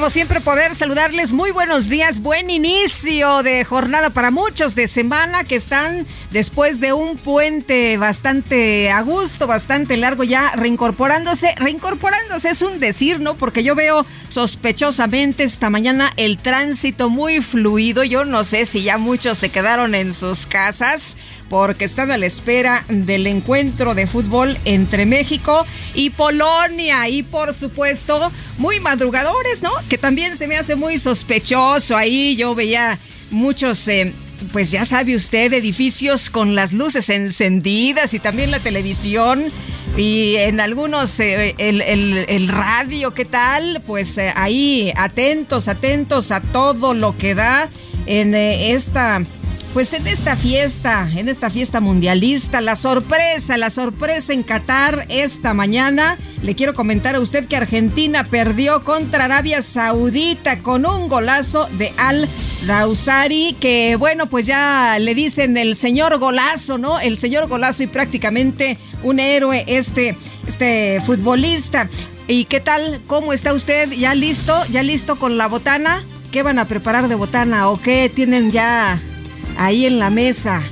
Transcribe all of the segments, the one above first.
Como siempre poder saludarles. Muy buenos días, buen inicio de jornada para muchos de semana que están después de un puente bastante a gusto, bastante largo ya reincorporándose. Reincorporándose es un decir, ¿no? Porque yo veo sospechosamente esta mañana el tránsito muy fluido. Yo no sé si ya muchos se quedaron en sus casas porque están a la espera del encuentro de fútbol entre México y Polonia. Y por supuesto, muy madrugadores, ¿no? Que también se me hace muy sospechoso. Ahí yo veía muchos... Eh, pues ya sabe usted, edificios con las luces encendidas y también la televisión y en algunos eh, el, radio, ¿qué tal? Pues eh, ahí atentos, atentos a todo lo que da en esta pues en esta fiesta, en esta fiesta mundialista, la sorpresa, la sorpresa en Qatar esta mañana, le quiero comentar a usted que Argentina perdió contra Arabia Saudita con un golazo de Al Dausari, que bueno, pues ya le dicen el señor golazo, ¿no? El señor golazo y prácticamente un héroe este, este futbolista. ¿Y qué tal? ¿Cómo está usted? ¿Ya listo? ¿Ya listo con la botana? ¿Qué van a preparar de botana o qué tienen ya ahí en la mesa.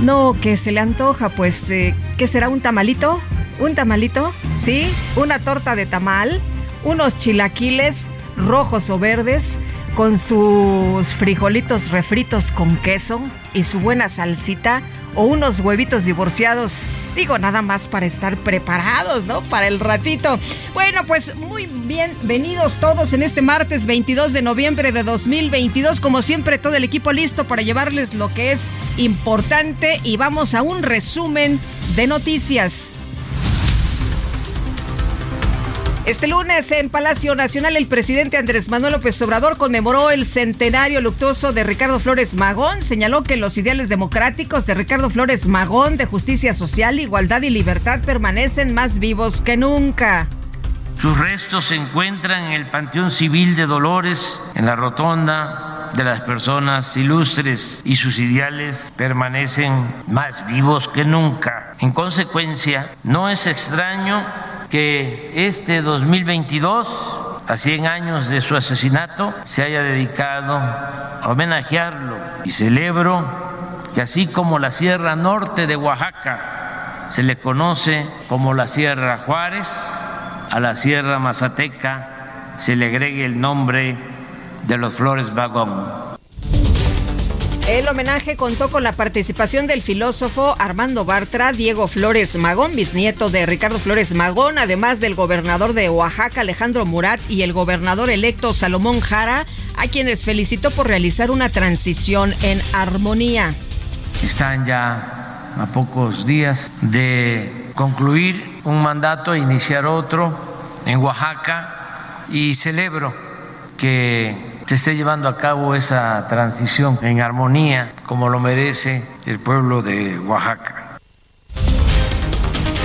No, que se le antoja, pues, eh, ¿qué será? ¿Un tamalito? ¿Un tamalito? ¿Sí? ¿Una torta de tamal? ¿Unos chilaquiles rojos o verdes? Con sus frijolitos refritos con queso y su buena salsita o unos huevitos divorciados. Digo, nada más para estar preparados, ¿no? Para el ratito. Bueno, pues muy bienvenidos todos en este martes 22 de noviembre de 2022. Como siempre, todo el equipo listo para llevarles lo que es importante y vamos a un resumen de noticias. Este lunes en Palacio Nacional el presidente Andrés Manuel López Obrador conmemoró el centenario luctuoso de Ricardo Flores Magón. Señaló que los ideales democráticos de Ricardo Flores Magón de justicia social, igualdad y libertad permanecen más vivos que nunca. Sus restos se encuentran en el Panteón Civil de Dolores, en la rotonda de las personas ilustres y sus ideales permanecen más vivos que nunca. En consecuencia, no es extraño que este 2022, a 100 años de su asesinato, se haya dedicado a homenajearlo y celebro que así como la Sierra Norte de Oaxaca se le conoce como la Sierra Juárez, a la Sierra Mazateca se le agregue el nombre de los Flores Vagón. El homenaje contó con la participación del filósofo Armando Bartra, Diego Flores Magón, bisnieto de Ricardo Flores Magón, además del gobernador de Oaxaca, Alejandro Murat, y el gobernador electo Salomón Jara, a quienes felicitó por realizar una transición en armonía. Están ya a pocos días de concluir un mandato e iniciar otro en Oaxaca y celebro que se esté llevando a cabo esa transición en armonía como lo merece el pueblo de Oaxaca.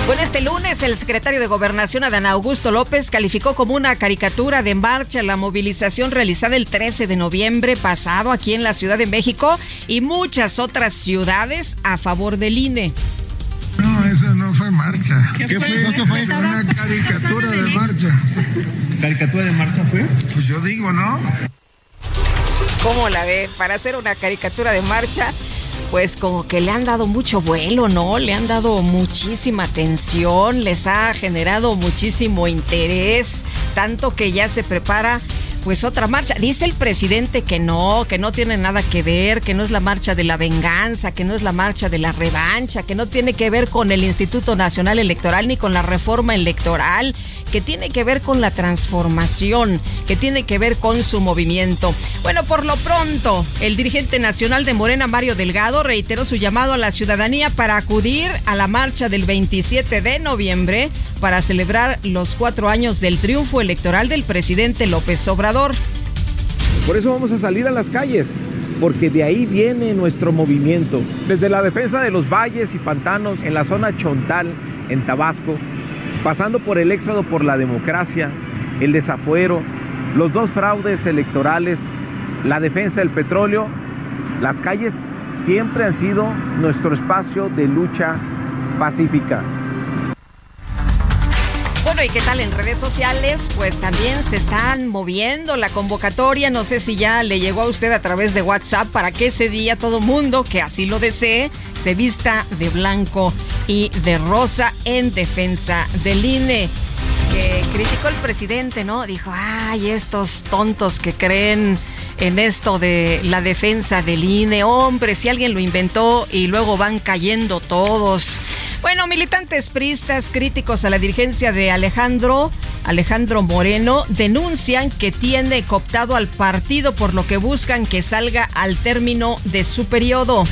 Bueno, este lunes el secretario de Gobernación, Adán Augusto López, calificó como una caricatura de marcha la movilización realizada el 13 de noviembre pasado aquí en la Ciudad de México y muchas otras ciudades a favor del INE. No, eso no fue marcha. ¿Qué, fue? ¿Qué fue? Una caricatura de marcha. ¿Caricatura de marcha fue? Pues yo digo, ¿no? ¿Cómo la ve? Para hacer una caricatura de marcha, pues como que le han dado mucho vuelo, ¿no? Le han dado muchísima atención, les ha generado muchísimo interés, tanto que ya se prepara pues otra marcha. Dice el presidente que no, que no tiene nada que ver, que no es la marcha de la venganza, que no es la marcha de la revancha, que no tiene que ver con el Instituto Nacional Electoral ni con la reforma electoral, que tiene que ver con la transformación, que tiene que ver con su movimiento. Bueno, por lo pronto, el dirigente nacional de Morena, Mario Delgado, reiteró su llamado a la ciudadanía para acudir a la marcha del 27 de noviembre para celebrar los cuatro años del triunfo electoral del presidente López Obrador. Por eso vamos a salir a las calles, porque de ahí viene nuestro movimiento. Desde la defensa de los valles y pantanos en la zona Chontal, en Tabasco, pasando por el éxodo por la democracia, el desafuero, los dos fraudes electorales, la defensa del petróleo, las calles siempre han sido nuestro espacio de lucha pacífica. Bueno, ¿y qué tal en redes sociales? Pues también se están moviendo la convocatoria. No sé si ya le llegó a usted a través de WhatsApp para que ese día todo mundo que así lo desee se vista de blanco y de rosa en defensa del INE. Que criticó el presidente, ¿no? Dijo, ay, estos tontos que creen en esto de la defensa del INE. Hombre, si alguien lo inventó y luego van cayendo todos. Bueno, militantes pristas críticos a la dirigencia de Alejandro, Alejandro Moreno, denuncian que tiene cooptado al partido por lo que buscan que salga al término de su periodo.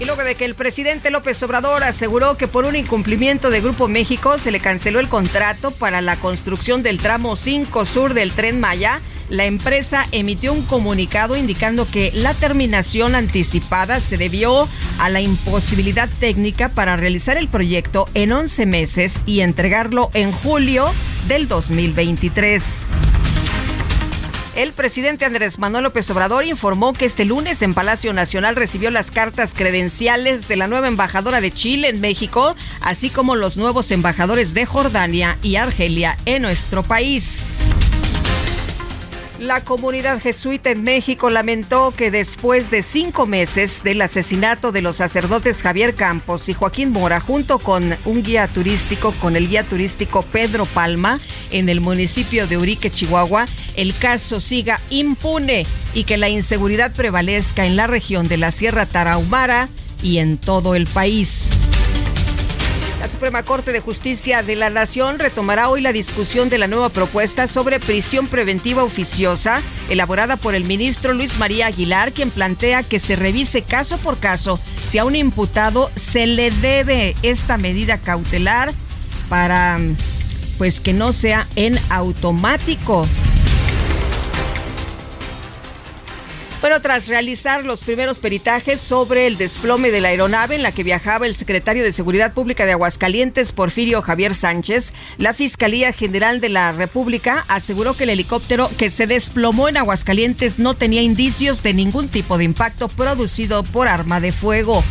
Y luego de que el presidente López Obrador aseguró que por un incumplimiento de Grupo México se le canceló el contrato para la construcción del tramo 5 sur del tren Maya, la empresa emitió un comunicado indicando que la terminación anticipada se debió a la imposibilidad técnica para realizar el proyecto en 11 meses y entregarlo en julio del 2023. El presidente Andrés Manuel López Obrador informó que este lunes en Palacio Nacional recibió las cartas credenciales de la nueva embajadora de Chile en México, así como los nuevos embajadores de Jordania y Argelia en nuestro país. La comunidad jesuita en México lamentó que después de cinco meses del asesinato de los sacerdotes Javier Campos y Joaquín Mora, junto con un guía turístico, con el guía turístico Pedro Palma, en el municipio de Urique, Chihuahua, el caso siga impune y que la inseguridad prevalezca en la región de la Sierra Tarahumara y en todo el país. La Suprema Corte de Justicia de la Nación retomará hoy la discusión de la nueva propuesta sobre prisión preventiva oficiosa, elaborada por el ministro Luis María Aguilar, quien plantea que se revise caso por caso si a un imputado se le debe esta medida cautelar para pues que no sea en automático. Bueno, tras realizar los primeros peritajes sobre el desplome de la aeronave en la que viajaba el secretario de Seguridad Pública de Aguascalientes, Porfirio Javier Sánchez, la Fiscalía General de la República aseguró que el helicóptero que se desplomó en Aguascalientes no tenía indicios de ningún tipo de impacto producido por arma de fuego.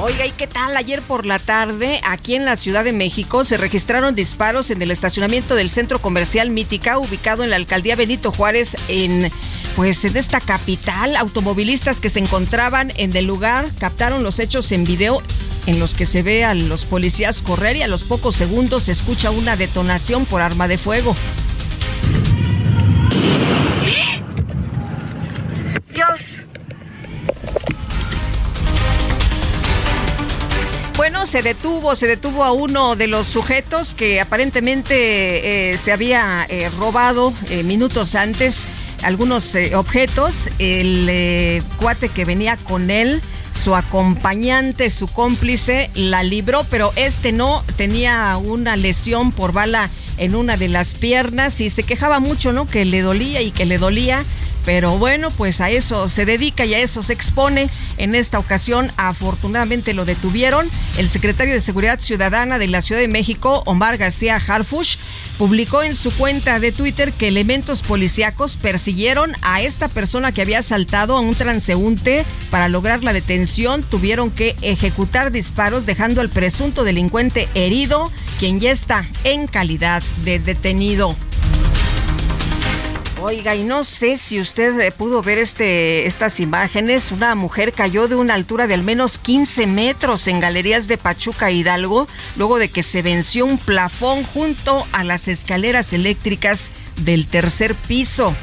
Oiga, ¿y qué tal? Ayer por la tarde, aquí en la Ciudad de México, se registraron disparos en el estacionamiento del centro comercial Mítica, ubicado en la alcaldía Benito Juárez, en pues en esta capital. Automovilistas que se encontraban en el lugar captaron los hechos en video en los que se ve a los policías correr y a los pocos segundos se escucha una detonación por arma de fuego. Dios. Bueno, se detuvo, se detuvo a uno de los sujetos que aparentemente eh, se había eh, robado eh, minutos antes algunos objetos. El cuate que venía con él, su acompañante, su cómplice, la libró, pero este no tenía una lesión por bala en una de las piernas y se quejaba mucho, ¿no? Que le dolía y que le dolía. Pero bueno, pues a eso se dedica y a eso se expone. En esta ocasión, afortunadamente lo detuvieron. El secretario de Seguridad Ciudadana de la Ciudad de México, Omar García Harfush, publicó en su cuenta de Twitter que elementos policíacos persiguieron a esta persona que había asaltado a un transeúnte. Para lograr la detención, tuvieron que ejecutar disparos, dejando al presunto delincuente herido, quien ya está en calidad de detenido. Oiga, y no sé si usted eh, pudo ver este, estas imágenes. Una mujer cayó de una altura de al menos 15 metros en galerías de Pachuca Hidalgo, luego de que se venció un plafón junto a las escaleras eléctricas del tercer piso.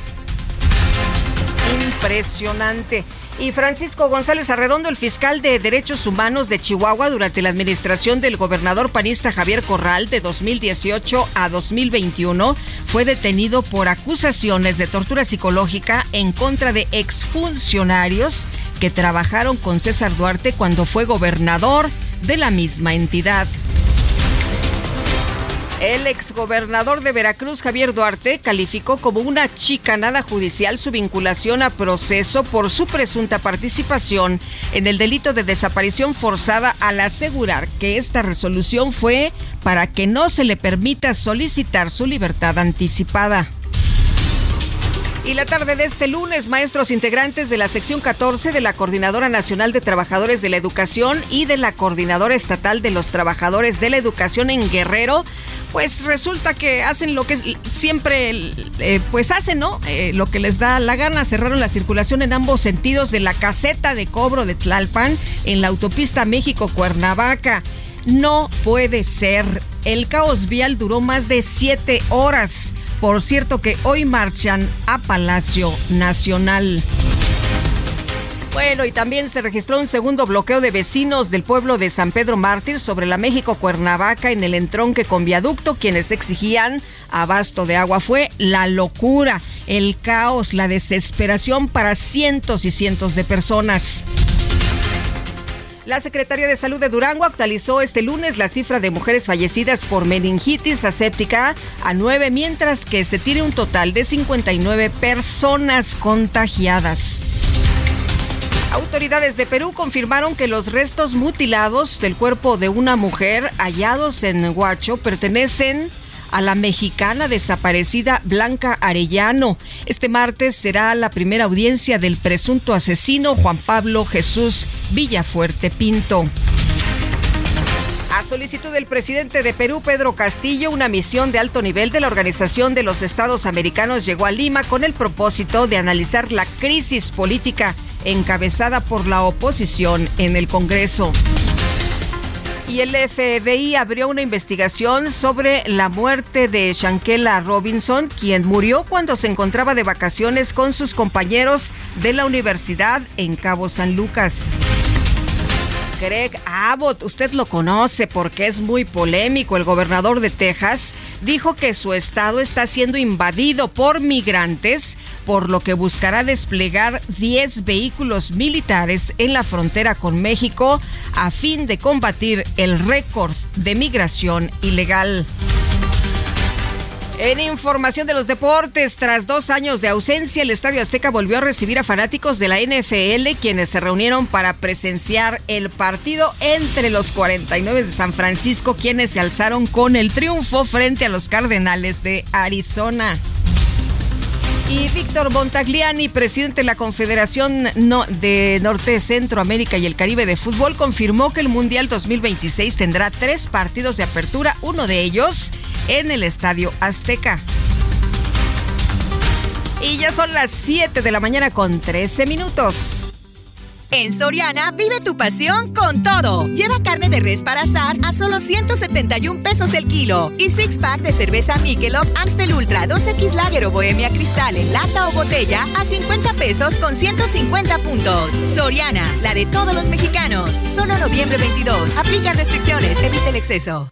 Impresionante. Y Francisco González Arredondo, el fiscal de Derechos Humanos de Chihuahua durante la administración del gobernador panista Javier Corral de 2018 a 2021, fue detenido por acusaciones de tortura psicológica en contra de exfuncionarios que trabajaron con César Duarte cuando fue gobernador de la misma entidad. El exgobernador de Veracruz, Javier Duarte, calificó como una chicanada judicial su vinculación a proceso por su presunta participación en el delito de desaparición forzada al asegurar que esta resolución fue para que no se le permita solicitar su libertad anticipada. Y la tarde de este lunes, maestros integrantes de la sección 14 de la Coordinadora Nacional de Trabajadores de la Educación y de la Coordinadora Estatal de los Trabajadores de la Educación en Guerrero, pues resulta que hacen lo que siempre eh, pues hacen, ¿no? Eh, lo que les da la gana. Cerraron la circulación en ambos sentidos de la caseta de cobro de Tlalpan en la autopista México-Cuernavaca. No puede ser. El caos vial duró más de siete horas. Por cierto que hoy marchan a Palacio Nacional. Bueno, y también se registró un segundo bloqueo de vecinos del pueblo de San Pedro Mártir sobre la México Cuernavaca en el entronque con viaducto, quienes exigían abasto de agua. Fue la locura, el caos, la desesperación para cientos y cientos de personas. La Secretaría de Salud de Durango actualizó este lunes la cifra de mujeres fallecidas por meningitis aséptica a nueve, mientras que se tiene un total de 59 personas contagiadas. Autoridades de Perú confirmaron que los restos mutilados del cuerpo de una mujer hallados en Huacho pertenecen a la mexicana desaparecida Blanca Arellano. Este martes será la primera audiencia del presunto asesino Juan Pablo Jesús Villafuerte Pinto. A solicitud del presidente de Perú, Pedro Castillo, una misión de alto nivel de la Organización de los Estados Americanos llegó a Lima con el propósito de analizar la crisis política encabezada por la oposición en el Congreso y el FBI abrió una investigación sobre la muerte de Shankela Robinson, quien murió cuando se encontraba de vacaciones con sus compañeros de la universidad en Cabo San Lucas. Greg Abbott, usted lo conoce porque es muy polémico. El gobernador de Texas dijo que su estado está siendo invadido por migrantes, por lo que buscará desplegar 10 vehículos militares en la frontera con México a fin de combatir el récord de migración ilegal. En información de los deportes, tras dos años de ausencia, el Estadio Azteca volvió a recibir a fanáticos de la NFL, quienes se reunieron para presenciar el partido entre los 49 de San Francisco, quienes se alzaron con el triunfo frente a los Cardenales de Arizona. Y Víctor Montagliani, presidente de la Confederación de Norte, Centroamérica y el Caribe de Fútbol, confirmó que el Mundial 2026 tendrá tres partidos de apertura, uno de ellos en el Estadio Azteca. Y ya son las 7 de la mañana con 13 minutos. En Soriana vive tu pasión con todo. Lleva carne de res para asar a solo 171 pesos el kilo y six pack de cerveza Michelob Amstel Ultra 2X Lager o Bohemia Cristal en lata o botella a 50 pesos con 150 puntos. Soriana, la de todos los mexicanos. Solo noviembre 22. Aplica restricciones. Evite el exceso.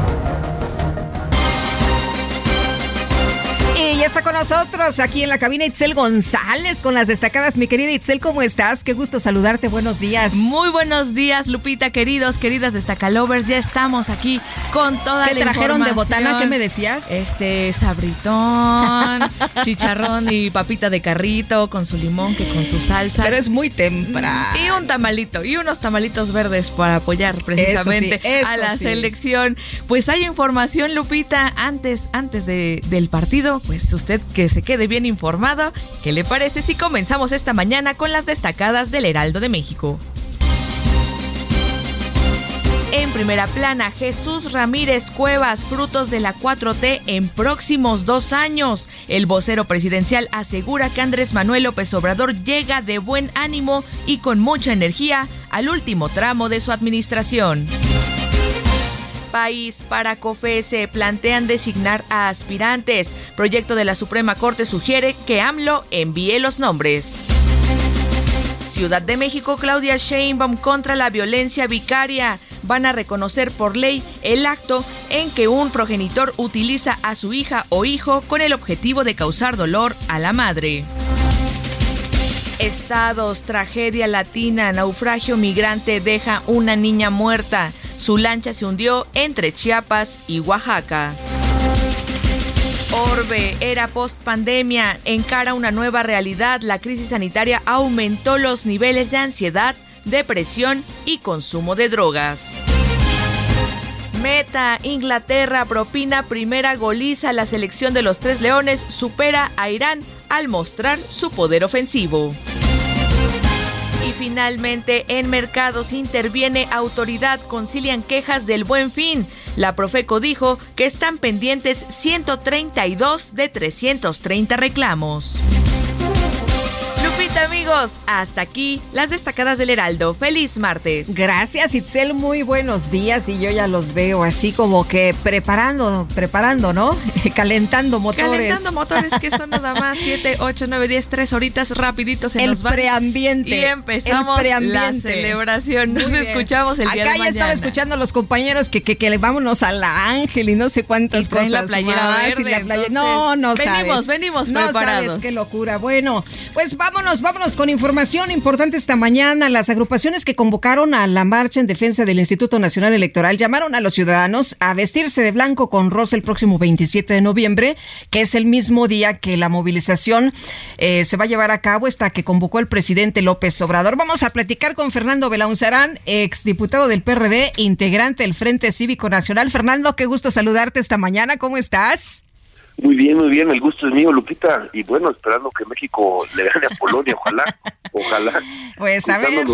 Y ya está con nosotros aquí en la cabina Itzel González con las destacadas. Mi querida Itzel, ¿cómo estás? Qué gusto saludarte. Buenos días. Muy buenos días, Lupita, queridos, queridas destacalovers. Ya estamos aquí con toda ¿Qué la trajeron de botana? ¿Qué me decías? Este, sabritón, chicharrón y papita de carrito con su limón que con su salsa. Pero es muy temprano. Y un tamalito y unos tamalitos verdes para apoyar precisamente a la selección. Pues hay información, Lupita, antes, antes de, del partido pues usted que se quede bien informado. ¿Qué le parece si comenzamos esta mañana con las destacadas del Heraldo de México? En primera plana, Jesús Ramírez Cuevas, frutos de la 4T en próximos dos años. El vocero presidencial asegura que Andrés Manuel López Obrador llega de buen ánimo y con mucha energía al último tramo de su administración país para COFESE plantean designar a aspirantes. Proyecto de la Suprema Corte sugiere que AMLO envíe los nombres. Ciudad de México, Claudia Sheinbaum contra la violencia vicaria. Van a reconocer por ley el acto en que un progenitor utiliza a su hija o hijo con el objetivo de causar dolor a la madre. Estados, tragedia latina, naufragio migrante deja una niña muerta. Su lancha se hundió entre Chiapas y Oaxaca. Orbe, era post pandemia, encara una nueva realidad. La crisis sanitaria aumentó los niveles de ansiedad, depresión y consumo de drogas. Meta, Inglaterra propina primera goliza. La selección de los Tres Leones supera a Irán al mostrar su poder ofensivo. Y finalmente, en mercados interviene autoridad, concilian quejas del buen fin. La Profeco dijo que están pendientes 132 de 330 reclamos amigos, hasta aquí las destacadas del Heraldo. Feliz martes. Gracias, Itzel. Muy buenos días. Y yo ya los veo así como que preparando, preparando, ¿no? Calentando motores. Calentando motores, que son nada más 7, 8, 9, 10, 3 horitas rapiditos en El preambiente. Y empezamos la celebración. Nos escuchamos el día de mañana. Acá ya estaba escuchando a los compañeros que, que, que vámonos a la Ángel y no sé cuántas cosas. la playera verde, no, no venimos, Venimos, no preparados. Sabes qué locura. Bueno, pues vámonos, vámonos con información importante esta mañana. Las agrupaciones que convocaron a la marcha en defensa del Instituto Nacional Electoral llamaron a los ciudadanos a vestirse de blanco con rosa el próximo 27 de noviembre, que es el mismo día que la movilización eh, se va a llevar a cabo, esta que convocó el presidente López Obrador. Vamos a platicar con Fernando Belaunzarán, exdiputado del PRD, integrante del Frente Cívico Nacional. Fernando, qué gusto saludarte esta mañana. ¿Cómo estás? Muy bien, muy bien, el gusto es mío, Lupita, y bueno, esperando que México le gane a Polonia, ojalá, ojalá. Pues a ver,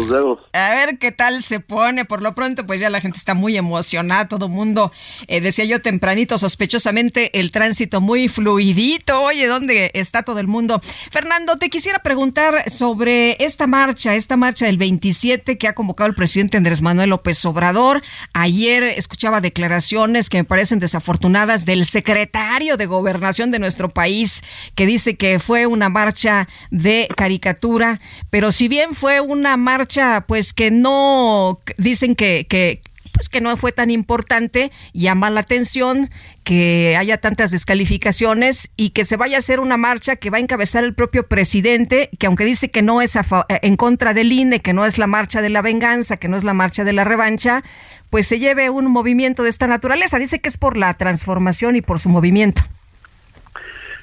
a ver qué tal se pone, por lo pronto pues ya la gente está muy emocionada, todo mundo, eh, decía yo tempranito, sospechosamente el tránsito muy fluidito, oye, ¿dónde está todo el mundo? Fernando, te quisiera preguntar sobre esta marcha, esta marcha del 27 que ha convocado el presidente Andrés Manuel López Obrador, ayer escuchaba declaraciones que me parecen desafortunadas del secretario de gobernación de nuestro país, que dice que fue una marcha de caricatura, pero si bien fue una marcha, pues que no, dicen que, que pues que no fue tan importante, llama la atención que haya tantas descalificaciones y que se vaya a hacer una marcha que va a encabezar el propio presidente, que aunque dice que no es en contra del INE, que no es la marcha de la venganza, que no es la marcha de la revancha, pues se lleve un movimiento de esta naturaleza. Dice que es por la transformación y por su movimiento.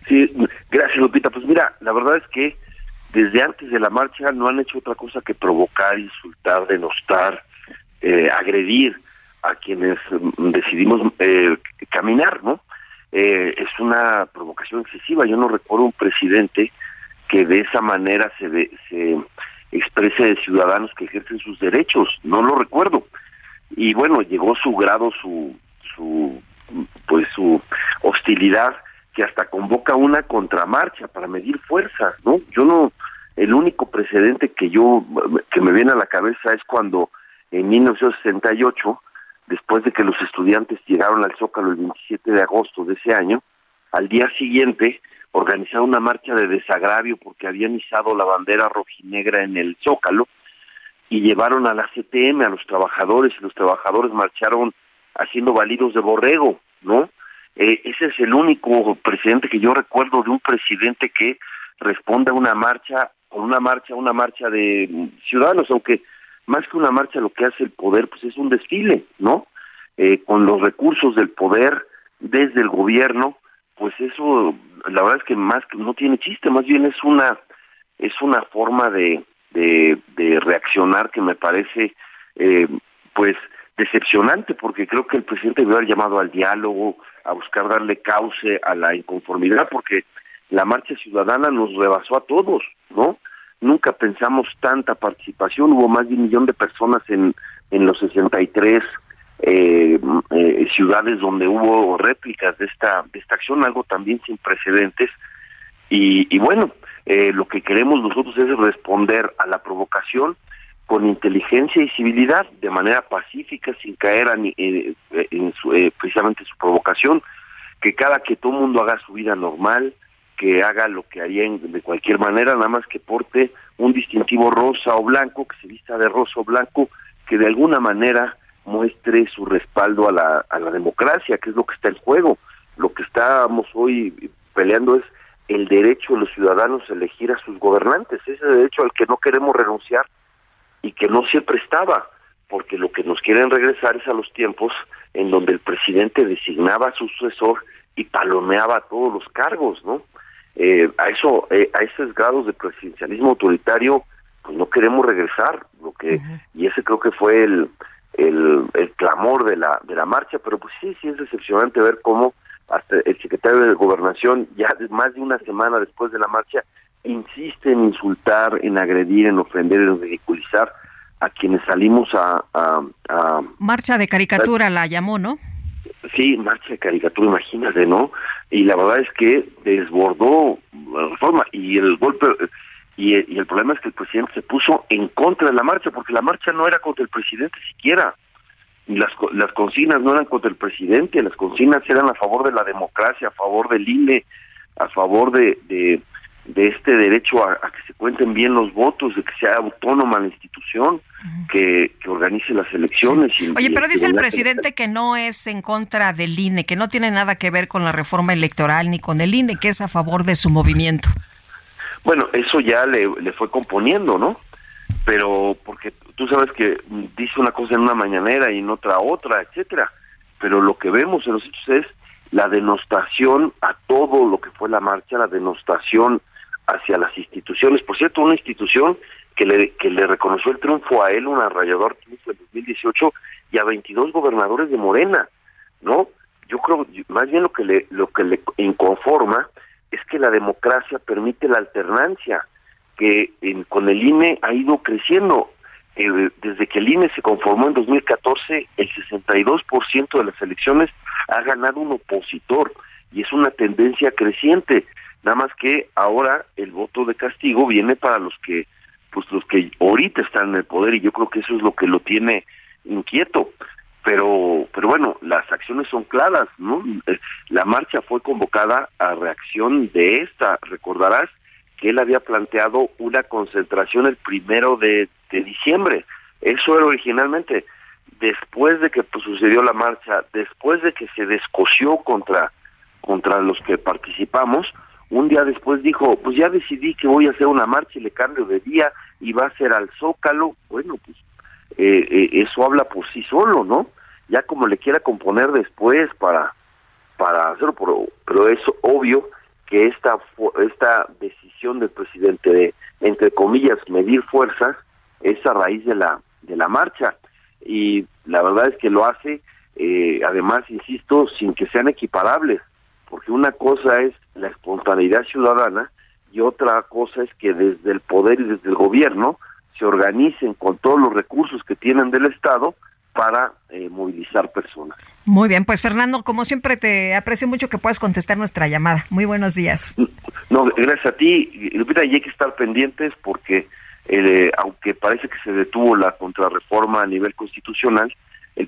Sí, gracias Lupita. Pues mira, la verdad es que desde antes de la marcha no han hecho otra cosa que provocar, insultar, denostar, eh, agredir a quienes mm, decidimos eh, caminar, ¿no? Eh, es una provocación excesiva. Yo no recuerdo un presidente que de esa manera se, se exprese de ciudadanos que ejercen sus derechos. No lo recuerdo. Y bueno, llegó su grado, su, su pues su hostilidad que hasta convoca una contramarcha para medir fuerzas, ¿no? Yo no, el único precedente que yo, que me viene a la cabeza es cuando en 1968, después de que los estudiantes llegaron al Zócalo el 27 de agosto de ese año, al día siguiente organizaron una marcha de desagravio porque habían izado la bandera rojinegra en el Zócalo y llevaron a la CTM a los trabajadores y los trabajadores marcharon haciendo balidos de borrego, ¿no? Eh, ese es el único presidente que yo recuerdo de un presidente que responde a una marcha, con una marcha, una marcha de ciudadanos, aunque más que una marcha lo que hace el poder, pues es un desfile, ¿no? Eh, con los recursos del poder desde el gobierno, pues eso, la verdad es que más que no tiene chiste, más bien es una es una forma de de, de reaccionar que me parece, eh, pues decepcionante, porque creo que el presidente debe haber llamado al diálogo, a buscar darle cauce a la inconformidad, porque la marcha ciudadana nos rebasó a todos, ¿no? Nunca pensamos tanta participación, hubo más de un millón de personas en, en los 63 eh, eh, ciudades donde hubo réplicas de esta de esta acción, algo también sin precedentes. Y, bueno, eh, lo que queremos nosotros es responder a la provocación con inteligencia y civilidad, de manera pacífica, sin caer en, precisamente su provocación, que cada que todo mundo haga su vida normal, que haga lo que haría de cualquier manera, nada más que porte un distintivo rosa o blanco, que se vista de rosa o blanco, que de alguna manera muestre su respaldo a la, a la democracia, que es lo que está en juego. Lo que estamos hoy peleando es el derecho de los ciudadanos a elegir a sus gobernantes, ese derecho al que no queremos renunciar y que no siempre estaba, porque lo que nos quieren regresar es a los tiempos en donde el presidente designaba a su sucesor y palomeaba todos los cargos, ¿no? Eh, a eso, eh, a esos grados de presidencialismo autoritario, pues no queremos regresar, lo que y ese creo que fue el, el, el clamor de la de la marcha, pero pues sí, sí es decepcionante ver cómo hasta el secretario de Gobernación, ya más de una semana después de la marcha, insiste en insultar, en agredir, en ofender, en ridiculizar a quienes salimos a... marcha de caricatura la llamó, ¿no? Sí, marcha de caricatura, imagínate, ¿no? Y la verdad es que desbordó la reforma y el golpe... Y, y el problema es que el presidente se puso en contra de la marcha, porque la marcha no era contra el presidente siquiera las, las consignas no eran contra el presidente, las consignas eran a favor de la democracia, a favor del INE, a favor de, de, este derecho a, que se cuenten bien los votos, de que sea autónoma la institución, que, que, organice las elecciones. Oye, pero dice el presidente que no es en contra del INE, que no tiene nada que ver con la reforma electoral ni con el INE, que es a favor de su movimiento. Bueno, eso ya le, le fue componiendo, ¿no? pero porque tú sabes que dice una cosa en una mañanera y en otra otra, etcétera, pero lo que vemos en los hechos es la denostación a todo lo que fue la marcha, la denostación hacia las instituciones. Por cierto, una institución que le, que le reconoció el triunfo a él, un arrollador triunfo en 2018, y a 22 gobernadores de Morena, ¿no? Yo creo, más bien lo que le, lo que le inconforma es que la democracia permite la alternancia, que con el INE ha ido creciendo. Eh, desde que el INE se conformó en 2014, el 62% de las elecciones ha ganado un opositor y es una tendencia creciente. Nada más que ahora el voto de castigo viene para los que, pues los que ahorita están en el poder y yo creo que eso es lo que lo tiene inquieto. Pero, pero bueno, las acciones son claras, ¿no? La marcha fue convocada a reacción de esta, recordarás, que él había planteado una concentración el primero de, diciembre. Eso era originalmente. Después de que pues, sucedió la marcha, después de que se descoció contra, contra los que participamos, un día después dijo, pues ya decidí que voy a hacer una marcha y le cambio de día y va a ser al Zócalo. Bueno, pues eh, eh, eso habla por sí solo, ¿no? Ya como le quiera componer después para, para hacerlo, pero, pero es obvio que esta, esta decisión del presidente de, entre comillas, medir fuerzas es a raíz de la, de la marcha. Y la verdad es que lo hace, eh, además, insisto, sin que sean equiparables, porque una cosa es la espontaneidad ciudadana y otra cosa es que desde el poder y desde el gobierno se organicen con todos los recursos que tienen del Estado para eh, movilizar personas. Muy bien, pues Fernando, como siempre te aprecio mucho que puedas contestar nuestra llamada. Muy buenos días. No, gracias a ti, Lupita, y hay que estar pendientes porque eh, aunque parece que se detuvo la contrarreforma a nivel constitucional, eh,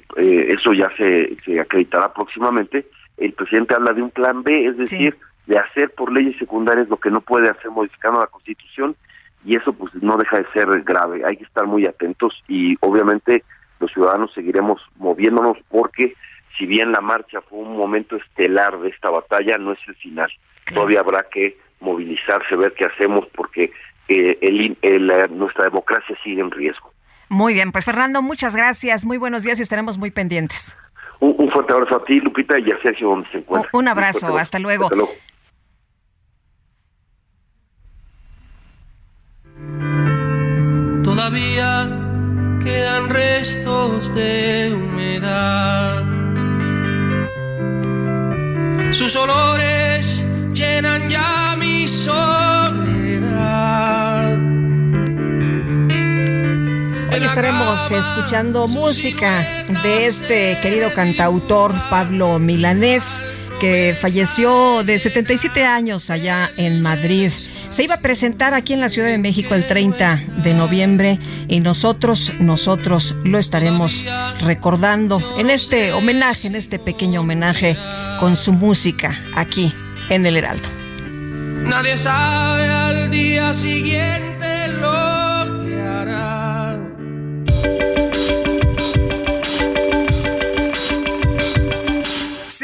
eso ya se, se acreditará próximamente, el presidente habla de un plan B, es decir, de hacer por leyes secundarias lo que no puede hacer modificando la constitución y eso pues no deja de ser grave, hay que estar muy atentos y obviamente los ciudadanos seguiremos moviéndonos porque si bien la marcha fue un momento estelar de esta batalla, no es el final. Todavía habrá que movilizarse, ver qué hacemos porque eh, el, nuestra democracia sigue en riesgo. Muy bien, pues Fernando, muchas gracias, muy buenos días y estaremos muy pendientes. Un, fuerte abrazo a ti, Lupita, y a Sergio, donde se encuentra. Un, abrazo, hasta luego. Hasta luego. Todavía quedan restos de humedad. Sus olores llenan ya Hoy estaremos escuchando música de este querido cantautor Pablo Milanés que falleció de 77 años allá en Madrid. Se iba a presentar aquí en la Ciudad de México el 30 de noviembre y nosotros, nosotros lo estaremos recordando en este homenaje, en este pequeño homenaje con su música aquí en el Heraldo. Nadie sabe al día siguiente lo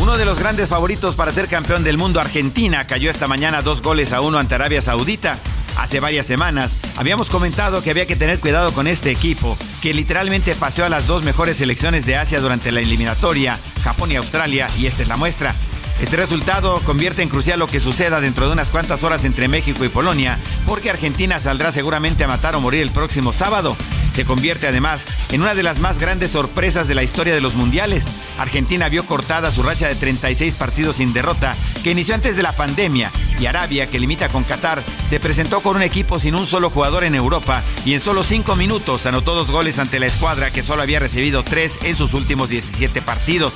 Uno de los grandes favoritos para ser campeón del mundo, Argentina, cayó esta mañana dos goles a uno ante Arabia Saudita. Hace varias semanas habíamos comentado que había que tener cuidado con este equipo, que literalmente paseó a las dos mejores selecciones de Asia durante la eliminatoria, Japón y Australia, y esta es la muestra. Este resultado convierte en crucial lo que suceda dentro de unas cuantas horas entre México y Polonia, porque Argentina saldrá seguramente a matar o morir el próximo sábado. Se convierte además en una de las más grandes sorpresas de la historia de los mundiales. Argentina vio cortada su racha de 36 partidos sin derrota, que inició antes de la pandemia, y Arabia, que limita con Qatar, se presentó con un equipo sin un solo jugador en Europa y en solo 5 minutos anotó dos goles ante la escuadra que solo había recibido 3 en sus últimos 17 partidos.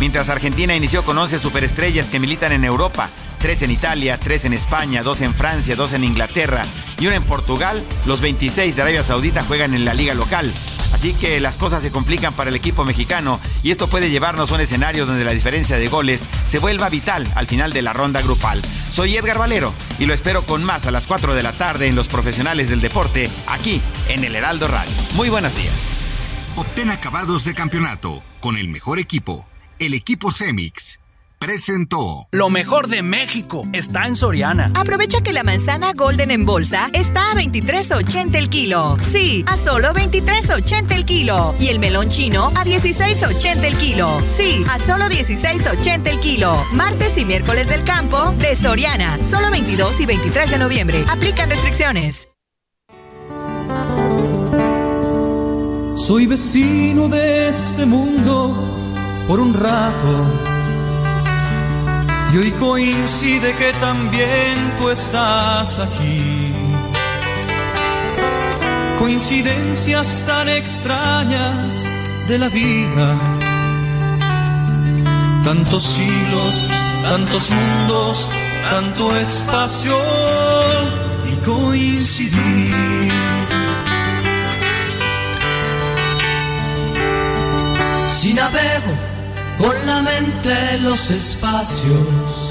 Mientras Argentina inició con 11 superestrellas que militan en Europa, 3 en Italia, 3 en España, 2 en Francia, 2 en Inglaterra y 1 en Portugal, los 26 de Arabia Saudita juegan en la liga local. Así que las cosas se complican para el equipo mexicano y esto puede llevarnos a un escenario donde la diferencia de goles se vuelva vital al final de la ronda grupal. Soy Edgar Valero y lo espero con más a las 4 de la tarde en Los Profesionales del Deporte, aquí en el Heraldo Radio. Muy buenos días. Obtén acabados de campeonato con el mejor equipo, el equipo Cemix presentó. Lo mejor de México está en Soriana. Aprovecha que la manzana Golden en bolsa está a 23.80 el kilo. Sí, a solo 23.80 el kilo. Y el melón chino a 16.80 el kilo. Sí, a solo 16.80 el kilo. Martes y miércoles del campo de Soriana. Solo 22 y 23 de noviembre. Aplican restricciones. Soy vecino de este mundo por un rato y hoy coincide que también tú estás aquí. Coincidencias tan extrañas de la vida. Tantos siglos, tantos mundos, tanto espacio y coincidir. Si navego con la mente los espacios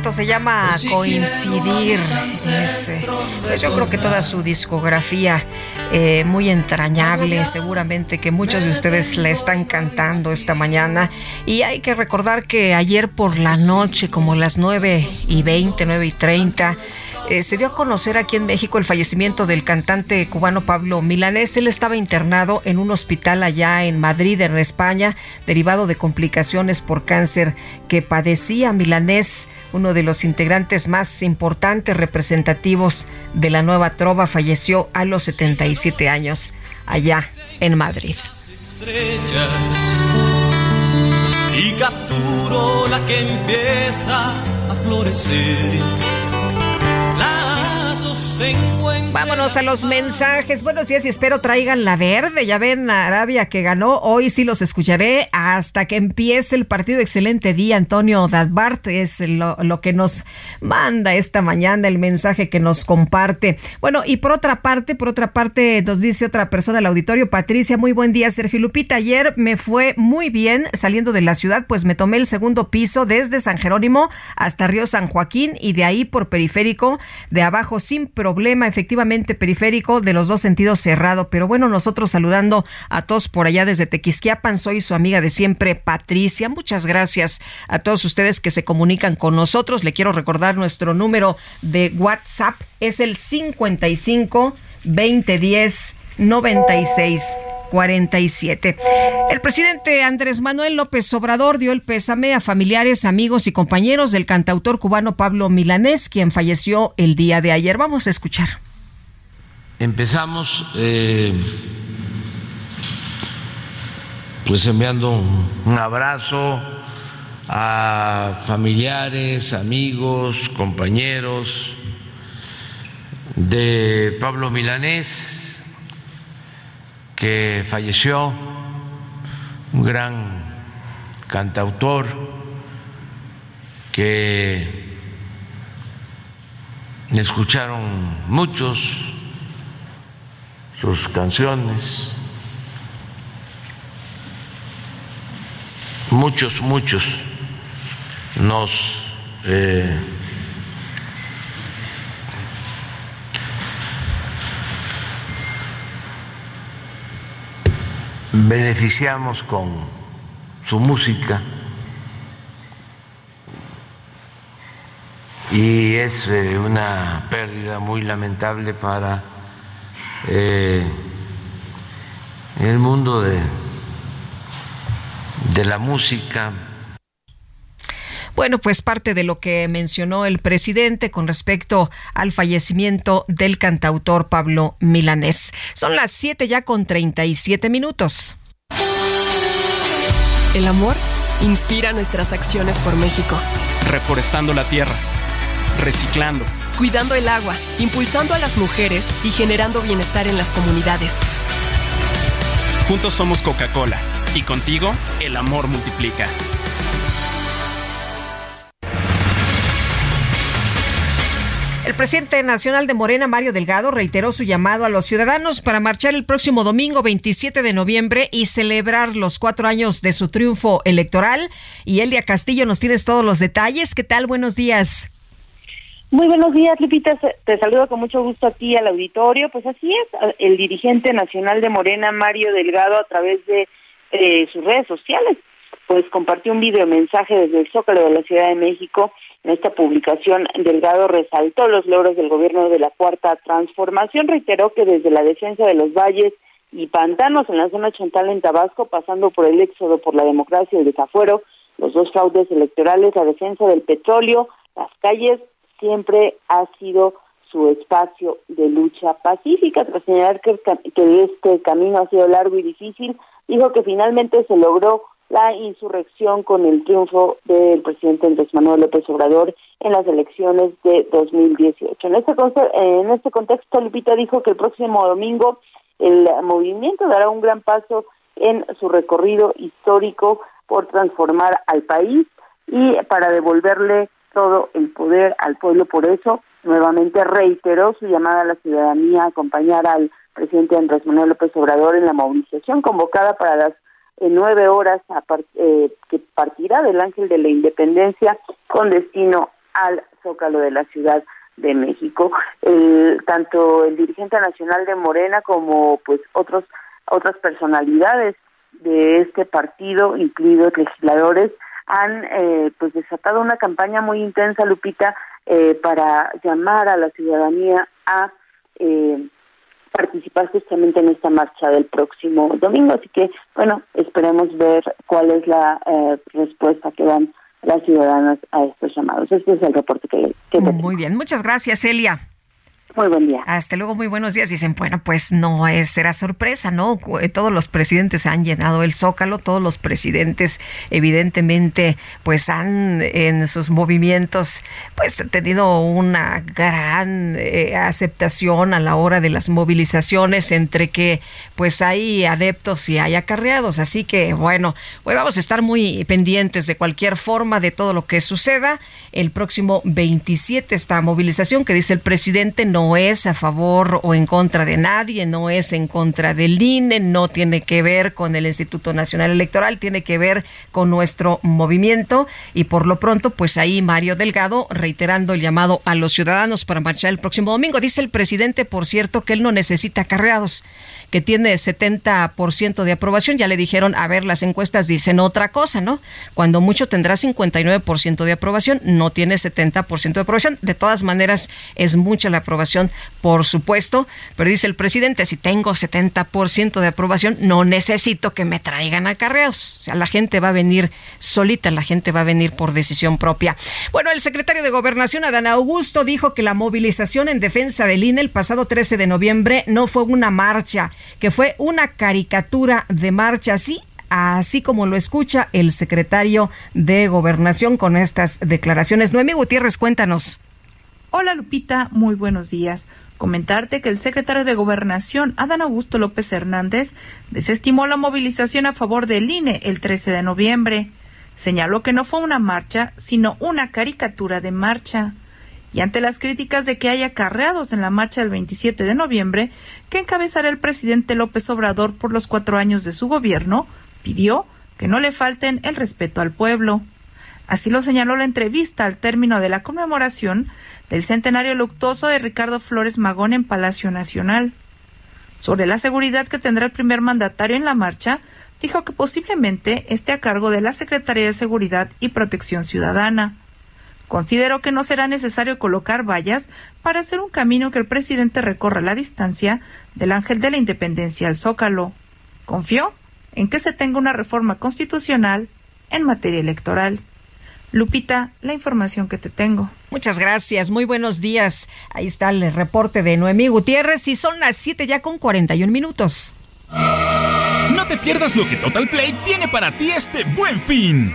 esto se llama coincidir. pues yo creo que toda su discografía eh, muy entrañable, seguramente que muchos de ustedes la están cantando esta mañana. Y hay que recordar que ayer por la noche, como las 9 y 20, 9 y 30, eh, se dio a conocer aquí en México el fallecimiento del cantante cubano Pablo Milanés. Él estaba internado en un hospital allá en Madrid, en España, derivado de complicaciones por cáncer que padecía Milanés, uno de los integrantes más importantes representativos de la nueva trova, falleció a los 77 años allá en Madrid. y capturo la que empieza a florecer Vámonos a los mensajes. Buenos días y espero traigan la verde. Ya ven, Arabia que ganó. Hoy sí los escucharé hasta que empiece el partido. Excelente día, Antonio Dadbart. Es lo, que nos manda esta mañana, el mensaje que nos comparte. Bueno, y por otra parte, por otra parte, nos dice otra persona del auditorio, Patricia. Muy buen día, Sergio Lupita. Ayer me fue muy bien saliendo de la ciudad, pues me tomé el segundo piso desde San Jerónimo hasta Río San Joaquín y de ahí por periférico de abajo sin problema, efectivamente periférico de los dos sentidos cerrado. Pero bueno, nosotros saludando a todos por allá desde Tequisquiapan, soy su amiga de siempre, Patricia. Muchas gracias a todos ustedes que se comunican con nosotros. Le quiero recordar nuestro número de WhatsApp, es el 55 2010 96 47. El presidente Andrés Manuel López Obrador dio el pésame a familiares, amigos y compañeros del cantautor cubano Pablo Milanés, quien falleció el día de ayer. Vamos a escuchar. Empezamos eh, pues enviando un abrazo a familiares, amigos, compañeros de Pablo Milanés que falleció, un gran cantautor que escucharon muchos sus canciones, muchos, muchos nos eh, beneficiamos con su música y es eh, una pérdida muy lamentable para eh, el mundo de, de la música. Bueno, pues parte de lo que mencionó el presidente con respecto al fallecimiento del cantautor Pablo Milanés. Son las 7 ya con 37 minutos. El amor inspira nuestras acciones por México. Reforestando la tierra, reciclando, cuidando el agua, impulsando a las mujeres y generando bienestar en las comunidades. Juntos somos Coca-Cola y contigo el amor multiplica. El presidente nacional de Morena, Mario Delgado, reiteró su llamado a los ciudadanos para marchar el próximo domingo 27 de noviembre y celebrar los cuatro años de su triunfo electoral. Y Elia Castillo, nos tienes todos los detalles. ¿Qué tal? Buenos días. Muy buenos días, Lupita. Te saludo con mucho gusto a ti al auditorio. Pues así es, el dirigente nacional de Morena, Mario Delgado, a través de eh, sus redes sociales, pues compartió un video mensaje desde el Zócalo de la Ciudad de México en esta publicación, Delgado resaltó los logros del gobierno de la Cuarta Transformación, reiteró que desde la defensa de los valles y pantanos en la zona chontal en Tabasco, pasando por el éxodo por la democracia y el desafuero, los dos fraudes electorales, la defensa del petróleo, las calles, siempre ha sido su espacio de lucha pacífica. Tras señalar que, que este camino ha sido largo y difícil, dijo que finalmente se logró la insurrección con el triunfo del presidente Andrés Manuel López Obrador en las elecciones de 2018. En este, en este contexto, Lupita dijo que el próximo domingo el movimiento dará un gran paso en su recorrido histórico por transformar al país y para devolverle todo el poder al pueblo. Por eso, nuevamente reiteró su llamada a la ciudadanía a acompañar al presidente Andrés Manuel López Obrador en la movilización convocada para las en nueve horas eh, que partirá del Ángel de la Independencia con destino al Zócalo de la Ciudad de México. tanto el dirigente nacional de Morena como pues otros otras personalidades de este partido, incluidos legisladores, han eh, pues desatado una campaña muy intensa, Lupita, eh, para llamar a la ciudadanía a eh, participar justamente en esta marcha del próximo domingo. Así que, bueno, esperemos ver cuál es la respuesta que dan las ciudadanas a estos llamados. Este es el reporte que, que Muy bien, muchas gracias, Elia. Muy buen día. Hasta luego, muy buenos días. Dicen, bueno, pues no es, será sorpresa, ¿no? Eh, todos los presidentes han llenado el zócalo, todos los presidentes evidentemente pues han en sus movimientos pues tenido una gran eh, aceptación a la hora de las movilizaciones entre que pues hay adeptos y hay acarreados. Así que bueno, pues vamos a estar muy pendientes de cualquier forma de todo lo que suceda. El próximo 27 esta movilización que dice el presidente no no es a favor o en contra de nadie, no es en contra del INE, no tiene que ver con el Instituto Nacional Electoral, tiene que ver con nuestro movimiento y por lo pronto pues ahí Mario Delgado reiterando el llamado a los ciudadanos para marchar el próximo domingo. Dice el presidente, por cierto, que él no necesita carreados que tiene 70% de aprobación. Ya le dijeron, a ver, las encuestas dicen otra cosa, ¿no? Cuando mucho tendrá 59% de aprobación, no tiene 70% de aprobación. De todas maneras, es mucha la aprobación, por supuesto, pero dice el presidente, si tengo 70% de aprobación, no necesito que me traigan acarreos. O sea, la gente va a venir solita, la gente va a venir por decisión propia. Bueno, el secretario de Gobernación, Adán Augusto, dijo que la movilización en defensa del INE el pasado 13 de noviembre no fue una marcha, que fue una caricatura de marcha así así como lo escucha el secretario de Gobernación con estas declaraciones. Noemí Gutiérrez, cuéntanos. Hola Lupita, muy buenos días. Comentarte que el secretario de Gobernación, Adán Augusto López Hernández, desestimó la movilización a favor del INE el 13 de noviembre. Señaló que no fue una marcha, sino una caricatura de marcha y ante las críticas de que haya carreados en la marcha del 27 de noviembre que encabezará el presidente López Obrador por los cuatro años de su gobierno, pidió que no le falten el respeto al pueblo. Así lo señaló la entrevista al término de la conmemoración del centenario luctuoso de Ricardo Flores Magón en Palacio Nacional. Sobre la seguridad que tendrá el primer mandatario en la marcha, dijo que posiblemente esté a cargo de la Secretaría de Seguridad y Protección Ciudadana. Consideró que no será necesario colocar vallas para hacer un camino que el presidente recorra la distancia del Ángel de la Independencia al Zócalo. Confió en que se tenga una reforma constitucional en materia electoral. Lupita, la información que te tengo. Muchas gracias, muy buenos días. Ahí está el reporte de Noemí Gutiérrez y son las 7 ya con 41 minutos. No te pierdas lo que Total Play tiene para ti este buen fin.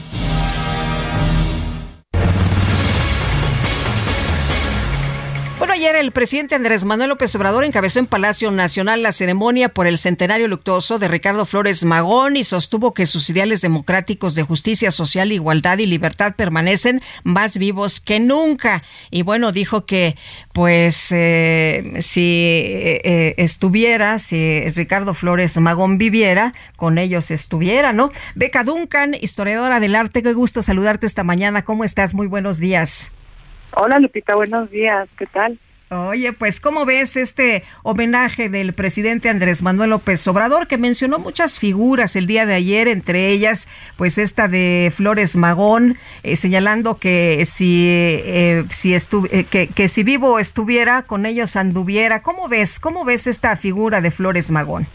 Ayer el presidente Andrés Manuel López Obrador encabezó en Palacio Nacional la ceremonia por el centenario luctuoso de Ricardo Flores Magón y sostuvo que sus ideales democráticos de justicia social, igualdad y libertad permanecen más vivos que nunca. Y bueno, dijo que pues eh, si eh, estuviera, si Ricardo Flores Magón viviera, con ellos estuviera, ¿no? Beca Duncan, historiadora del arte, qué gusto saludarte esta mañana. ¿Cómo estás? Muy buenos días. Hola Lupita, buenos días, ¿qué tal? Oye, pues ¿cómo ves este homenaje del presidente Andrés Manuel López Obrador que mencionó muchas figuras el día de ayer, entre ellas pues esta de Flores Magón, eh, señalando que si eh, si eh, que, que, si vivo estuviera con ellos anduviera. ¿Cómo ves? ¿Cómo ves esta figura de Flores Magón?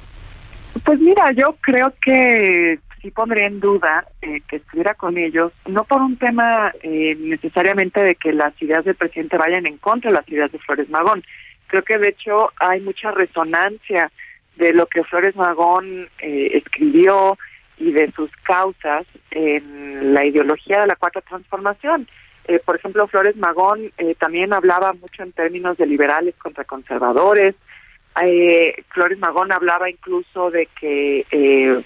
Pues mira, yo creo que sí pondría en duda eh, que estuviera con ellos, no por un tema eh, necesariamente de que las ideas del presidente vayan en contra de las ideas de Flores Magón. Creo que de hecho hay mucha resonancia de lo que Flores Magón eh, escribió y de sus causas en la ideología de la cuarta transformación. por ejemplo, Flores Magón también hablaba mucho en términos de liberales contra conservadores, Eh, Flores Magón hablaba incluso de que eh,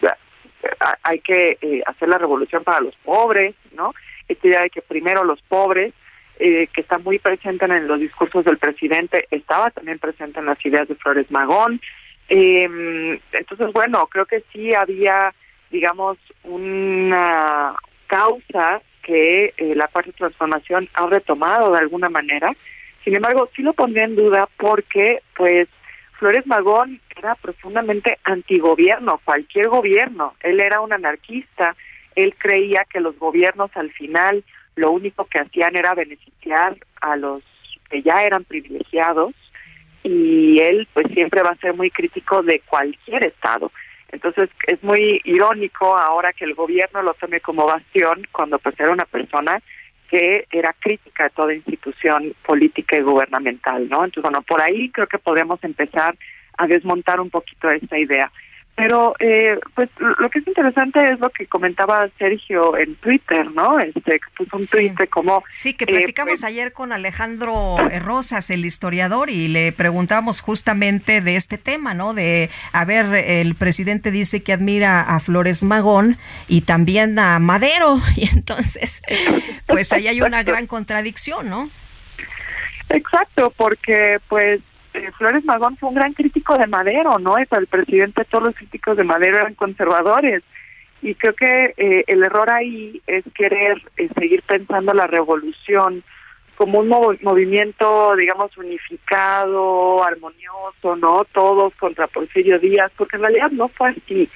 hay que eh, hacer la revolución para los pobres, ¿no? Esta idea de que primero los pobres, eh, que está muy presente en los discursos del presidente, estaba también presente en las ideas de Flores Magón. Eh, entonces, bueno, creo que sí había, digamos, una causa que eh, la de transformación ha retomado de alguna manera. Sin embargo, sí lo pondría en duda porque, pues, Flores Magón era profundamente antigobierno, cualquier gobierno. Él era un anarquista, él creía que los gobiernos al final lo único que hacían era beneficiar a los que ya eran privilegiados y él pues siempre va a ser muy crítico de cualquier estado. Entonces es muy irónico ahora que el gobierno lo tome como bastión cuando pues era una persona que era crítica de toda institución política y gubernamental, ¿no? Entonces, bueno, por ahí creo que podemos empezar a desmontar un poquito esta idea. Pero, eh, pues, lo que es interesante es lo que comentaba Sergio en Twitter, ¿no? Este, que puso un tweet de cómo... Sí, que platicamos pues ayer con Alejandro Rosas, el historiador, y le preguntamos justamente de este tema, ¿no? De, a ver, el presidente dice que admira a Flores Magón y también a Madero, y entonces, pues ahí hay una gran contradicción, ¿no? Exacto, porque pues eh, Flores Magón fue un gran crítico de Madero, ¿no? Y para el presidente todos los críticos de Madero eran conservadores. Y creo que eh, el error ahí es querer eh, seguir pensando la revolución como un movimiento, digamos, unificado, armonioso, ¿no? Todos contra Porfirio Díaz, porque en realidad no fue así.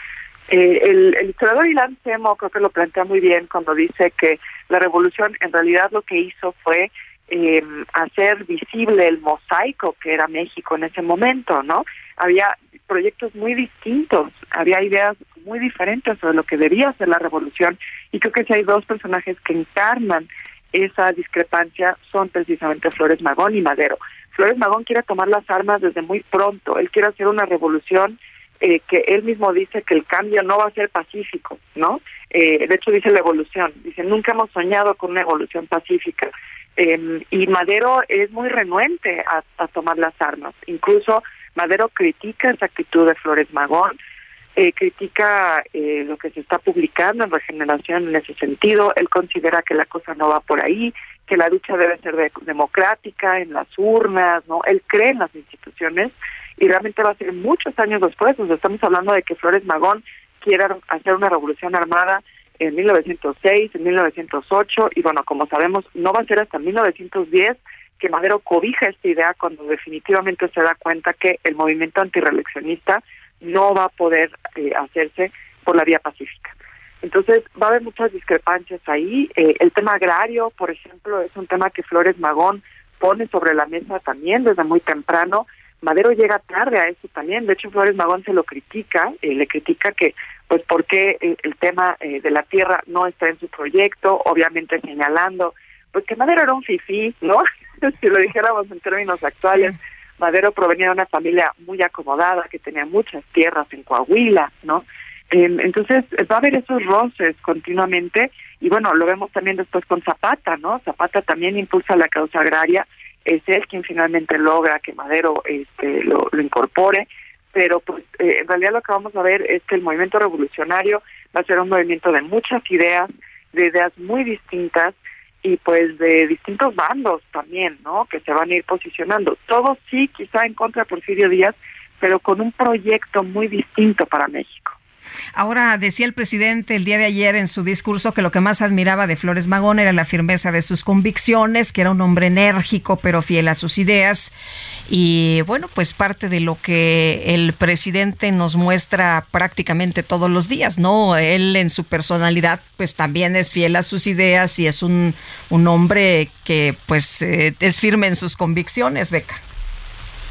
el, el historiador Ilan Semo creo que lo plantea muy bien cuando dice que la revolución en realidad lo que hizo fue eh, hacer visible el mosaico que era México en ese momento, ¿no? Había proyectos muy distintos, había ideas muy diferentes sobre lo que debía ser la revolución y creo que si hay dos personajes que encarnan esa discrepancia son precisamente Flores Magón y Madero. Flores Magón quiere tomar las armas desde muy pronto, él quiere hacer una revolución eh, que él mismo dice que el cambio no va a ser pacífico, ¿no? Eh, de hecho dice la evolución, dice nunca hemos soñado con una evolución pacífica. Eh, y Madero es muy renuente a, a, tomar las armas. Incluso Madero critica esa actitud de Flores Magón, eh, critica eh, lo que se está publicando en Regeneración en ese sentido. Él considera que la cosa no va por ahí, que la lucha debe ser de, democrática, en las urnas, ¿no? Él cree en las instituciones y realmente va a ser muchos años después. Nos estamos hablando de que Flores Magón quiera hacer una revolución armada en 1906, en 1908 y bueno, como sabemos, no va a ser hasta 1910 que Madero cobija esta idea cuando definitivamente se da cuenta que el movimiento antireeleccionista no va a poder eh, hacerse por la vía pacífica. Entonces va a haber muchas discrepancias ahí. Eh, el tema agrario, por ejemplo, es un tema que Flores Magón pone sobre la mesa también desde muy temprano. Madero llega tarde a eso también. De hecho, Flores Magón se lo critica, eh, le critica que pues por qué el, tema eh, de la tierra no está en su proyecto, obviamente señalando pues que Madero era un fifí, ¿no? si lo dijéramos en términos actuales, Madero provenía de una familia muy acomodada que tenía muchas tierras en Coahuila, ¿no? entonces va a haber esos roces continuamente y bueno, lo vemos también después con Zapata, ¿no? Zapata también impulsa la causa agraria, es él quien finalmente logra que Madero este, lo incorpore pero pues eh, en realidad lo que vamos a ver es que el movimiento revolucionario va a ser un movimiento de muchas ideas, de ideas muy distintas y pues de distintos bandos también, ¿no? Que se van a ir posicionando. Todos sí, quizá en contra de Porfirio Díaz, pero con un proyecto muy distinto para México. Ahora, decía el presidente el día de ayer en su discurso que lo que más admiraba de Flores Magón era la firmeza de sus convicciones, que era un hombre enérgico pero fiel a sus ideas. Y bueno, pues parte de lo que el presidente nos muestra prácticamente todos los días, ¿no? Él en su personalidad pues también es fiel a sus ideas y es un, un hombre que pues eh, es firme en sus convicciones, Beca.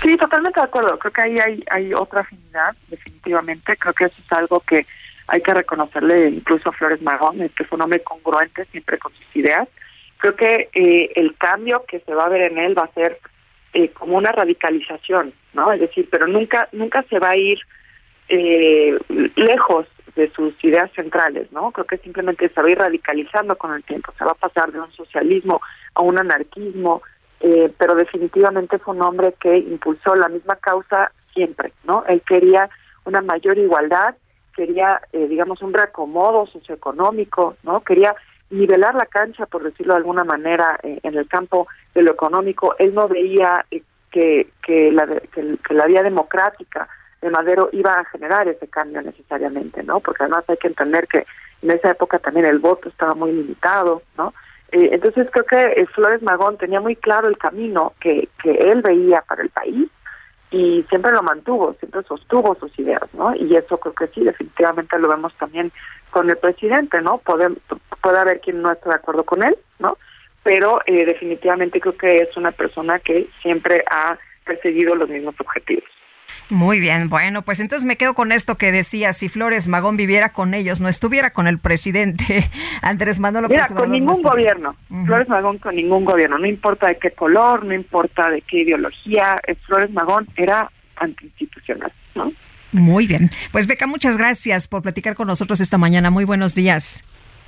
Sí, totalmente de acuerdo. Creo que ahí hay, hay otra afinidad, definitivamente. Creo que eso es algo que hay que reconocerle incluso a Flores Magón, que fue un hombre congruente siempre con sus ideas. Creo que eh, el cambio que se va a ver en él va a ser eh, como una radicalización, ¿no? Es decir, pero nunca nunca se va a ir eh, lejos de sus ideas centrales, ¿no? Creo que simplemente se va a ir radicalizando con el tiempo, se va a pasar de un socialismo a un anarquismo, eh, pero definitivamente fue un hombre que impulsó la misma causa siempre, ¿no? Él quería una mayor igualdad, quería, eh, digamos, un reacomodo socioeconómico, ¿no? Quería nivelar la cancha, por decirlo de alguna manera, eh, en el campo de lo económico. Él no veía eh, que, que, la, que, la vía democrática de Madero iba a generar ese cambio necesariamente, ¿no? Porque además hay que entender que en esa época también el voto estaba muy limitado, ¿no? Entonces creo que Flores Magón tenía muy claro el camino que, que él veía para el país y siempre lo mantuvo, siempre sostuvo sus ideas, ¿no? Y eso creo que sí, definitivamente lo vemos también con el presidente, ¿no? Puede, puede haber quien no esté de acuerdo con él, ¿no? Pero eh, definitivamente creo que es una persona que siempre ha perseguido los mismos objetivos. Muy bien, bueno, pues entonces me quedo con esto que decía, si Flores Magón viviera con ellos, no estuviera con el presidente Andrés Manuel López Mira, con ningún gobierno, Flores Magón con ningún gobierno, no importa de qué color, no importa de qué ideología, Flores Magón era antiinstitucional, ¿no? Muy bien, pues Beca, muchas gracias por platicar con nosotros esta mañana, muy buenos días.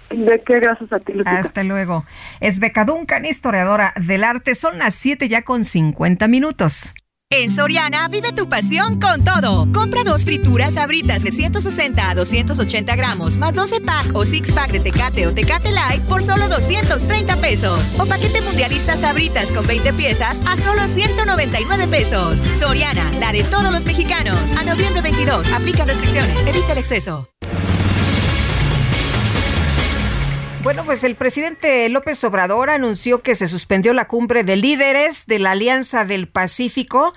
¿De qué? Gracias a ti, Hasta luego. Es Beca Duncan, historiadora del arte. Son las 7 ya con 50 minutos. En Soriana vive tu pasión con todo. Compra dos frituras abritas de 160 a 280 gramos, más 12 pack o 6 pack de Tecate o Tecate Light por solo 230 pesos. O paquete mundialista sabritas con 20 piezas a solo 199 pesos. Soriana, la de todos los mexicanos. A noviembre 22, aplica restricciones, evita el exceso. Bueno, pues el presidente López Obrador anunció que se suspendió la cumbre de líderes de la Alianza del Pacífico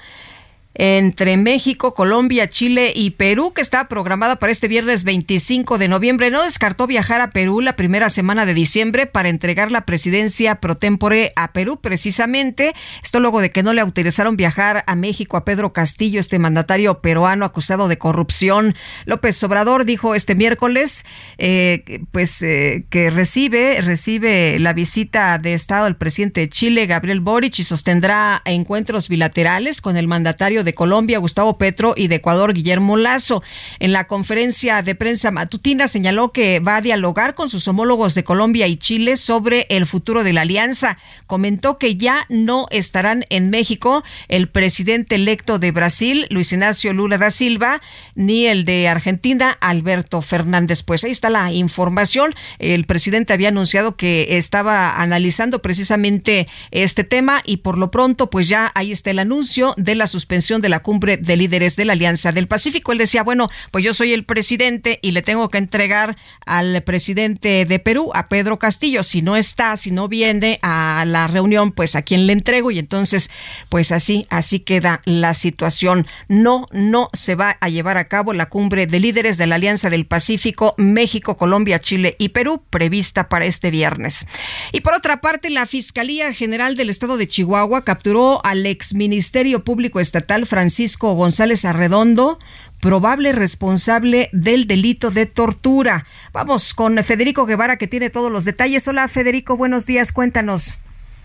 entre México, Colombia, Chile y Perú, que está programada para este viernes 25 de noviembre. No descartó viajar a Perú la primera semana de diciembre para entregar la presidencia pro tempore a Perú, precisamente. Esto luego de que no le autorizaron viajar a México a Pedro Castillo, este mandatario peruano acusado de corrupción. López Obrador dijo este miércoles, eh, pues eh, que recibe, recibe la visita de Estado del presidente de Chile, Gabriel Boric, y sostendrá encuentros bilaterales con el mandatario de de Colombia, Gustavo Petro, y de Ecuador, Guillermo Lazo. En la conferencia de prensa matutina señaló que va a dialogar con sus homólogos de Colombia y Chile sobre el futuro de la alianza. Comentó que ya no estarán en México el presidente electo de Brasil, Luis Ignacio Lula da Silva, ni el de Argentina, Alberto Fernández. Pues ahí está la información. El presidente había anunciado que estaba analizando precisamente este tema y por lo pronto, pues ya ahí está el anuncio de la suspensión de la cumbre de líderes de la Alianza del Pacífico. Él decía, bueno, pues yo soy el presidente y le tengo que entregar al presidente de Perú, a Pedro Castillo. Si no está, si no viene a la reunión, pues a quién le entrego. Y entonces, pues así, así queda la situación. No, no se va a llevar a cabo la cumbre de líderes de la Alianza del Pacífico, México, Colombia, Chile y Perú, prevista para este viernes. Y por otra parte, la Fiscalía General del Estado de Chihuahua capturó al exministerio público estatal Francisco González Arredondo, probable responsable del delito de tortura. Vamos con Federico Guevara que tiene todos los detalles. Hola Federico, buenos días, cuéntanos.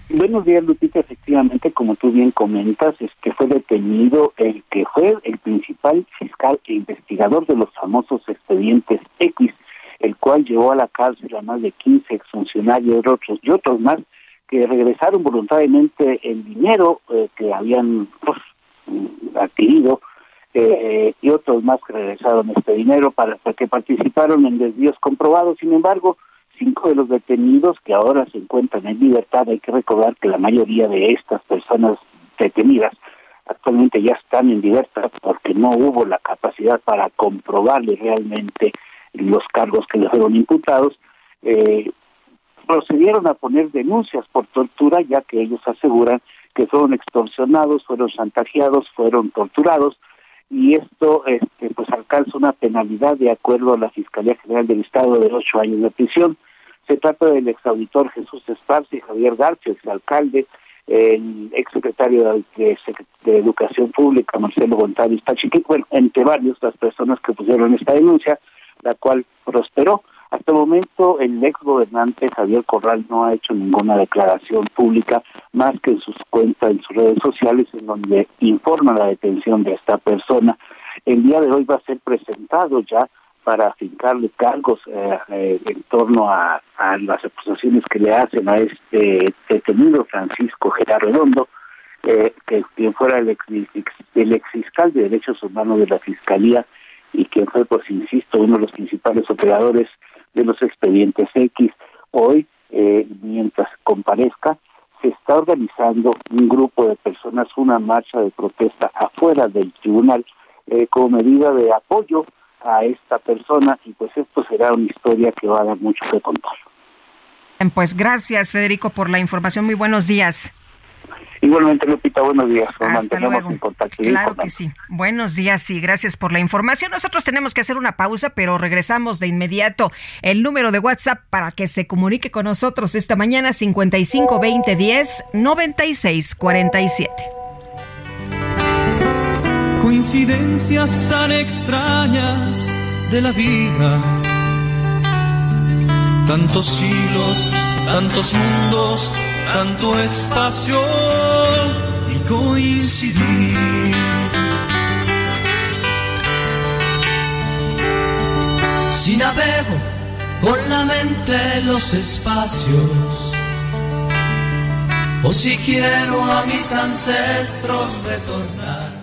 Buenos días, Lupita. Efectivamente, como tú bien comentas, es que fue detenido el que fue el principal fiscal e investigador de los famosos expedientes X, el cual llevó a la cárcel a más de 15 exfuncionarios y otros, y otros más que regresaron voluntariamente el dinero eh, que habían pues, adquirido eh, y otros más que regresaron este dinero para, que participaron en desvíos comprobados. Sin embargo, cinco de los detenidos que ahora se encuentran en libertad, hay que recordar que la mayoría de estas personas detenidas actualmente ya están en libertad porque no hubo la capacidad para comprobarle realmente los cargos que le fueron imputados. Eh, procedieron a poner denuncias por tortura ya que ellos aseguran que fueron extorsionados, fueron chantajeados, fueron torturados y esto este, pues alcanza una penalidad de acuerdo a la Fiscalía General del Estado de ocho años de prisión. Se trata del exauditor Jesús Esparza y Javier García, exalcalde, el exsecretario de, de, Educación Pública, Marcelo González Pachiqui, bueno, entre varios las personas que pusieron esta denuncia, la cual prosperó. Hasta el momento, el ex gobernante Javier Corral no ha hecho ninguna declaración pública más que en sus cuentas, en sus redes sociales, en donde informa la detención de esta persona. El día de hoy va a ser presentado ya para afincarle cargos eh, eh, en torno a, las acusaciones que le hacen a este detenido Francisco Gerardo Redondo, eh, quien fuera el ex, el ex fiscal de derechos humanos de la fiscalía y quien fue, pues insisto, uno de los principales operadores de los expedientes X. Hoy, eh, mientras comparezca, se está organizando un grupo de personas, una marcha de protesta afuera del tribunal eh, como medida de apoyo a esta persona y pues esto será una historia que va a dar mucho que contar. Pues gracias Federico por la información, muy buenos días. Igualmente, Lupita, buenos días. Hasta luego. claro que sí. Buenos días y gracias por la información. Nosotros tenemos que hacer una pausa, pero regresamos de inmediato. El número de WhatsApp para que se comunique con nosotros esta mañana 55 20 10 96 47. Coincidencias tan extrañas de la vida. Tantos siglos, tantos mundos tanto espacio y coincidir. Si navego con la mente los espacios, o si quiero a mis ancestros retornar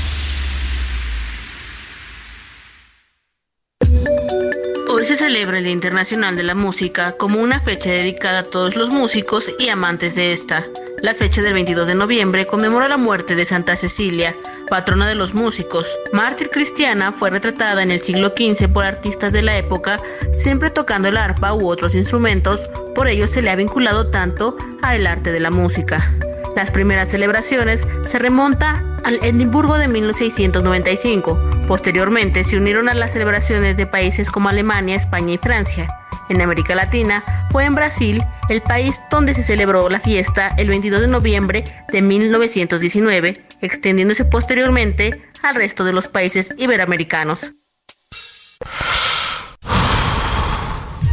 Hoy se celebra el Día Internacional de la Música como una fecha dedicada a todos los músicos y amantes de esta. La fecha del 22 de noviembre conmemora la muerte de Santa Cecilia, patrona de los músicos. Mártir cristiana, fue retratada en el siglo XV por artistas de la época, siempre tocando el arpa u otros instrumentos, por ello se le ha vinculado tanto al arte de la música. Las primeras celebraciones se remonta al Edimburgo de 1695. Posteriormente se unieron a las celebraciones de países como Alemania, España y Francia. En América Latina fue en Brasil el país donde se celebró la fiesta el 22 de noviembre de 1919, extendiéndose posteriormente al resto de los países iberoamericanos.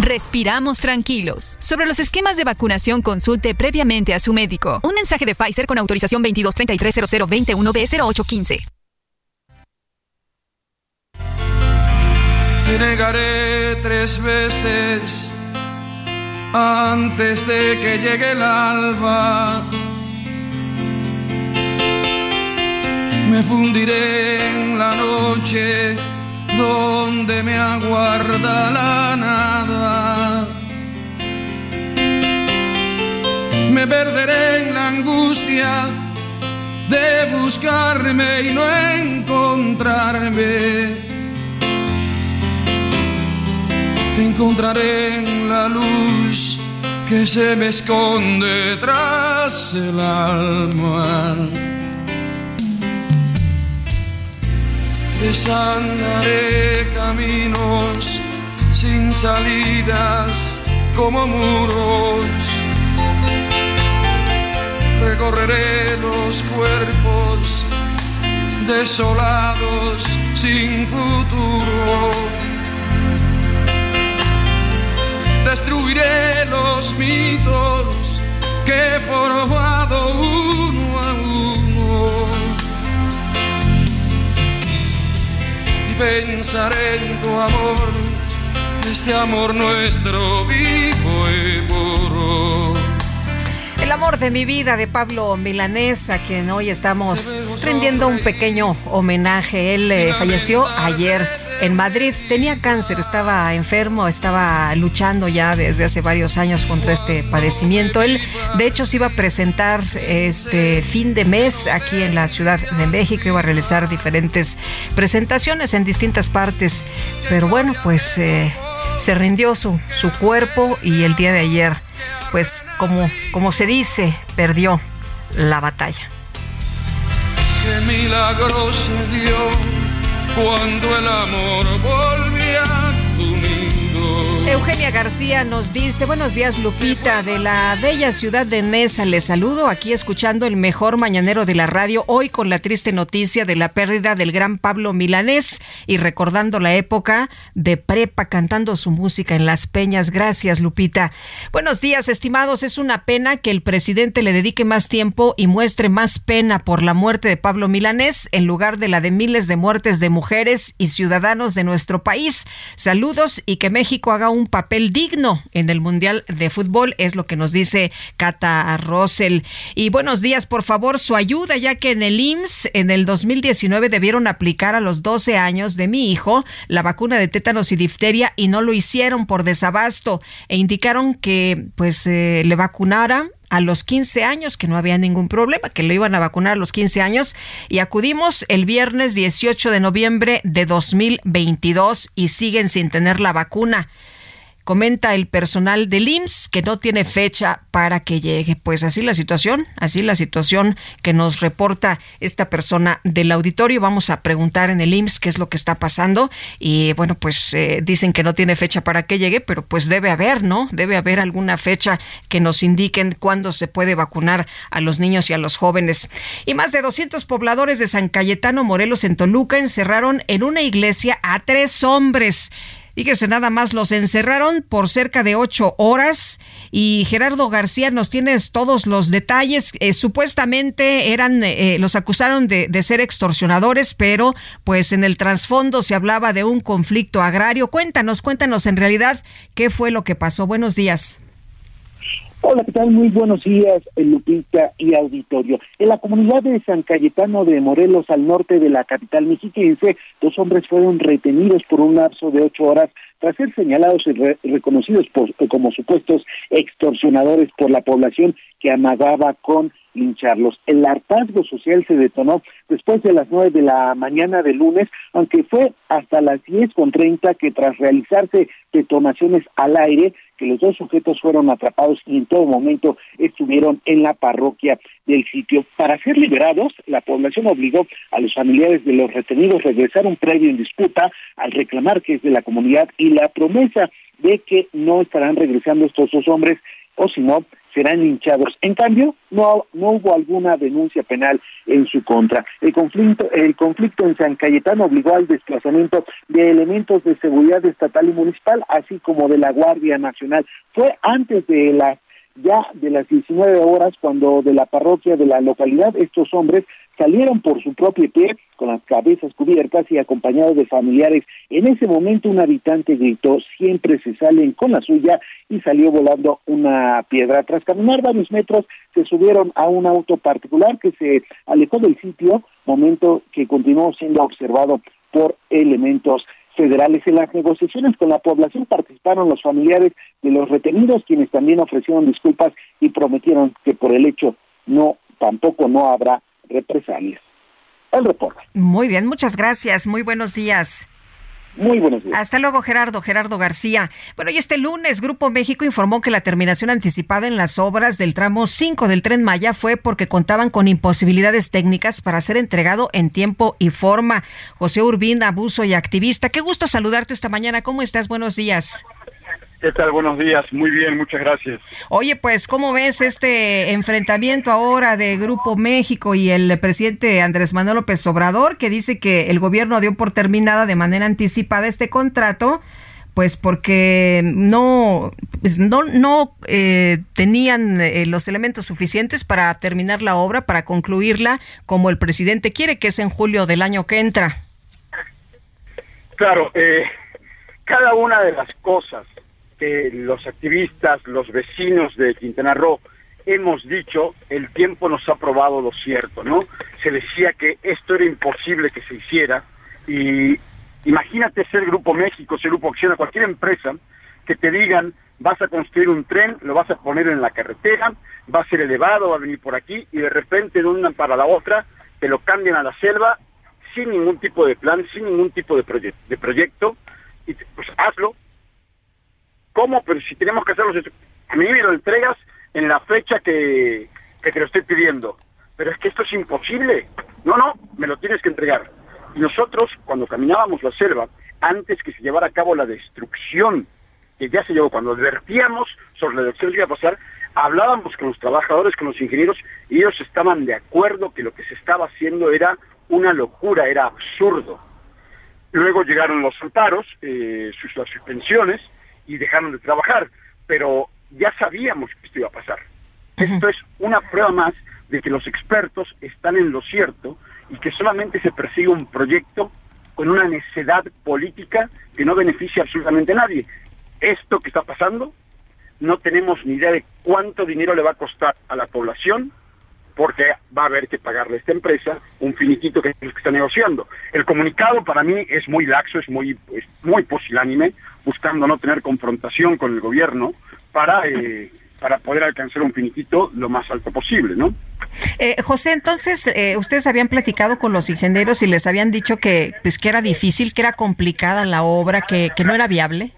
Respiramos tranquilos. Sobre los esquemas de vacunación, consulte previamente a su médico. Un mensaje de Pfizer con autorización 22330021B0815. Te negaré tres veces antes de que llegue el alba. Me fundiré en la noche donde me aguarda la nada. Me perderé en la angustia de buscarme y no encontrarme. Te encontraré en la luz que se me esconde tras el alma. Desandaré caminos sin salidas como muros. Recorreré los cuerpos desolados sin futuro. Destruiré los mitos que he formado pensaré en tu amor, este amor nuestro vivo y puro. El amor de mi vida de Pablo Milanés, a quien hoy estamos rendiendo un pequeño homenaje. Él eh, falleció ayer en Madrid. Tenía cáncer, estaba enfermo, estaba luchando ya desde hace varios años contra este padecimiento. Él, de hecho, se iba a presentar este fin de mes aquí en la Ciudad de México, iba a realizar diferentes presentaciones en distintas partes. Pero bueno, pues eh, se rindió su, su cuerpo y el día de ayer pues como, como se dice, perdió la batalla. Qué milagro se dio cuando el amor volvía Eugenia García nos dice, buenos días Lupita, de la bella ciudad de Nesa, les saludo aquí escuchando el mejor mañanero de la radio, hoy con la triste noticia de la pérdida del gran Pablo Milanés y recordando la época de prepa cantando su música en las peñas. Gracias Lupita. Buenos días estimados, es una pena que el presidente le dedique más tiempo y muestre más pena por la muerte de Pablo Milanés en lugar de la de miles de muertes de mujeres y ciudadanos de nuestro país. Saludos y que México haga un un papel digno en el Mundial de Fútbol, es lo que nos dice Cata Russell. Y buenos días, por favor, su ayuda, ya que en el IMSS en el 2019 debieron aplicar a los 12 años de mi hijo la vacuna de tétanos y difteria y no lo hicieron por desabasto e indicaron que pues eh, le vacunara a los 15 años, que no había ningún problema, que lo iban a vacunar a los 15 años, y acudimos el viernes 18 de noviembre de 2022 y siguen sin tener la vacuna. Comenta el personal del IMSS que no tiene fecha para que llegue. Pues así la situación, así la situación que nos reporta esta persona del auditorio. Vamos a preguntar en el IMSS qué es lo que está pasando. Y bueno, pues eh, dicen que no tiene fecha para que llegue, pero pues debe haber, ¿no? Debe haber alguna fecha que nos indiquen cuándo se puede vacunar a los niños y a los jóvenes. Y más de 200 pobladores de San Cayetano, Morelos, en Toluca, encerraron en una iglesia a tres hombres. Fíjese, nada más los encerraron por cerca de ocho horas y Gerardo García nos tienes todos los detalles. Eh, supuestamente eran, eh, los acusaron de, de, ser extorsionadores, pero pues en el trasfondo se hablaba de un conflicto agrario. Cuéntanos, cuéntanos en realidad qué fue lo que pasó. Buenos días. Hola, ¿qué tal? Muy buenos días, Lupita y auditorio. En la comunidad de San Cayetano de Morelos, al norte de la capital mexiquense, dos hombres fueron retenidos por un lapso de ocho horas tras ser señalados y reconocidos como supuestos extorsionadores por la población que amagaba con lincharlos. El hartazgo social se detonó después de las nueve de la mañana de lunes, aunque fue hasta las diez con treinta que tras realizarse detonaciones al aire, que los dos sujetos fueron atrapados y en todo momento estuvieron en la parroquia del sitio. Para ser liberados, la población obligó a los familiares de los retenidos a regresar un previo en disputa al reclamar que es de la comunidad y la promesa de que no estarán regresando estos dos hombres o si no serán hinchados. En cambio, no, no hubo alguna denuncia penal en su contra. El conflicto, el conflicto en San Cayetano obligó al desplazamiento de elementos de seguridad estatal y municipal, así como de la Guardia Nacional. Fue antes de las ya de las 19 horas cuando de la parroquia de la localidad estos hombres salieron por su propio pie con las cabezas cubiertas y acompañados de familiares. En ese momento un habitante gritó, siempre se salen con la suya y salió volando una piedra. Tras caminar varios metros se subieron a un auto particular que se alejó del sitio, momento que continuó siendo observado por elementos federales. En las negociaciones con la población participaron los familiares de los retenidos, quienes también ofrecieron disculpas y prometieron que por el hecho no, tampoco no habrá represalias. El reporte. Muy bien, muchas gracias. Muy buenos días. Muy buenos días. Hasta luego, Gerardo. Gerardo García. Bueno, y este lunes, Grupo México informó que la terminación anticipada en las obras del tramo 5 del Tren Maya fue porque contaban con imposibilidades técnicas para ser entregado en tiempo y forma. José Urbina, abuso y activista. Qué gusto saludarte esta mañana. ¿Cómo estás? Buenos días. ¿Qué tal? Buenos días. Muy bien, muchas gracias. Oye, pues, ¿cómo ves este enfrentamiento ahora de Grupo México y el presidente Andrés Manuel López Obrador, que dice que el gobierno dio por terminada de manera anticipada este contrato? Pues porque no, pues no, no eh, tenían eh, los elementos suficientes para terminar la obra, para concluirla como el presidente quiere, que es en julio del año que entra. Claro, eh, cada una de las cosas que los activistas, los vecinos de Quintana Roo hemos dicho, el tiempo nos ha probado lo cierto, ¿no? Se decía que esto era imposible que se hiciera y imagínate ser Grupo México, ser Grupo Acción, cualquier empresa que te digan vas a construir un tren, lo vas a poner en la carretera, va a ser elevado, va a venir por aquí y de repente de una para la otra te lo cambian a la selva sin ningún tipo de plan, sin ningún tipo de, de proyecto y pues hazlo, ¿Cómo? Pero si tenemos que hacerlo, a mí me lo entregas en la fecha que, te lo estoy pidiendo. Pero es que esto es imposible. No, no, me lo tienes que entregar. Y nosotros, cuando caminábamos la selva, antes que se llevara a cabo la destrucción que ya se llevó, cuando advertíamos sobre la destrucción que iba a pasar, hablábamos con los trabajadores, con los ingenieros, y ellos estaban de acuerdo que lo que se estaba haciendo era una locura, era absurdo. Luego llegaron los amparos, eh, sus, suspensiones, y dejaron de trabajar, pero ya sabíamos que esto iba a pasar. Esto es una prueba más de que los expertos están en lo cierto y que solamente se persigue un proyecto con una necedad política que no beneficia absolutamente a nadie. Esto que está pasando, no tenemos ni idea de cuánto dinero le va a costar a la población, porque va a haber que pagarle a esta empresa un finiquito que, está negociando. El comunicado para mí es muy laxo, es muy, es muy posilánime, buscando no tener confrontación con el gobierno para, eh, para poder alcanzar un finiquito lo más alto posible, ¿no? Eh, José, entonces, eh, ustedes habían platicado con los ingenieros y les habían dicho que, pues, que era difícil, que era complicada la obra, que, que no era viable.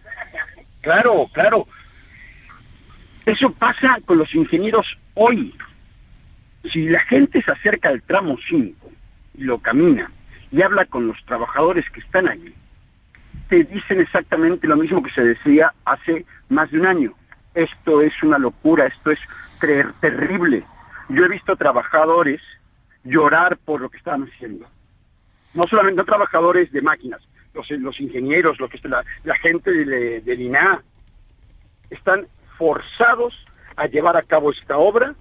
Claro, claro. Eso pasa con los ingenieros hoy. Si la gente se acerca al tramo 5 y lo camina y habla con los trabajadores que están allí, te dicen exactamente lo mismo que se decía hace más de un año. Esto es una locura, esto es terrible. Yo he visto trabajadores llorar por lo que estaban haciendo. No solamente trabajadores de máquinas, los, ingenieros, que, la, la gente del de están forzados a llevar a cabo esta obra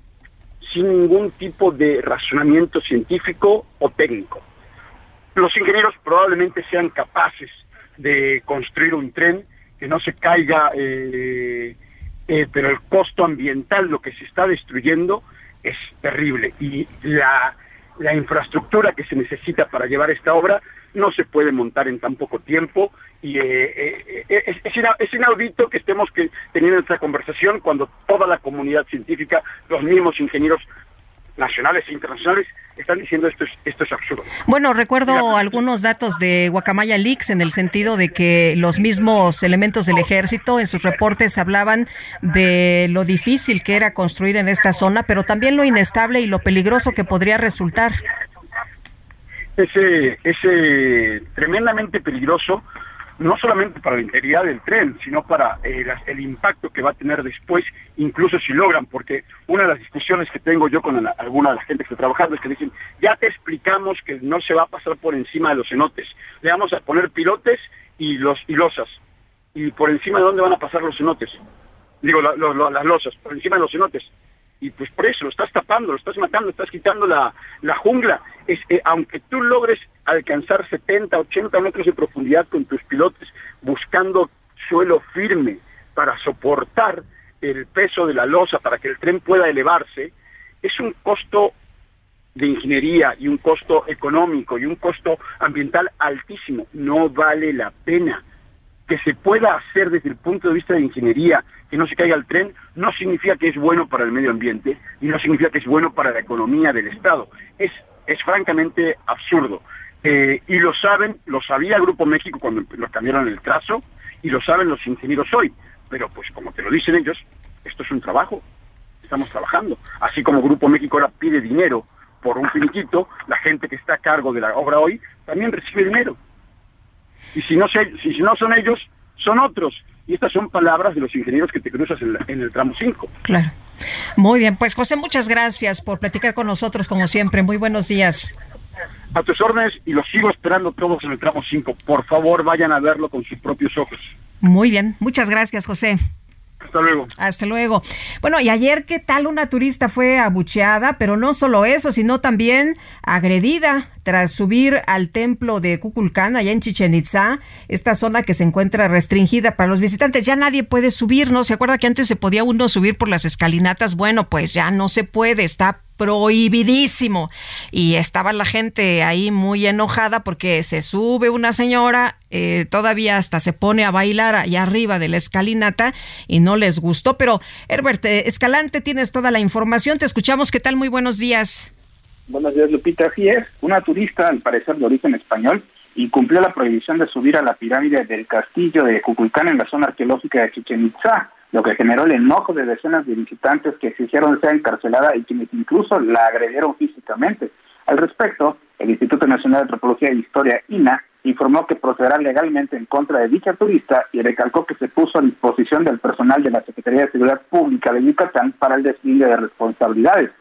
sin ningún tipo de razonamiento científico o técnico. Los ingenieros probablemente sean capaces de construir un tren que no se caiga, eh, eh, pero el costo ambiental, lo que se está destruyendo, es terrible. Y la, infraestructura que se necesita para llevar esta obra no se puede montar en tan poco tiempo y eh, es, es, inaudito que estemos que, teniendo esta conversación cuando toda la comunidad científica, los mismos ingenieros nacionales e internacionales están diciendo esto es, esto es absurdo. Bueno, recuerdo algunos datos de Guacamaya Leaks en el sentido de que los mismos elementos del ejército en sus reportes hablaban de lo difícil que era construir en esta zona, pero también lo inestable y lo peligroso que podría resultar. Ese, ese tremendamente peligroso no solamente para la integridad del tren, sino para eh, el impacto que va a tener después, incluso si logran, porque una de las discusiones que tengo yo con alguna de la gente que está trabajando es que dicen, ya te explicamos que no se va a pasar por encima de los cenotes, le vamos a poner pilotes y los y losas, y por encima de dónde van a pasar los cenotes, digo, las losas, por encima de los cenotes. Y pues por eso lo estás tapando, lo estás matando, estás quitando la, jungla. Es, aunque tú logres alcanzar 70, 80 metros de profundidad con tus pilotes buscando suelo firme para soportar el peso de la losa para que el tren pueda elevarse, es un costo de ingeniería y un costo económico y un costo ambiental altísimo. No vale la pena que se pueda hacer desde el punto de vista de ingeniería, que no se caiga el tren, no significa que es bueno para el medio ambiente y no significa que es bueno para la economía del Estado. Es, es francamente absurdo. Eh, y lo saben, lo sabía Grupo México cuando lo cambiaron el trazo y lo saben los ingenieros hoy. Pero pues como te lo dicen ellos, esto es un trabajo, estamos trabajando. Así como Grupo México ahora pide dinero por un finiquito, la gente que está a cargo de la obra hoy también recibe dinero. Y si no son ellos, son otros. Y estas son palabras de los ingenieros que te cruzas en, en el tramo 5. Claro. Muy bien, pues José, muchas gracias por platicar con nosotros como siempre. Muy buenos días. A tus órdenes y los sigo esperando todos en el tramo 5. Por favor, vayan a verlo con sus propios ojos. Muy bien, muchas gracias, José. Hasta luego. Hasta luego. Bueno, y ayer, ¿qué tal? Una turista fue abucheada, pero no solo eso, sino también agredida tras subir al templo de Kukulcán, allá en Chichen Itza, esta zona que se encuentra restringida para los visitantes. Ya nadie puede subir, ¿no? ¿Se acuerda que antes se podía uno subir por las escalinatas? Bueno, pues ya no se puede, está prohibidísimo. Y estaba la gente ahí muy enojada porque se sube una señora, eh, todavía hasta se pone a bailar allá arriba de la escalinata y no les gustó. Pero, Herbert, eh, Escalante, tienes toda la información. Te escuchamos. ¿Qué tal? Muy buenos días. Buenos días, Lupita. Así es, una turista, al parecer de origen español, incumplió la prohibición de subir a la pirámide del castillo de Cuculcán en la zona arqueológica de Chichen Itza lo que generó el enojo de decenas de visitantes que exigieron ser encarcelada y quienes incluso la agredieron físicamente. Al respecto, el Instituto Nacional de Antropología e Historia, INA, informó que procederá legalmente en contra de dicha turista y recalcó que se puso a disposición del personal de la Secretaría de Seguridad Pública de Yucatán para el desfile de responsabilidades.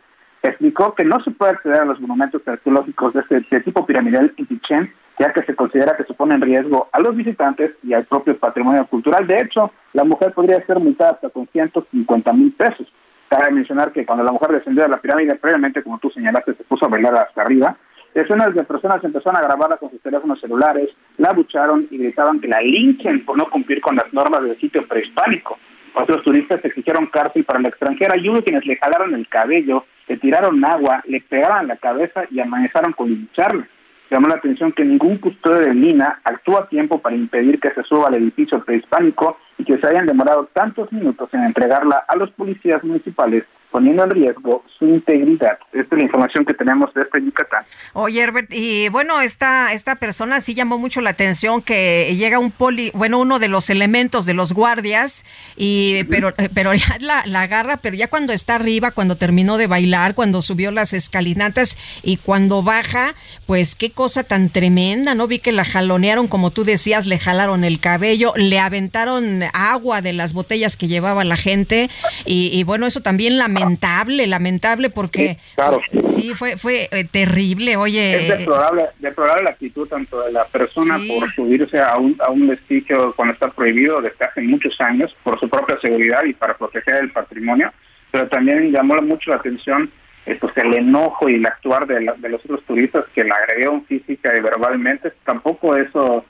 Explicó que no se puede acceder a los monumentos arqueológicos de este tipo piramidal en Chichen ya que se considera que supone en riesgo a los visitantes y al propio patrimonio cultural. De hecho, la mujer podría ser multada hasta con 150 mil pesos. Cabe mencionar que cuando la mujer descendió de la pirámide, previamente, como tú señalaste, se puso a bailar hasta arriba, decenas de personas empezaron a grabarla con sus teléfonos celulares, la bucharon y gritaban que la linchen por no cumplir con las normas del sitio prehispánico. Otros turistas exigieron cárcel para la extranjera y hubo quienes le jalaron el cabello, le tiraron agua, le pegaban la cabeza y amenazaron con lincharla llamó la atención que ningún custodio de mina actúa a tiempo para impedir que se suba al edificio prehispánico y que se hayan demorado tantos minutos en entregarla a los policías municipales poniendo en riesgo su integridad. Esta es la información que tenemos de este Yucatán. Oye, Herbert, y bueno, esta, esta persona sí llamó mucho la atención que llega un poli, bueno, uno de los elementos de los guardias, y pero, pero ya la, la agarra, pero ya cuando está arriba, cuando terminó de bailar, cuando subió las escalinatas y cuando baja, pues qué cosa tan tremenda, ¿no? Vi que la jalonearon, como tú decías, le jalaron el cabello, le aventaron agua de las botellas que llevaba la gente, y, y bueno, eso también la lamentable, lamentable porque sí, fue fue eh, terrible, oye. Es deplorable, deplorable la actitud tanto de la persona por subirse a un, a un vestigio cuando está prohibido desde hace muchos años por su propia seguridad y para proteger el patrimonio, pero también llamó mucho la atención eh, pues el enojo y el actuar de, de los otros turistas que la agredieron física y verbalmente, tampoco eso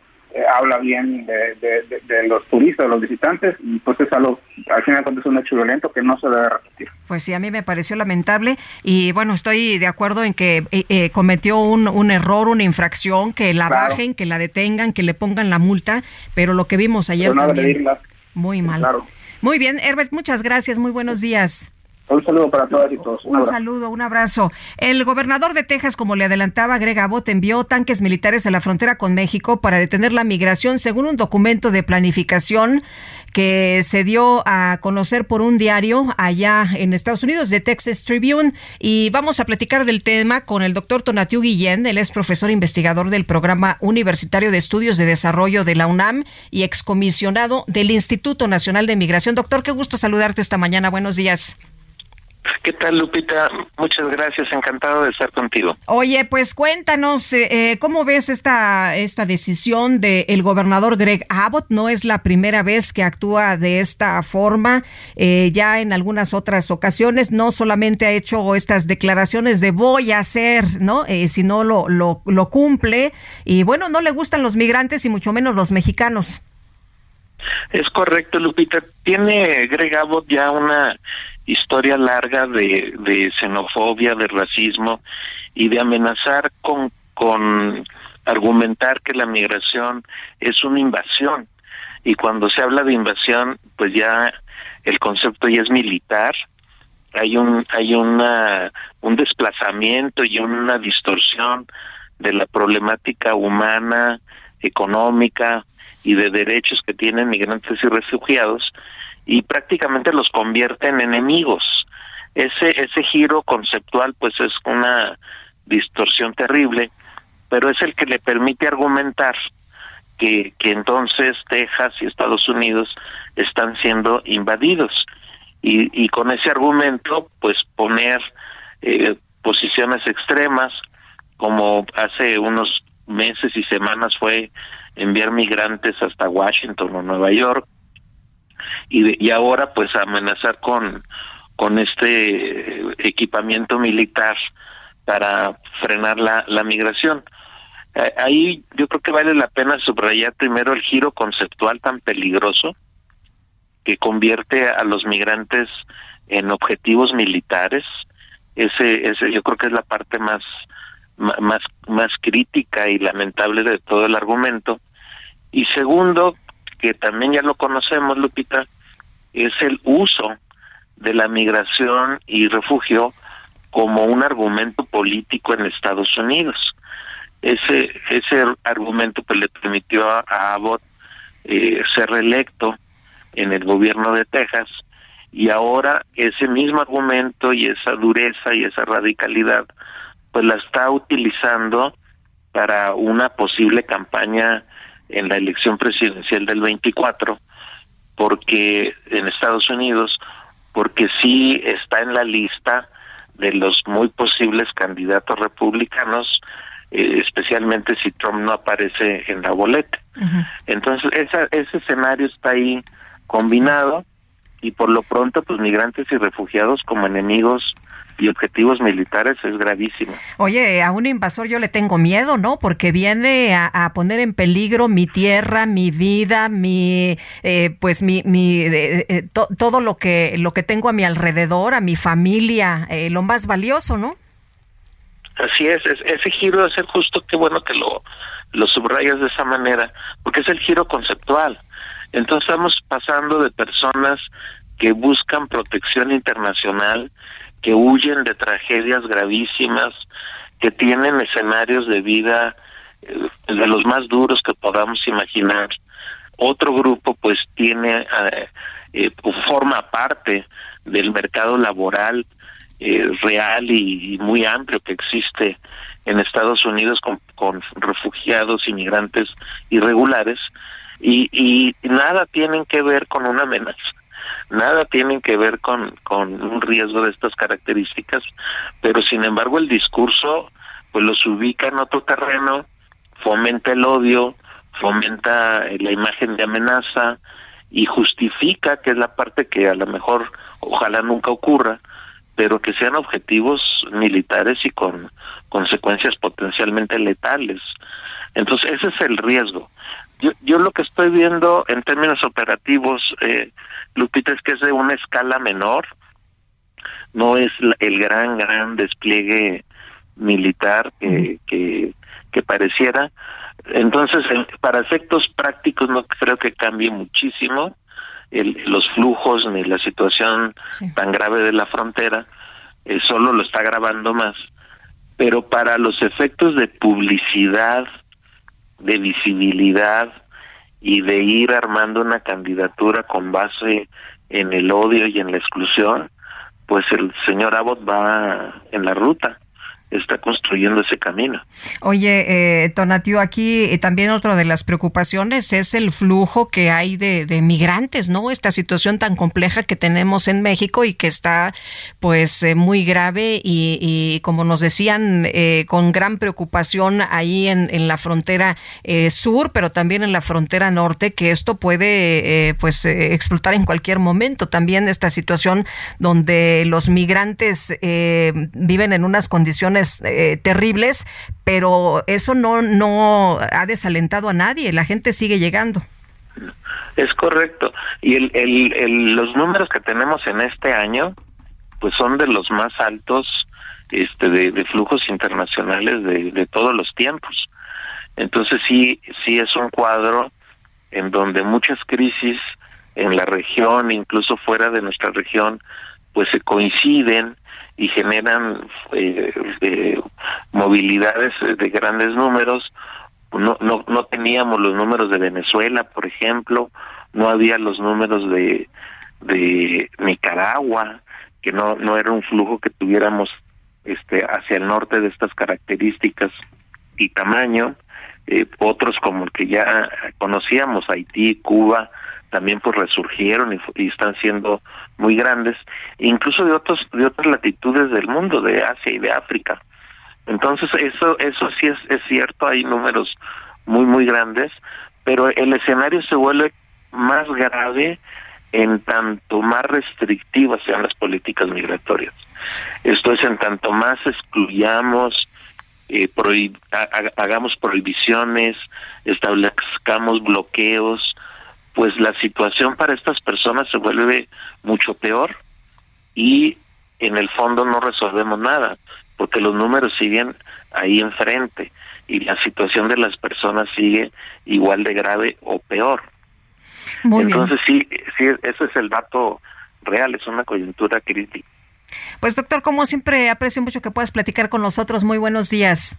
habla bien de, los turistas, de los visitantes, y pues es algo, al final es un hecho violento que no se debe repetir. Pues sí, a mí me pareció lamentable y bueno, estoy de acuerdo en que eh, eh, cometió un, un, error, una infracción, que la bajen, que la detengan, que le pongan la multa, pero lo que vimos ayer también, muy mal. Muy bien, Herbert, muchas gracias, muy buenos días. Un saludo para todas y todos. Un, saludo, un abrazo. El gobernador de Texas, como le adelantaba Greg Abbott, envió tanques militares a la frontera con México para detener la migración, según un documento de planificación que se dio a conocer por un diario allá en Estados Unidos, de Texas Tribune. Y vamos a platicar del tema con el doctor Tonatiu Guillén. Él es profesor investigador del Programa Universitario de Estudios de Desarrollo de la UNAM y excomisionado del Instituto Nacional de Migración. Doctor, qué gusto saludarte esta mañana. Buenos días. ¿Qué tal, Lupita? Muchas gracias, encantado de estar contigo. Oye, pues cuéntanos, eh, eh, ¿cómo ves esta, esta decisión del gobernador Greg Abbott? No es la primera vez que actúa de esta forma, eh, ya en algunas otras ocasiones no solamente ha hecho estas declaraciones de voy a hacer, ¿no? sino lo, lo, lo cumple y bueno, no le gustan los migrantes y mucho menos los mexicanos. Es correcto, Lupita. Tiene Greg Abbott ya una historia larga de, xenofobia, de racismo y de amenazar con, con argumentar que la migración es una invasión. Y cuando se habla de invasión, pues ya el concepto ya es militar, hay un hay una un desplazamiento y una distorsión de la problemática humana, económica y de derechos que tienen migrantes y refugiados y prácticamente los convierte en enemigos. Ese, ese giro conceptual pues es una distorsión terrible, pero es el que le permite argumentar que, que entonces Texas y Estados Unidos están siendo invadidos. Y, y con ese argumento, pues poner eh, posiciones extremas, como hace unos meses y semanas fue enviar migrantes hasta Washington o Nueva York, y, y ahora pues amenazar con, con este equipamiento militar para frenar la, migración. Ahí yo creo que vale la pena subrayar primero el giro conceptual tan peligroso que convierte a los migrantes en objetivos militares. Ese, ese yo creo que es la parte más, más, más crítica y lamentable de todo el argumento. Y segundo, que también ya lo conocemos, Lupita, es el uso de la migración y refugio como un argumento político en Estados Unidos. Ese ese argumento que le permitió a, Abbott eh, ser reelecto en el gobierno de Texas y ahora ese mismo argumento y esa dureza y esa radicalidad pues la está utilizando para una posible campaña en la elección presidencial del 24 porque en Estados Unidos porque sí está en la lista de los muy posibles candidatos republicanos, eh, especialmente si Trump no aparece en la boleta. Entonces, esa, ese escenario está ahí combinado y por lo pronto, pues migrantes y refugiados como enemigos y objetivos militares es gravísimo. Oye, a un invasor yo le tengo miedo, ¿no? Porque viene a, poner en peligro mi tierra, mi vida, mi, eh, pues mi, mi eh, eh, todo lo que lo que tengo a mi alrededor, a mi familia, lo más valioso, ¿no? Así es, ese giro es el justo, qué bueno que lo, lo subrayas de esa manera, porque es el giro conceptual. Entonces estamos pasando de personas que buscan protección internacional, que huyen de tragedias gravísimas, que tienen escenarios de vida eh, de los más duros que podamos imaginar. Otro grupo pues tiene, eh, eh, forma parte del mercado laboral real y, muy amplio que existe en Estados Unidos con, refugiados, inmigrantes irregulares, y nada tienen que ver con una amenaza nada tienen que ver con, con un riesgo de estas características, pero sin embargo el discurso pues los ubica en otro terreno, fomenta el odio, fomenta la imagen de amenaza y justifica, que es la parte que a lo mejor ojalá nunca ocurra, pero que sean objetivos militares y con consecuencias potencialmente letales. Entonces ese es el riesgo. Yo, yo lo que estoy viendo en términos operativos, eh, Lupita, es que es de una escala menor, no es el gran, gran despliegue militar que, que, pareciera. Entonces, para efectos prácticos no creo que cambie muchísimo el, los flujos ni la situación tan grave de la frontera, eh, solo lo está agravando más. Pero para los efectos de publicidad de visibilidad y de ir armando una candidatura con base en el odio y en la exclusión, pues el señor Abbott va en la ruta está construyendo ese camino. Oye, eh, Tonatio, aquí eh, también otra de las preocupaciones es el flujo que hay de, migrantes, ¿no? Esta situación tan compleja que tenemos en México y que está pues eh, muy grave y, como nos decían, eh, con gran preocupación ahí en, en la frontera sur, pero también en la frontera norte, que esto puede pues explotar en cualquier momento. También esta situación donde los migrantes viven en unas condiciones eh, terribles, pero eso no, no ha desalentado a nadie, la gente sigue llegando. Es correcto. Y el, el, los números que tenemos en este año, pues son de los más altos este, de, flujos internacionales de, de, todos los tiempos. Entonces sí, sí es un cuadro en donde muchas crisis en la región, incluso fuera de nuestra región, pues se coinciden y generan eh, eh, movilidades de grandes números. No, no, no teníamos los números de Venezuela, por ejemplo, no había los números de, de Nicaragua, que no, no era un flujo que tuviéramos este hacia el norte de estas características y tamaño. eh, otros como el que ya conocíamos, Haití, Cuba, también pues resurgieron y, y, están siendo muy grandes, incluso de otros de otras latitudes del mundo, de Asia y de África. Entonces eso eso sí es, es cierto, hay números muy muy grandes, pero el escenario se vuelve más grave en tanto más restrictivas sean las políticas migratorias. Esto es en tanto más excluyamos, eh, hagamos prohibiciones, establezcamos bloqueos, pues la situación para estas personas se vuelve mucho peor y en el fondo no resolvemos nada, porque los números siguen ahí enfrente y la situación de las personas sigue igual de grave o peor. Entonces sí, sí, eso es el dato real, es una coyuntura crítica. Pues doctor, como siempre, aprecio mucho que puedas platicar con nosotros. Muy buenos días.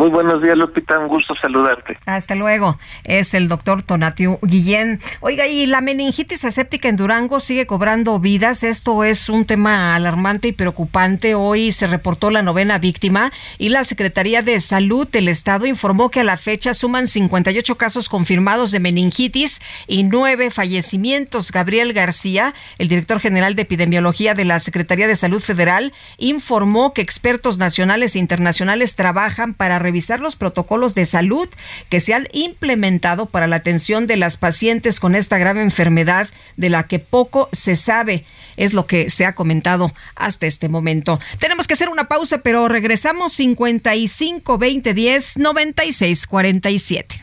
Muy buenos días, Lupita. Un gusto saludarte. Hasta luego. Es el doctor Tonatiu Guillén. Oiga, y la meningitis aséptica en Durango sigue cobrando vidas. Esto es un tema alarmante y preocupante. Hoy se reportó la novena víctima y la Secretaría de Salud del Estado informó que a la fecha suman 58 casos confirmados de meningitis y nueve fallecimientos. Gabriel García, el director general de epidemiología de la Secretaría de Salud Federal, informó que expertos nacionales e internacionales trabajan para revisar los protocolos de salud que se han implementado para la atención de las pacientes con esta grave enfermedad de la que poco se sabe. Es lo que se ha comentado hasta este momento. Tenemos que hacer una pausa, pero regresamos 55 20 10 96 47.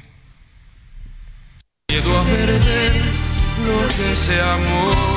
Miedo a perder lo que se.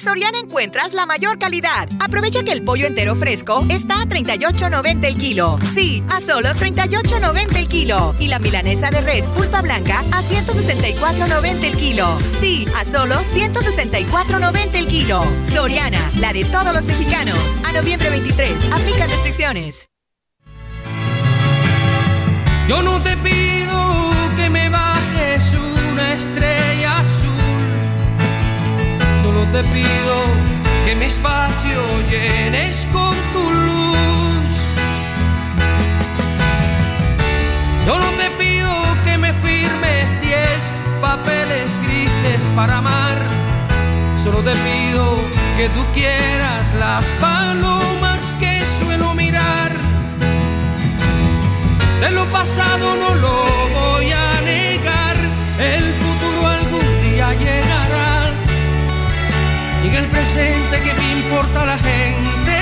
Soriana encuentras la mayor calidad. Aprovecha que el pollo entero fresco está a 38.90 el kilo. Sí, a solo 38.90 el kilo. Y la milanesa de res pulpa blanca a 164.90 el kilo. Sí, a solo 164.90 el kilo. Soriana, la de todos los mexicanos. A noviembre 23, aplica restricciones. Yo no te pido que me bajes una estrella azul. Te pido que mi espacio llenes con tu luz. Yo no te pido que me firmes diez papeles grises para amar. Solo te pido que tú quieras las palomas que suelo mirar. De lo pasado no lo voy a negar, el futuro algún día llegará. El presente que me importa la gente,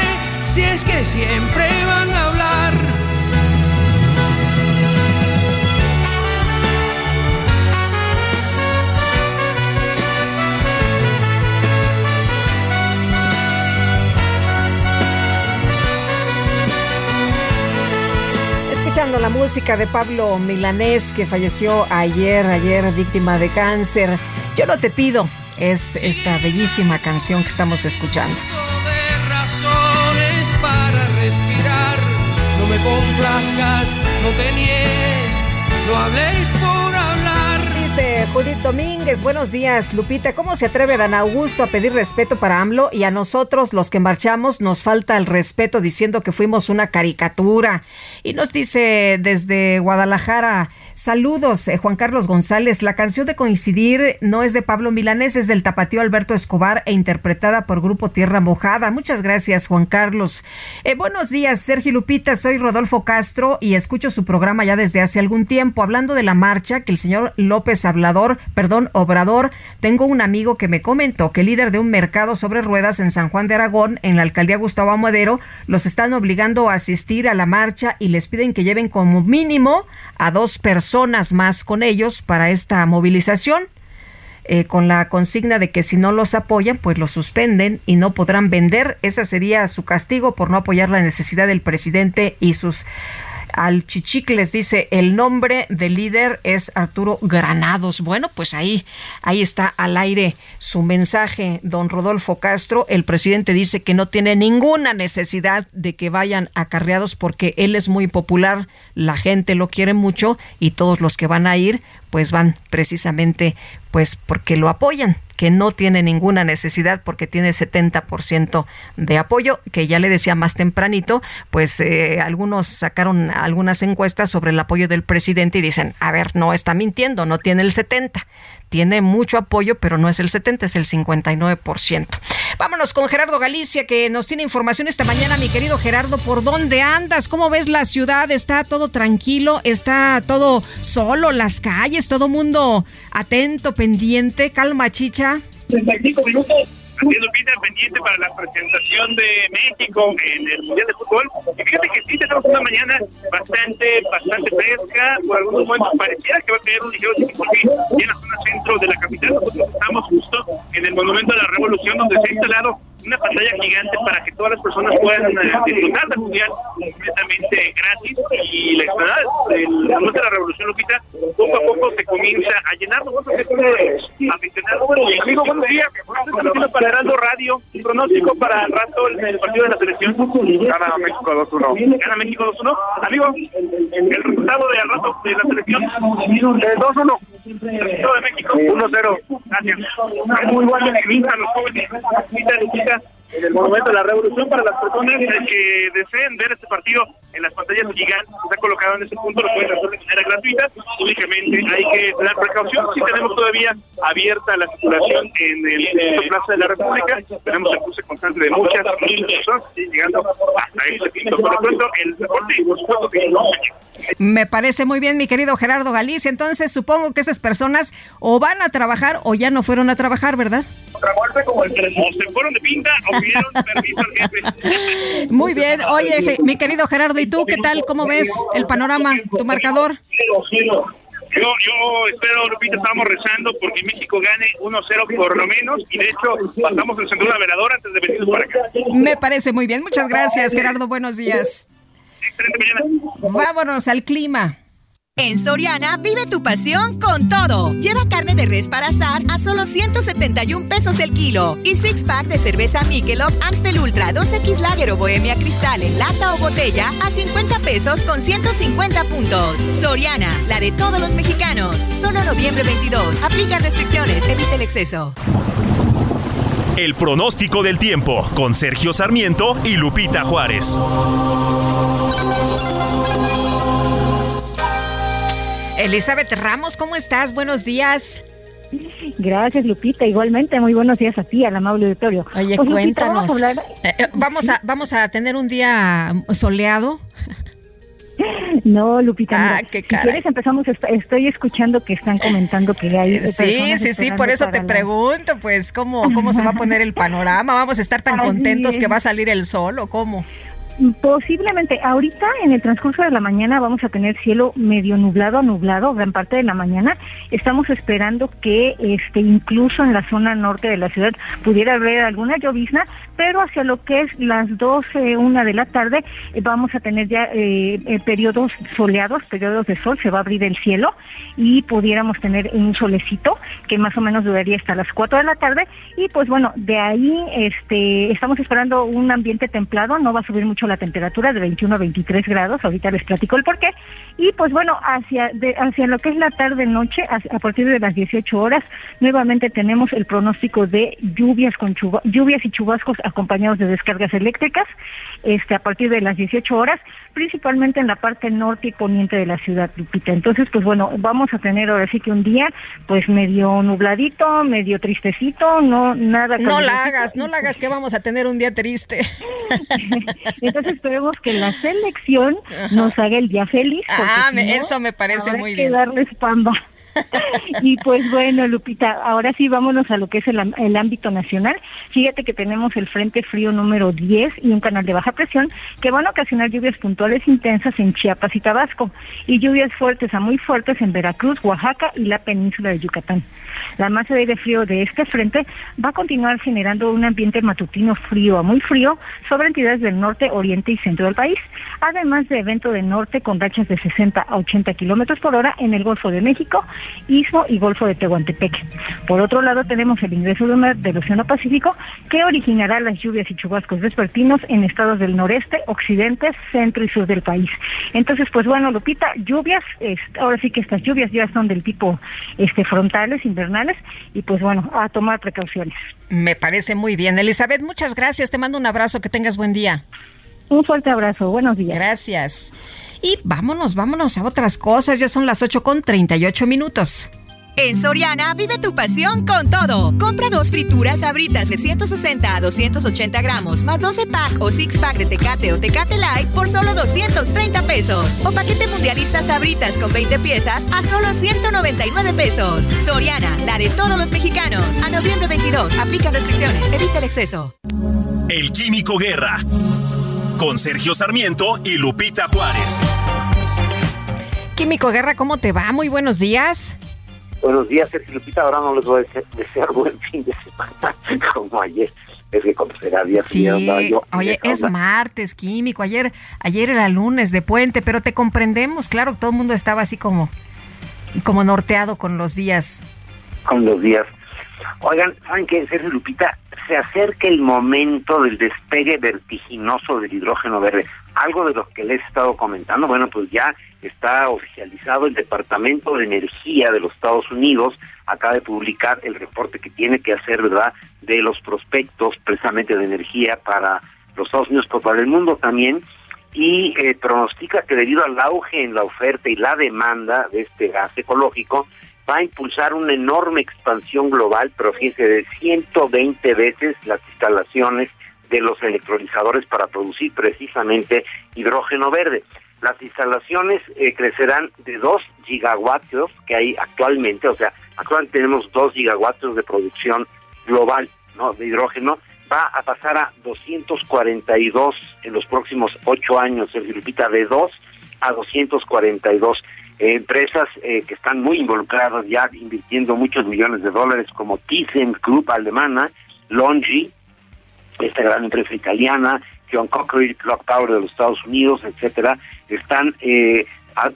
si es que siempre van a hablar. Escuchando la música de Pablo Milanés, que falleció ayer, ayer víctima de cáncer. Yo no te pido, es esta bellísima canción que estamos escuchando. De razones para respirar, no me complazcas, no te niegues, no hables por hablar. Dice Judith Domínguez, buenos días, Lupita. ¿Cómo se atreve Dan Augusto a pedir respeto para AMLO y a nosotros, los que marchamos, nos falta el respeto diciendo que fuimos una caricatura? Y nos dice desde Guadalajara, saludos, eh, Juan Carlos González. La canción de Coincidir no es de Pablo Milanés, es del tapatío Alberto Escobar e interpretada por Grupo Tierra Mojada. Muchas gracias, Juan Carlos. Eh, buenos días, Sergio Lupita. Soy Rodolfo Castro y escucho su programa ya desde hace algún tiempo, hablando de la marcha que el señor López Hablador, perdón, Obrador, tengo un amigo que me comentó que el líder de un mercado sobre ruedas en San Juan de Aragón, en la alcaldía Gustavo Amadero, los están obligando a asistir a la marcha y les piden que lleven como mínimo a dos personas más con ellos para esta movilización. Eh, con la consigna de que si no los apoyan, pues los suspenden y no podrán vender. Ese sería su castigo por no apoyar la necesidad del presidente y sus al Chichicles dice el nombre del líder es Arturo Granados. Bueno, pues ahí, ahí está al aire su mensaje, don Rodolfo Castro. El presidente dice que no tiene ninguna necesidad de que vayan acarreados porque él es muy popular, la gente lo quiere mucho y todos los que van a ir pues van precisamente pues porque lo apoyan, que no tiene ninguna necesidad porque tiene 70% de apoyo, que ya le decía más tempranito, pues eh, algunos sacaron algunas encuestas sobre el apoyo del presidente y dicen, a ver, no está mintiendo, no tiene el 70 tiene mucho apoyo, pero no es el 70, es el 59%. Vámonos con Gerardo Galicia, que nos tiene información esta mañana. Mi querido Gerardo, ¿por dónde andas? ¿Cómo ves la ciudad? ¿Está todo tranquilo? ¿Está todo solo? ¿Las calles? ¿Todo mundo atento, pendiente? ¿Calma, chicha? 35 minutos haciendo Lupita pendiente para la presentación de México en el Mundial de Fútbol. Y fíjate que sí tenemos una mañana bastante, bastante fresca, por algunos momentos pareciera que va a caer un ligero chiquitín en la zona centro de la capital. Nosotros estamos justo en el Monumento de la Revolución, donde se ha instalado una pantalla gigante para que todas las personas puedan eh, disfrutar del mundial completamente gratis y la explanada del Monumento de la Revolución Lupita poco a poco se comienza a llenar nosotros aficionados. Amigo, buenos días. para Heraldo Radio, un pronóstico para el rato el partido de la selección. Gana México 2-1. Gana México 2-1. Amigo, el resultado de al rato de la selección. 2-1. De México 1-0. Gracias. Muy buena entrevista a los jóvenes. En el Monumento de la Revolución para las personas que deseen ver este partido en las pantallas gigantes que está colocado en ese punto lo pueden hacer de manera gratuita únicamente hay que tener precaución si tenemos todavía abierta la circulación en el Instituto Plaza de la República tenemos el cruce constante de muchas muchas personas llegando hasta ese punto por lo pronto el deporte y por supuesto que no me parece muy bien, mi querido Gerardo Galicia. Entonces, supongo que esas personas o van a trabajar o ya no fueron a trabajar, ¿verdad? como el o se fueron de pinta o pidieron permiso al jefe. Muy bien. Oye, mi querido Gerardo, ¿y tú qué tal? ¿Cómo ves el panorama, tu marcador? Yo, yo espero, Lupita, estamos rezando porque México gane 1-0 por lo menos y de hecho pasamos el centro de la veladora antes de venir para acá. Me parece muy bien. Muchas gracias, Gerardo. Buenos días. Vámonos al clima. En Soriana vive tu pasión con todo. Lleva carne de res para asar a solo 171 pesos el kilo y six pack de cerveza Michelob Amstel Ultra 2X Lager o Bohemia Cristal en lata o botella a 50 pesos con 150 puntos. Soriana, la de todos los mexicanos. Solo noviembre 22. Aplica restricciones, evite el exceso. El pronóstico del tiempo con Sergio Sarmiento y Lupita Juárez. Elizabeth Ramos, ¿cómo estás? Buenos días. Gracias, Lupita. Igualmente, muy buenos días a ti, al amable auditorio. Oye, pues, cuéntanos. vamos, a eh, eh, vamos, a, vamos a tener un día soleado. No, Lupita. Ah, qué si quieres empezamos, estoy escuchando que están comentando que hay. Sí, sí, sí, por eso te pregunto, pues, ¿cómo, ¿cómo se va a poner el panorama? ¿Vamos a estar tan contentos que va a salir el sol o cómo? Posiblemente, ahorita en el transcurso de la mañana vamos a tener cielo medio nublado a nublado, gran parte de la mañana. Estamos esperando que este incluso en la zona norte de la ciudad pudiera haber alguna llovizna, pero hacia lo que es las 12, una de la tarde, eh, vamos a tener ya eh, eh, periodos soleados, periodos de sol, se va a abrir el cielo y pudiéramos tener un solecito que más o menos duraría hasta las 4 de la tarde y pues bueno, de ahí este estamos esperando un ambiente templado, no va a subir mucho la temperatura de 21 a 23 grados, ahorita les platico el porqué, y pues bueno, hacia, hacia lo que es la tarde-noche, a, partir de las 18 horas, nuevamente tenemos el pronóstico de lluvias, con lluvias y chubascos acompañados de descargas eléctricas, este, a partir de las 18 horas, principalmente en la parte norte y poniente de la ciudad, Lupita. Entonces, pues bueno, vamos a tener ahora sí que un día, pues medio nubladito, medio tristecito, no, nada. No la hagas, no la hagas que vamos a tener un día triste. Entonces esperemos que la selección nos haga el día feliz. Ah, eso me parece muy bien. que darles pamba. y pues bueno, Lupita, ahora sí vámonos a lo que es el, ámbito nacional. Fíjate que tenemos el Frente Frío número 10 y un canal de baja presión que van a ocasionar lluvias puntuales intensas en Chiapas y Tabasco y lluvias fuertes a muy fuertes en Veracruz, Oaxaca y la península de Yucatán. La masa de aire frío de este frente va a continuar generando un ambiente matutino frío a muy frío sobre entidades del norte, oriente y centro del país, además de evento de norte con rachas de 60 a 80 kilómetros por hora en el Golfo de México Istmo y Golfo de Tehuantepec. Por otro lado, tenemos el ingreso de humedad del Océano Pacífico que originará las lluvias y chubascos vespertinos en estados del noreste, occidente, centro y sur del país. Entonces, pues bueno, Lupita, lluvias, ahora sí que estas lluvias ya son del tipo este, frontales, invernales, y pues bueno, a tomar precauciones. Me parece muy bien. Elizabeth, muchas gracias. Te mando un abrazo. Que tengas buen día. Un fuerte abrazo. Buenos días. Gracias. Y vámonos, vámonos a otras cosas. Ya son las 8 con 38 minutos. En Soriana vive tu pasión con todo. Compra dos frituras abritas de 160 a 280 gramos, más 12 pack o 6 pack de Tecate o Tecate Light por solo 230 pesos. O paquete mundialista sabritas con 20 piezas a solo 199 pesos. Soriana, la de todos los mexicanos. A noviembre 22, aplica restricciones, evita el exceso. El Químico Guerra con Sergio Sarmiento y Lupita Juárez. Químico Guerra, ¿cómo te va? Muy buenos días. Buenos días, Sergio Lupita. Ahora no les voy a desear, buen fin de semana como ayer. Es que cuando será día sí, yo, oye, es martes, químico. Ayer, ayer era lunes de puente, pero te comprendemos, claro, todo el mundo estaba así como, como norteado con los días. Con los días. Oigan, ¿saben qué, Sergio Lupita? Se acerca el momento del despegue vertiginoso del hidrógeno verde. Algo de lo que les he estado comentando, bueno, pues ya está oficializado el Departamento de Energía de los Estados Unidos, acaba de publicar el reporte que tiene que hacer, ¿verdad?, de los prospectos precisamente de energía para los Estados Unidos, pero para el mundo también, y eh, pronostica que debido al auge en la oferta y la demanda de este gas ecológico, va a impulsar una enorme expansión global, pero fíjense, de 120 veces las instalaciones de los electrolizadores para producir precisamente hidrógeno verde. Las instalaciones eh, crecerán de 2 gigawatts que hay actualmente, o sea, actualmente tenemos 2 gigawatts de producción global ¿no? de hidrógeno, va a pasar a 242 en los próximos 8 años, se repita, de 2 a 242 empresas eh, que están muy involucradas ya invirtiendo muchos millones de dólares como ThyssenKrupp alemana, Longi, esta gran empresa italiana, John Cochrane, Clock Tower de los Estados Unidos, etcétera, están eh,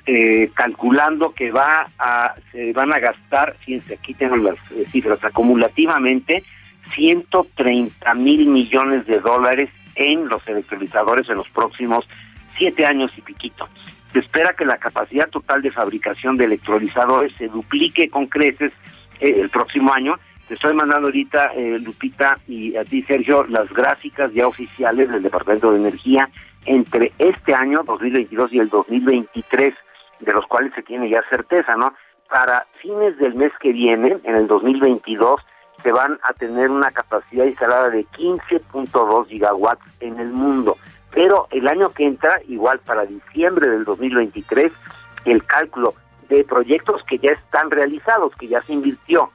eh, calculando que va a se van a gastar, fíjense, aquí tengo las cifras, acumulativamente 130 mil millones de dólares en los electrolizadores en los próximos siete años y piquito. Se espera que la capacidad total de fabricación de electrolizadores se duplique con creces eh, el próximo año. Te estoy mandando ahorita, eh, Lupita, y a ti, Sergio, las gráficas ya oficiales del Departamento de Energía entre este año, 2022, y el 2023, de los cuales se tiene ya certeza, ¿no? Para fines del mes que viene, en el 2022, se van a tener una capacidad instalada de 15.2 gigawatts en el mundo. Pero el año que entra, igual para diciembre del 2023, el cálculo de proyectos que ya están realizados, que ya se invirtió,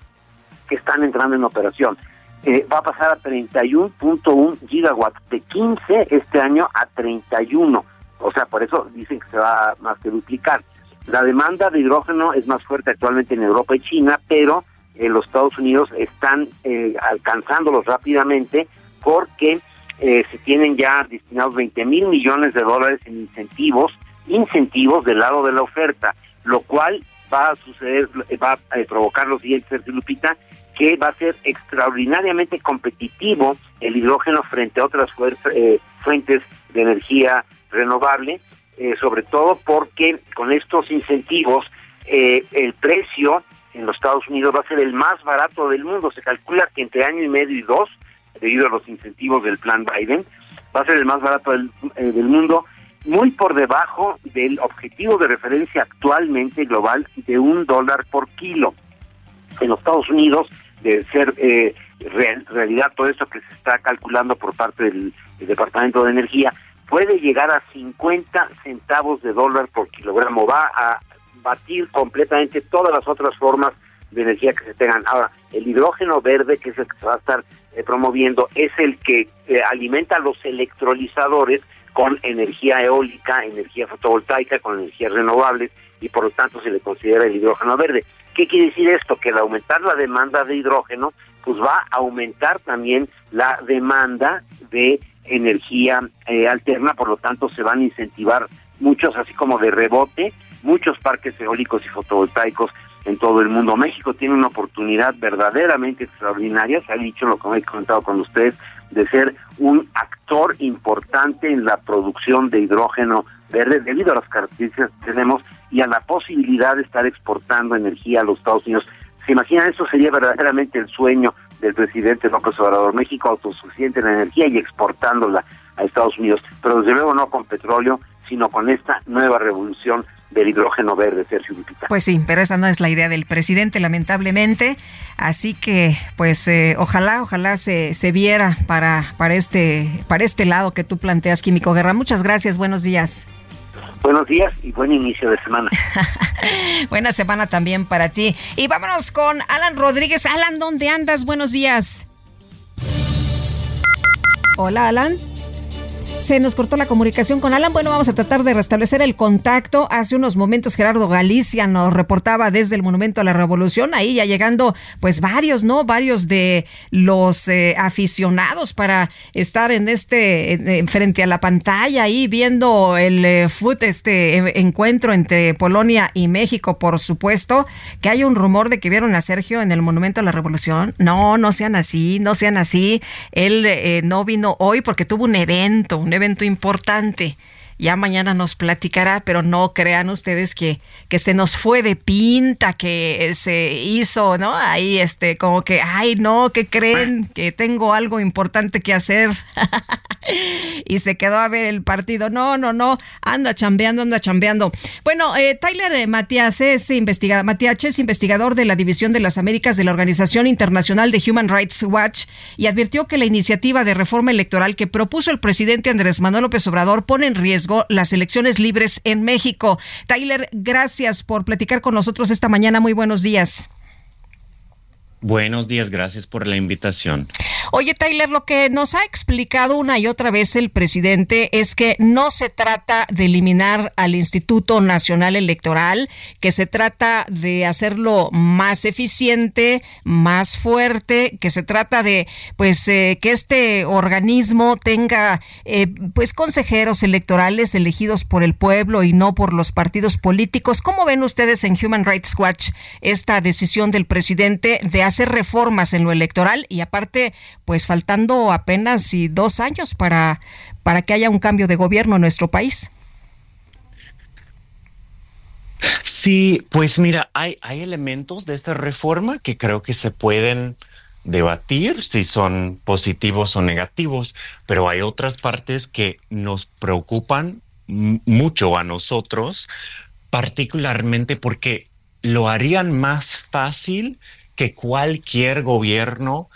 que están entrando en operación, eh, va a pasar a 31.1 gigawatts, de 15 este año a 31. O sea, por eso dicen que se va a más que duplicar. La demanda de hidrógeno es más fuerte actualmente en Europa y China, pero en los Estados Unidos están eh, alcanzándolos rápidamente porque eh, se tienen ya destinados 20 mil millones de dólares en incentivos, incentivos del lado de la oferta, lo cual va a suceder, va a provocar lo siguiente, Sergio Lupita, que va a ser extraordinariamente competitivo el hidrógeno frente a otras eh, fuentes de energía renovable eh, sobre todo porque con estos incentivos eh, el precio en los Estados Unidos va a ser el más barato del mundo. Se calcula que entre año y medio y dos, debido a los incentivos del plan Biden, va a ser el más barato del, eh, del mundo, muy por debajo del objetivo de referencia actualmente global de un dólar por kilo. En los Estados Unidos, de ser realidad todo esto que se está calculando por parte del Departamento de Energía, puede llegar a 50 centavos de dólar por kilogramo. Va a batir completamente todas las otras formas de energía que se tengan. Ahora, el hidrógeno verde, que es el que se va a estar eh, promoviendo, es el que eh, alimenta los electrolizadores con energía eólica, energía fotovoltaica, con energías renovables y por lo tanto se le considera el hidrógeno verde. ¿Qué quiere decir esto? Que al aumentar la demanda de hidrógeno, pues va a aumentar también la demanda de energía eh, alterna, por lo tanto se van a incentivar muchos, así como de rebote, muchos parques eólicos y fotovoltaicos en todo el mundo. México tiene una oportunidad verdaderamente extraordinaria, se ha dicho lo que he comentado con ustedes, de ser un actor importante en la producción de hidrógeno verde debido a las características que tenemos y a la posibilidad de estar exportando energía a los Estados Unidos. ¿Se imaginan? Eso sería verdaderamente el sueño del presidente López Obrador. México autosuficiente en energía y exportándola a Estados Unidos, pero desde luego no con petróleo, sino con esta nueva revolución del hidrógeno verde, Sergio Lupita. Pues sí, pero esa no es la idea del presidente, lamentablemente. Así que, pues, eh, ojalá, ojalá se, se viera para, para, este, para este lado que tú planteas, Químico Guerra. Muchas gracias, buenos días. Buenos días y buen inicio de semana. Buena semana también para ti. Y vámonos con Alan Rodríguez. Alan, ¿dónde andas? Buenos días. Hola, Alan. Se nos cortó la comunicación con Alan. Bueno, vamos a tratar de restablecer el contacto. Hace unos momentos Gerardo Galicia nos reportaba desde el Monumento a la Revolución, ahí ya llegando pues varios, ¿no? Varios de los eh, aficionados para estar en este, frente a la pantalla, ahí viendo el eh, este eh, encuentro entre Polonia y México, por supuesto, que hay un rumor de que vieron a Sergio en el Monumento a la Revolución. No, no sean así, no sean así. Él no vino hoy porque tuvo un evento, un evento importante. Ya mañana nos platicará, pero no crean ustedes que, que se nos fue de pinta, que se hizo, ¿no? Ahí, este, como que, ay, no, que creen que tengo algo importante que hacer. y se quedó a ver el partido. No, no, no, anda chambeando, anda chambeando. Bueno, eh, Tyler Matías es investigador, Matías es investigador de la División de las Américas de la Organización Internacional de Human Rights Watch y advirtió que la iniciativa de reforma electoral que propuso el presidente Andrés Manuel López Obrador pone en riesgo las elecciones libres en México. Tyler, gracias por platicar con nosotros esta mañana. Muy buenos días. Buenos días, gracias por la invitación. Oye, Tyler, lo que nos ha explicado una y otra vez el presidente es que no se trata de eliminar al Instituto Nacional Electoral, que se trata de hacerlo más eficiente, más fuerte, que se trata de, pues, eh, que este organismo tenga, eh, pues, consejeros electorales elegidos por el pueblo y no por los partidos políticos. ¿Cómo ven ustedes en Human Rights Watch esta decisión del presidente de hacer reformas en lo electoral y aparte, pues faltando apenas y dos años para, para que haya un cambio de gobierno en nuestro país. Sí, pues mira, hay, hay elementos de esta reforma que creo que se pueden debatir si son positivos o negativos, pero hay otras partes que nos preocupan mucho a nosotros, particularmente porque lo harían más fácil que cualquier gobierno,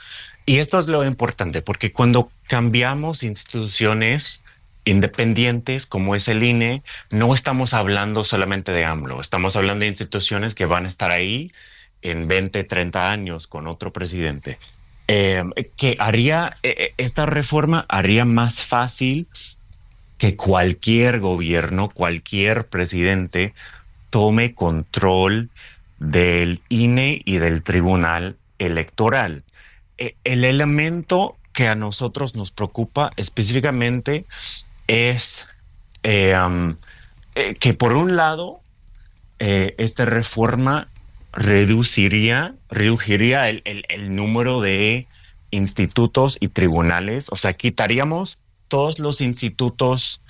y esto es lo importante, porque cuando cambiamos instituciones independientes como es el INE, no estamos hablando solamente de AMLO, estamos hablando de instituciones que van a estar ahí en 20, 30 años con otro presidente. eh, que haría, eh, esta reforma haría más fácil que cualquier gobierno, cualquier presidente tome control del INE y del Tribunal Electoral. E, el elemento que a nosotros nos preocupa específicamente es um, que por un lado esta reforma reduciría, reduciría el, número de institutos y tribunales, o sea, quitaríamos todos los institutos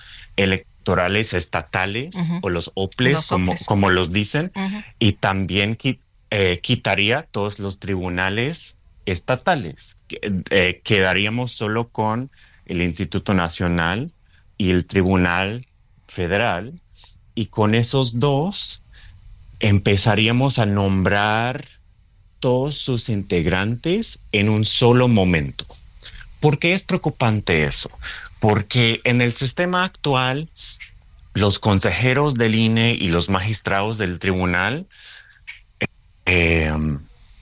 electorales estatales o los OPLES, como, como, los dicen, y también eh, quitaría todos los tribunales estatales. Eh, quedaríamos solo con el Instituto Nacional y el Tribunal Federal, y con esos dos empezaríamos a nombrar todos sus integrantes en un solo momento. ¿Por qué es preocupante eso? Porque en el sistema actual, los consejeros del INE y los magistrados del tribunal eh,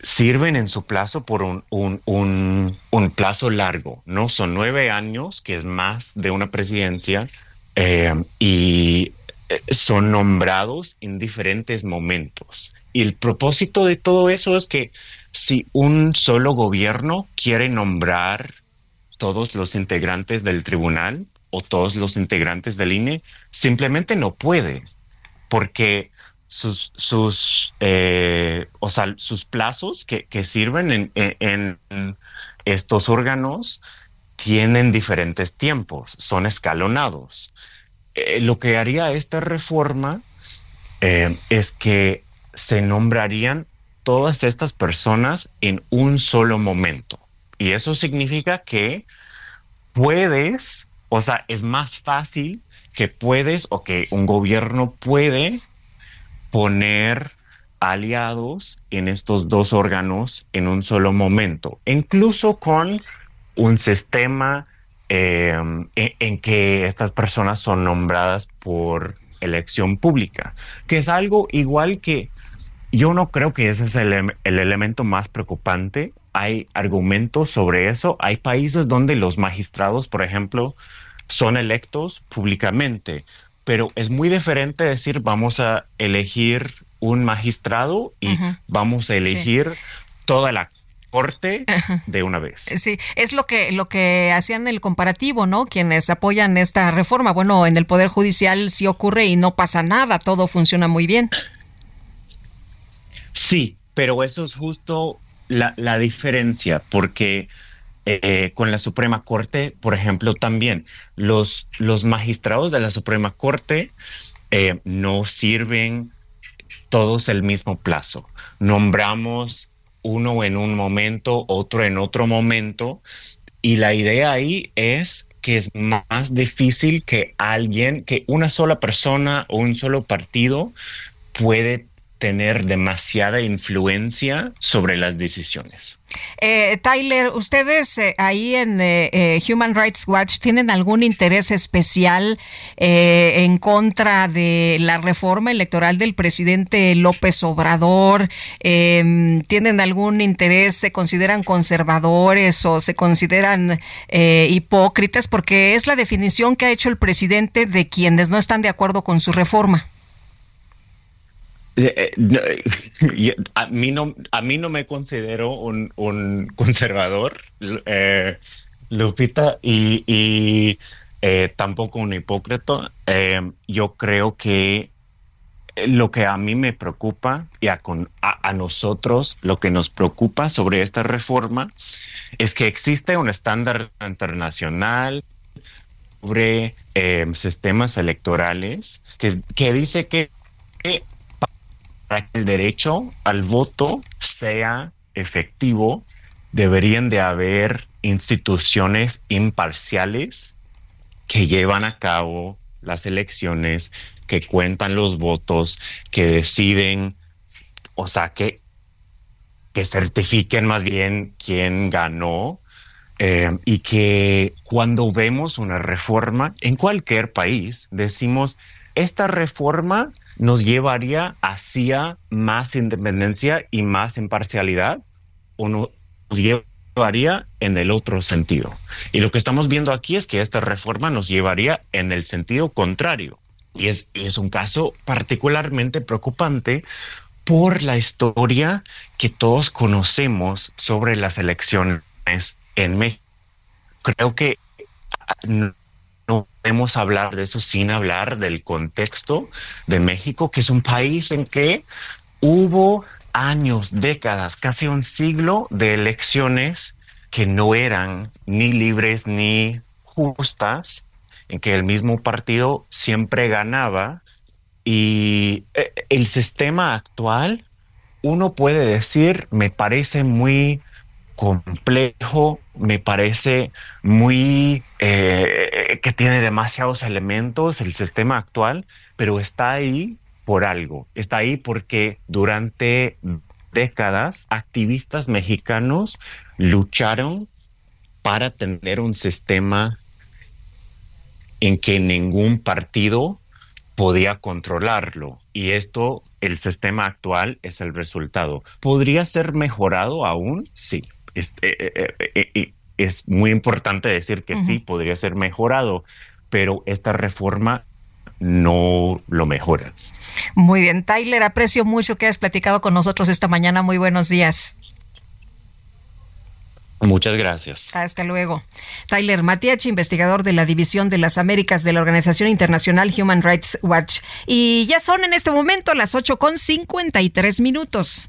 sirven en su plazo por un, un, plazo largo, ¿no? Son nueve años, que es más de una presidencia, eh, y eh, son nombrados en diferentes momentos. Y el propósito de todo eso es que si un solo gobierno quiere nombrar todos los integrantes del tribunal o todos los integrantes del INE, simplemente no puede, porque sus, sus, eh, o sea, sus plazos que, sirven en, estos órganos tienen diferentes tiempos, son escalonados. Eh, lo que haría esta reforma eh, es que se nombrarían todas estas personas en un solo momento. Y eso significa que puedes, o sea, es más fácil que puedes o que un gobierno puede poner aliados en estos dos órganos en un solo momento, incluso con un sistema Em, en, que estas personas son nombradas por elección pública, que es algo igual que yo no creo que ese es el, elemento más preocupante. Hay argumentos sobre eso. Hay países donde los magistrados, por ejemplo, son electos públicamente, pero es muy diferente decir vamos a elegir un magistrado y vamos a elegir toda la corte de una vez. Sí, es lo que lo que hacían el comparativo, ¿no? Quienes apoyan esta reforma. Bueno, en el poder judicial sí ocurre y no pasa nada, todo funciona muy bien. Sí, pero eso es justo la, diferencia, porque eh, con la Suprema Corte, por ejemplo, también los, los magistrados de la Suprema Corte eh, no sirven todos el mismo plazo. Nombramos uno en un momento, otro en otro momento. Y la idea ahí es que es más difícil que alguien, que una sola persona o un solo partido puede tener demasiada influencia sobre las decisiones. Eh, Tyler, ustedes eh, ahí en eh, Human Rights Watch tienen algún interés especial en contra de la reforma electoral del presidente López Obrador. Em, ¿Tienen algún interés? ¿Se consideran conservadores o se consideran hipócritas? Porque es la definición que ha hecho el presidente de quienes no están de acuerdo con su reforma. Eh, eh, a, mí no, a mí no me considero un, conservador, eh, Lupita, y, tampoco un hipócrita. yo creo que lo que a mí me preocupa y a, a, nosotros lo que nos preocupa sobre esta reforma es que existe un estándar internacional sobre sistemas electorales que, que dice que para que el derecho al voto sea efectivo, deberían de haber instituciones imparciales que llevan a cabo las elecciones, que cuentan los votos, que deciden, o sea, que, que certifiquen más bien quién ganó eh, y que cuando vemos una reforma en cualquier país, decimos, esta reforma nos llevaría hacia más independencia y más imparcialidad o nos lleva llevaría en el otro sentido. Y lo que estamos viendo aquí es que esta reforma nos llevaría en el sentido contrario. Y es, es un caso particularmente preocupante por la historia que todos conocemos sobre las elecciones en México. Creo que ah, no podemos hablar de eso sin hablar del contexto de México, que es un país en que hubo años, décadas, casi un siglo de elecciones que no eran ni libres ni justas, en que el mismo partido siempre ganaba. Y eh, el sistema actual, uno puede decir, me parece muy complejo, me parece muy eh, que tiene demasiados elementos el sistema actual, pero está ahí por algo. Está ahí porque durante décadas activistas mexicanos lucharon para tener un sistema en que ningún partido podía controlarlo. Y esto, el sistema actual es el resultado. ¿Podría ser mejorado aún? Sí. Este, eh, eh, eh, es muy importante decir que sí, podría ser mejorado, pero esta reforma no lo mejora. Muy bien, Tyler, aprecio mucho que hayas platicado con nosotros esta mañana. Muy buenos días. Muchas gracias. Hasta luego. Tyler Matiachi, investigador de la División de las Américas de la Organización Internacional Human Rights Watch. Y ya son en este momento las 8 con 53 minutos.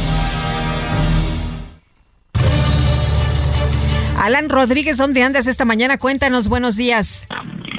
Alan Rodríguez, ¿dónde andas esta mañana? Cuéntanos, buenos días.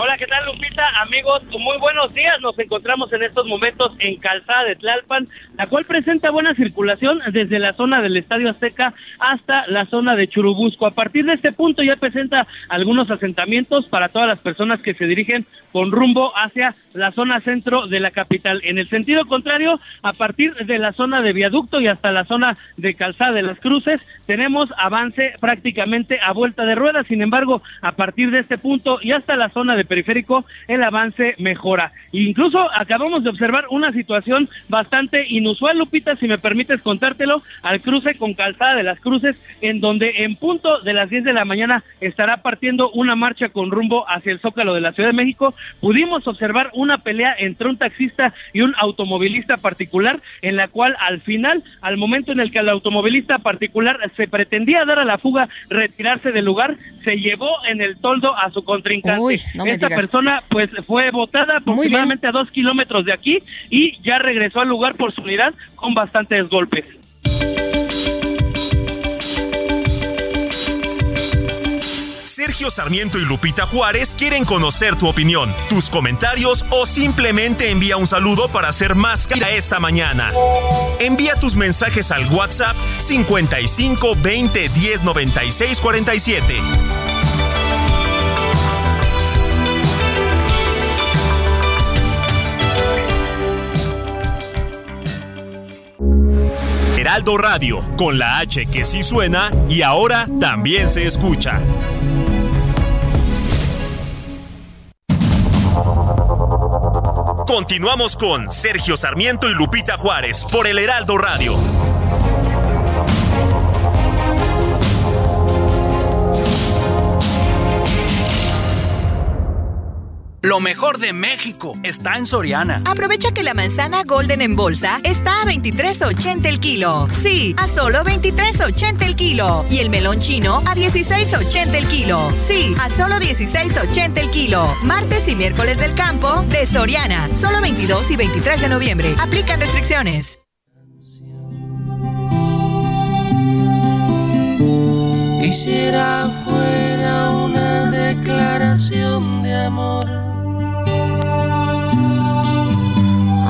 Hola, ¿qué tal Lupita? Amigos, muy buenos días. Nos encontramos en estos momentos en Calzada de Tlalpan, la cual presenta buena circulación desde la zona del Estadio Azteca hasta la zona de Churubusco. A partir de este punto ya presenta algunos asentamientos para todas las personas que se dirigen con rumbo hacia la zona centro de la capital. En el sentido contrario, a partir de la zona de viaducto y hasta la zona de Calzada de las Cruces, tenemos avance prácticamente a vuelta de ruedas. Sin embargo, a partir de este punto y hasta la zona de periférico, el avance mejora. incluso acabamos de observar una situación bastante inusual, Lupita, si me permites contártelo, al cruce con Calzada de las Cruces, en donde en punto de las 10 de la mañana estará partiendo una marcha con rumbo hacia el Zócalo de la Ciudad de México. Pudimos observar una pelea entre un taxista y un automovilista particular, en la cual al final, al momento en el que el automovilista particular se pretendía dar a la fuga, retirarse del lugar, se llevó en el toldo a su contrincante. Esta persona pues fue votada aproximadamente a dos kilómetros de aquí y ya regresó al lugar por su unidad con bastantes golpes. Sergio Sarmiento y Lupita Juárez quieren conocer tu opinión, tus comentarios o simplemente envía un saludo para hacer más cara esta mañana. Envía tus mensajes al WhatsApp 55 20 10 96 47. Heraldo Radio, con la H que sí suena y ahora también se escucha. Continuamos con Sergio Sarmiento y Lupita Juárez por el Heraldo Radio. Lo mejor de México está en Soriana. Aprovecha que la manzana Golden en bolsa está a 23.80 el kilo. Sí, a solo 23.80 el kilo. Y el melón chino a 16.80 el kilo. Sí, a solo 16.80 el kilo. Martes y miércoles del campo de Soriana. Solo 22 y 23 de noviembre. Aplican restricciones. Quisiera fuera una declaración de amor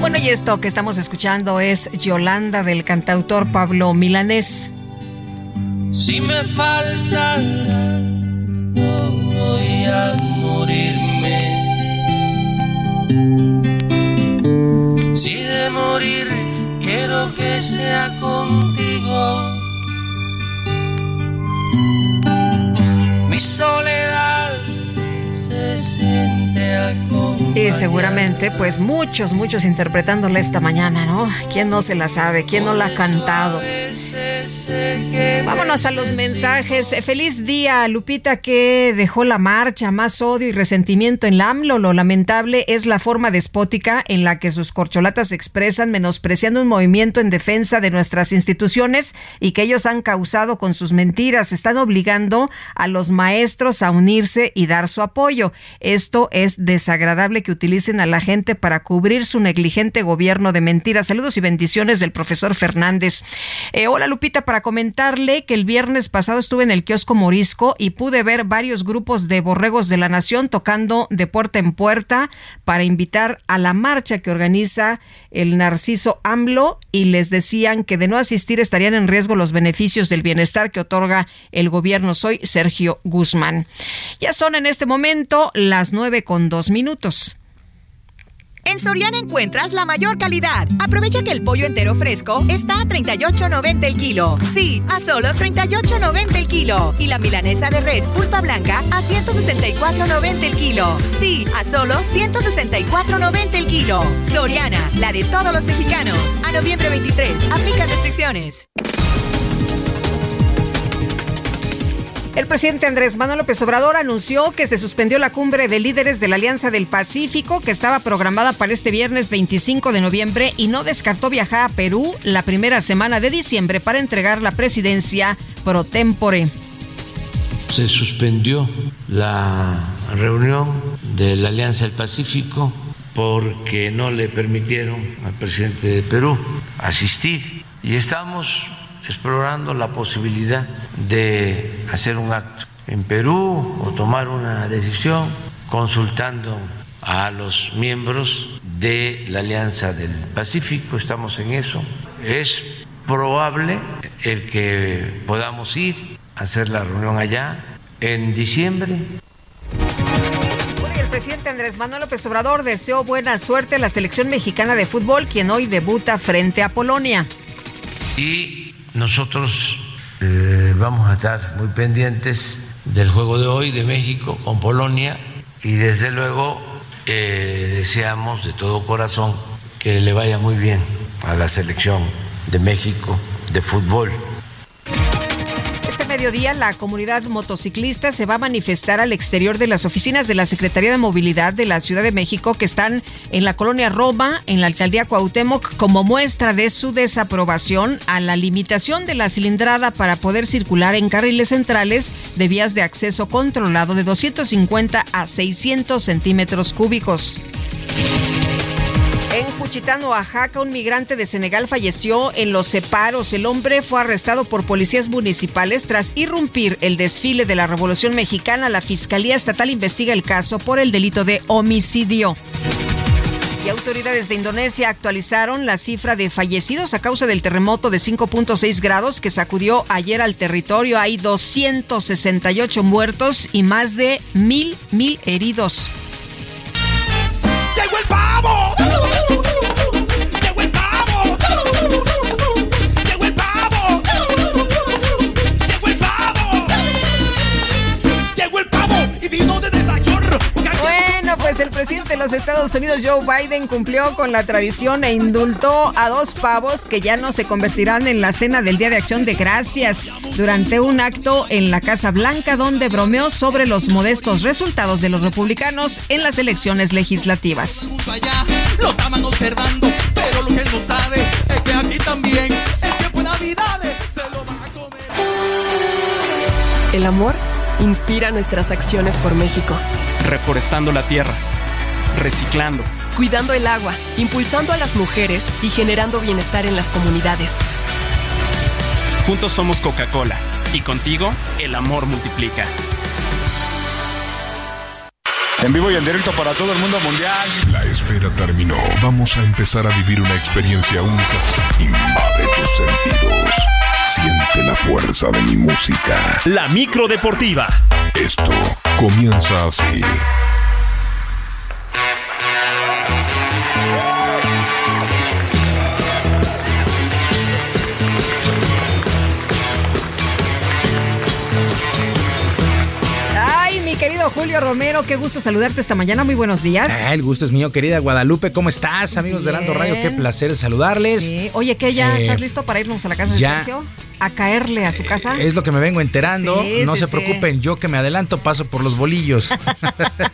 Bueno, y esto que estamos escuchando es Yolanda del cantautor Pablo Milanés. Si me faltas, no voy a morirme. Si de morir quiero que sea contigo. Mi soledad se siente. Y seguramente, pues muchos, muchos interpretándola esta mañana, ¿no? ¿Quién no se la sabe? ¿Quién no la ha cantado? Vámonos a los mensajes. Feliz día, Lupita, que dejó la marcha, más odio y resentimiento en la AMLO. Lo lamentable es la forma despótica en la que sus corcholatas se expresan, menospreciando un movimiento en defensa de nuestras instituciones y que ellos han causado con sus mentiras. Están obligando a los maestros a unirse y dar su apoyo. Esto es desagradable que utilicen a la gente para cubrir su negligente gobierno de mentiras. Saludos y bendiciones del profesor Fernández. Eh, hola, Lupita, para comentarle que el viernes pasado estuve en el kiosco Morisco y pude ver varios grupos de borregos de la nación tocando de puerta en puerta para invitar a la marcha que organiza el Narciso AMLO y les decían que de no asistir estarían en riesgo los beneficios del bienestar que otorga el gobierno. Soy Sergio Guzmán. Ya son en este momento las nueve con dos minutos. En Soriana encuentras la mayor calidad. Aprovecha que el pollo entero fresco está a 38.90 el kilo. Sí, a solo 38.90 el kilo. Y la milanesa de res pulpa blanca a 164.90 el kilo. Sí, a solo 164.90 el kilo. Soriana, la de todos los mexicanos. A noviembre 23, aplica restricciones. El presidente Andrés Manuel López Obrador anunció que se suspendió la cumbre de líderes de la Alianza del Pacífico que estaba programada para este viernes 25 de noviembre y no descartó viajar a Perú la primera semana de diciembre para entregar la presidencia pro tempore. Se suspendió la reunión de la Alianza del Pacífico porque no le permitieron al presidente de Perú asistir y estamos explorando la posibilidad de hacer un acto en Perú o tomar una decisión consultando a los miembros de la Alianza del Pacífico, estamos en eso. Es probable el que podamos ir a hacer la reunión allá en diciembre. El presidente Andrés Manuel López Obrador deseó buena suerte a la selección mexicana de fútbol, quien hoy debuta frente a Polonia. Y nosotros eh, vamos a estar muy pendientes del juego de hoy de México con Polonia y desde luego eh, deseamos de todo corazón que le vaya muy bien a la selección de México de fútbol. Mediodía la comunidad motociclista se va a manifestar al exterior de las oficinas de la Secretaría de Movilidad de la Ciudad de México que están en la colonia Roma, en la alcaldía Cuauhtémoc, como muestra de su desaprobación a la limitación de la cilindrada para poder circular en carriles centrales de vías de acceso controlado de 250 a 600 centímetros cúbicos. En Juchitán, Oaxaca, un migrante de Senegal falleció en los separos. El hombre fue arrestado por policías municipales tras irrumpir el desfile de la Revolución Mexicana. La Fiscalía Estatal investiga el caso por el delito de homicidio. Y autoridades de Indonesia actualizaron la cifra de fallecidos a causa del terremoto de 5.6 grados que sacudió ayer al territorio. Hay 268 muertos y más de mil, mil heridos. El presidente de los Estados Unidos, Joe Biden, cumplió con la tradición e indultó a dos pavos que ya no se convertirán en la cena del Día de Acción de Gracias durante un acto en la Casa Blanca donde bromeó sobre los modestos resultados de los republicanos en las elecciones legislativas. Allá lo estaban observando, pero lo que él no sabe es que aquí también el tiempo de Navidades se lo van a comer. El amor inspira nuestras acciones por México. Reforestando la tierra, reciclando, cuidando el agua, impulsando a las mujeres y generando bienestar en las comunidades. Juntos somos Coca-Cola y contigo el amor multiplica. En vivo y en directo para todo el mundo mundial. La espera terminó. Vamos a empezar a vivir una experiencia única. Invade tus sentidos. Siente la fuerza de mi música. La micro deportiva. Esto comienza así. Querido Julio Romero, qué gusto saludarte esta mañana. Muy buenos días. Ah, el gusto es mío, querida Guadalupe. ¿Cómo estás, amigos de Lando Radio? Qué placer saludarles. Sí. Oye, ¿qué ya eh, estás listo para irnos a la casa de Sergio? a caerle a su casa. Es lo que me vengo enterando. no se preocupen, yo que me adelanto paso por los bolillos.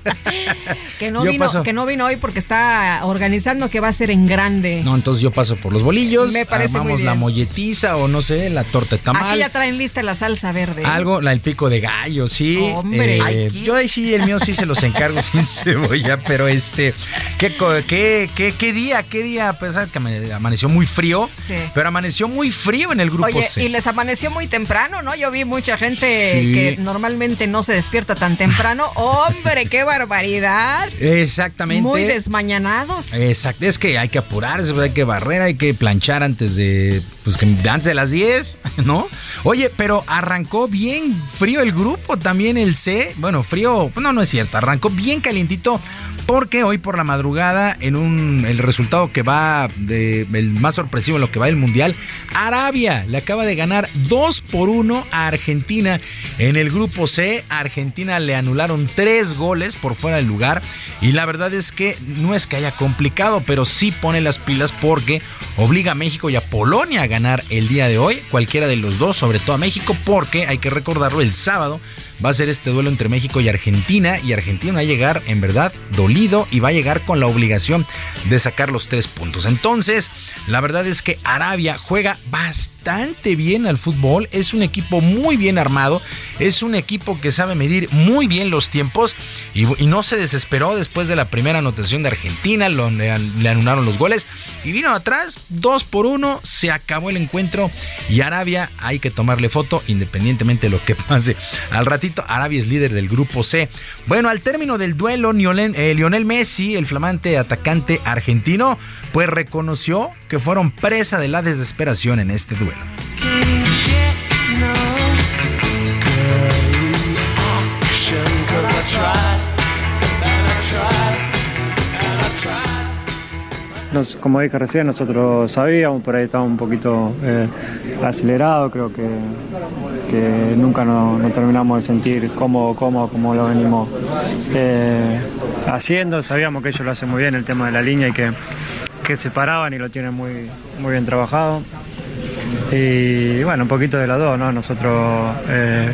que, no vino, que no vino hoy porque está organizando que va a ser en grande. No, entonces yo paso por los bolillos. Me parece armamos la molletiza o no sé, la torta de tamal. Aquí ya traen lista la salsa verde. Algo, la, el pico de gallo, sí. Hombre. Eh, yo ahí sí, el mío sí se los encargo sin cebolla, pero este, ¿qué, qué, qué, qué día? ¿Qué día? Pues que amaneció muy frío, sí. pero amaneció muy frío en el grupo Oye, C les amaneció muy temprano, ¿no? Yo vi mucha gente que normalmente no se despierta tan temprano. ¡Hombre, qué barbaridad! Exactamente. Muy desmañanados. Exacto, es que hay que apurarse, hay que barrer, hay que planchar antes de, pues, antes de las 10, ¿no? Oye, pero arrancó bien frío el grupo, también el C. Bueno, frío, no, no es cierto, arrancó bien calientito porque hoy por la madrugada, en un el resultado que va de el más sorpresivo en lo que va del Mundial, Arabia le acaba de ganar 2 por 1 a Argentina en el grupo C. A Argentina le anularon 3 goles por fuera del lugar. Y la verdad es que no es que haya complicado, pero sí pone las pilas porque obliga a México y a Polonia a ganar el día de hoy. Cualquiera de los dos, sobre todo a México, porque hay que recordarlo el sábado va a ser este duelo entre México y Argentina y Argentina va a llegar en verdad dolido y va a llegar con la obligación de sacar los tres puntos. Entonces, la verdad es que Arabia juega bastante bien al fútbol, es un equipo muy bien armado, es un equipo que sabe medir muy bien los tiempos y, no se desesperó después de la primera anotación de Argentina, le, le anularon los goles y vino atrás, dos por uno, se acabó el encuentro y Arabia hay que tomarle foto independientemente de lo que pase al ratito Arabia es líder del grupo C. Bueno, al término del duelo, eh, Lionel, Messi, el flamante atacante argentino, pues reconoció que fueron presa de la desesperación en este duelo. Como dije recién, nosotros sabíamos, por ahí estábamos un poquito eh, acelerados, creo que, nunca nos, terminamos de sentir cómo, cómo, cómo lo venimos eh, haciendo, sabíamos que ellos lo hacen muy bien, el tema de la línea y que, que se paraban y lo tienen muy, muy bien trabajado. Y bueno, un poquito de las dos, ¿no? Nosotros eh,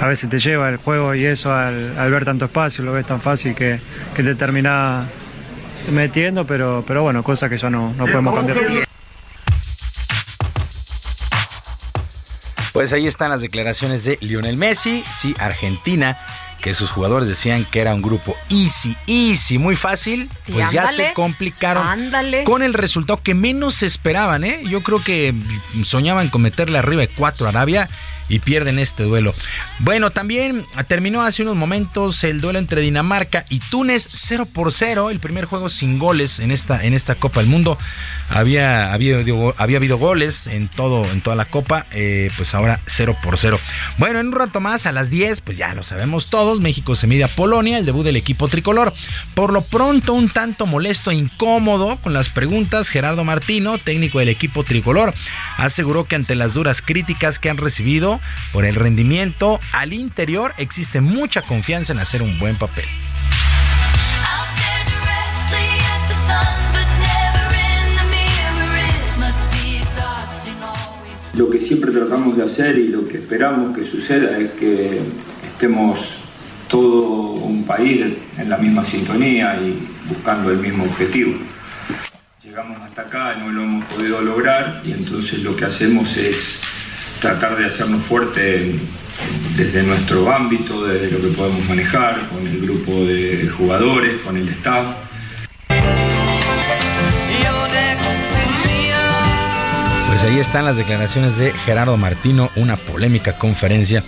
a veces te lleva el juego y eso al, ver tanto espacio, lo ves tan fácil que, que te termina metiendo, pero, pero bueno, cosa que ya no, no podemos cambiar. Pues ahí están las declaraciones de Lionel Messi, sí, Argentina, que sus jugadores decían que era un grupo easy, easy, muy fácil, pues ya se complicaron con el resultado que menos se esperaban, ¿eh? Yo creo que soñaban con meterle arriba de cuatro a Arabia y pierden este duelo. Bueno, también terminó hace unos momentos el duelo entre Dinamarca y Túnez 0 por 0, el primer juego sin goles en esta, en esta Copa del Mundo. Había, había, había habido goles en, todo, en toda la Copa, eh, pues ahora 0 por 0. Bueno, en un rato más, a las 10, pues ya lo sabemos todos, México se mide a Polonia, el debut del equipo tricolor. Por lo pronto, un tanto molesto e incómodo con las preguntas, Gerardo Martino, técnico del equipo tricolor, aseguró que ante las duras críticas que han recibido, por el rendimiento al interior existe mucha confianza en hacer un buen papel. Lo que siempre tratamos de hacer y lo que esperamos que suceda es que estemos todo un país en la misma sintonía y buscando el mismo objetivo. Llegamos hasta acá, no lo hemos podido lograr y entonces lo que hacemos es tratar de hacernos fuerte desde nuestro ámbito, desde lo que podemos manejar, con el grupo de jugadores, con el staff. Pues ahí están las declaraciones de Gerardo Martino, una polémica conferencia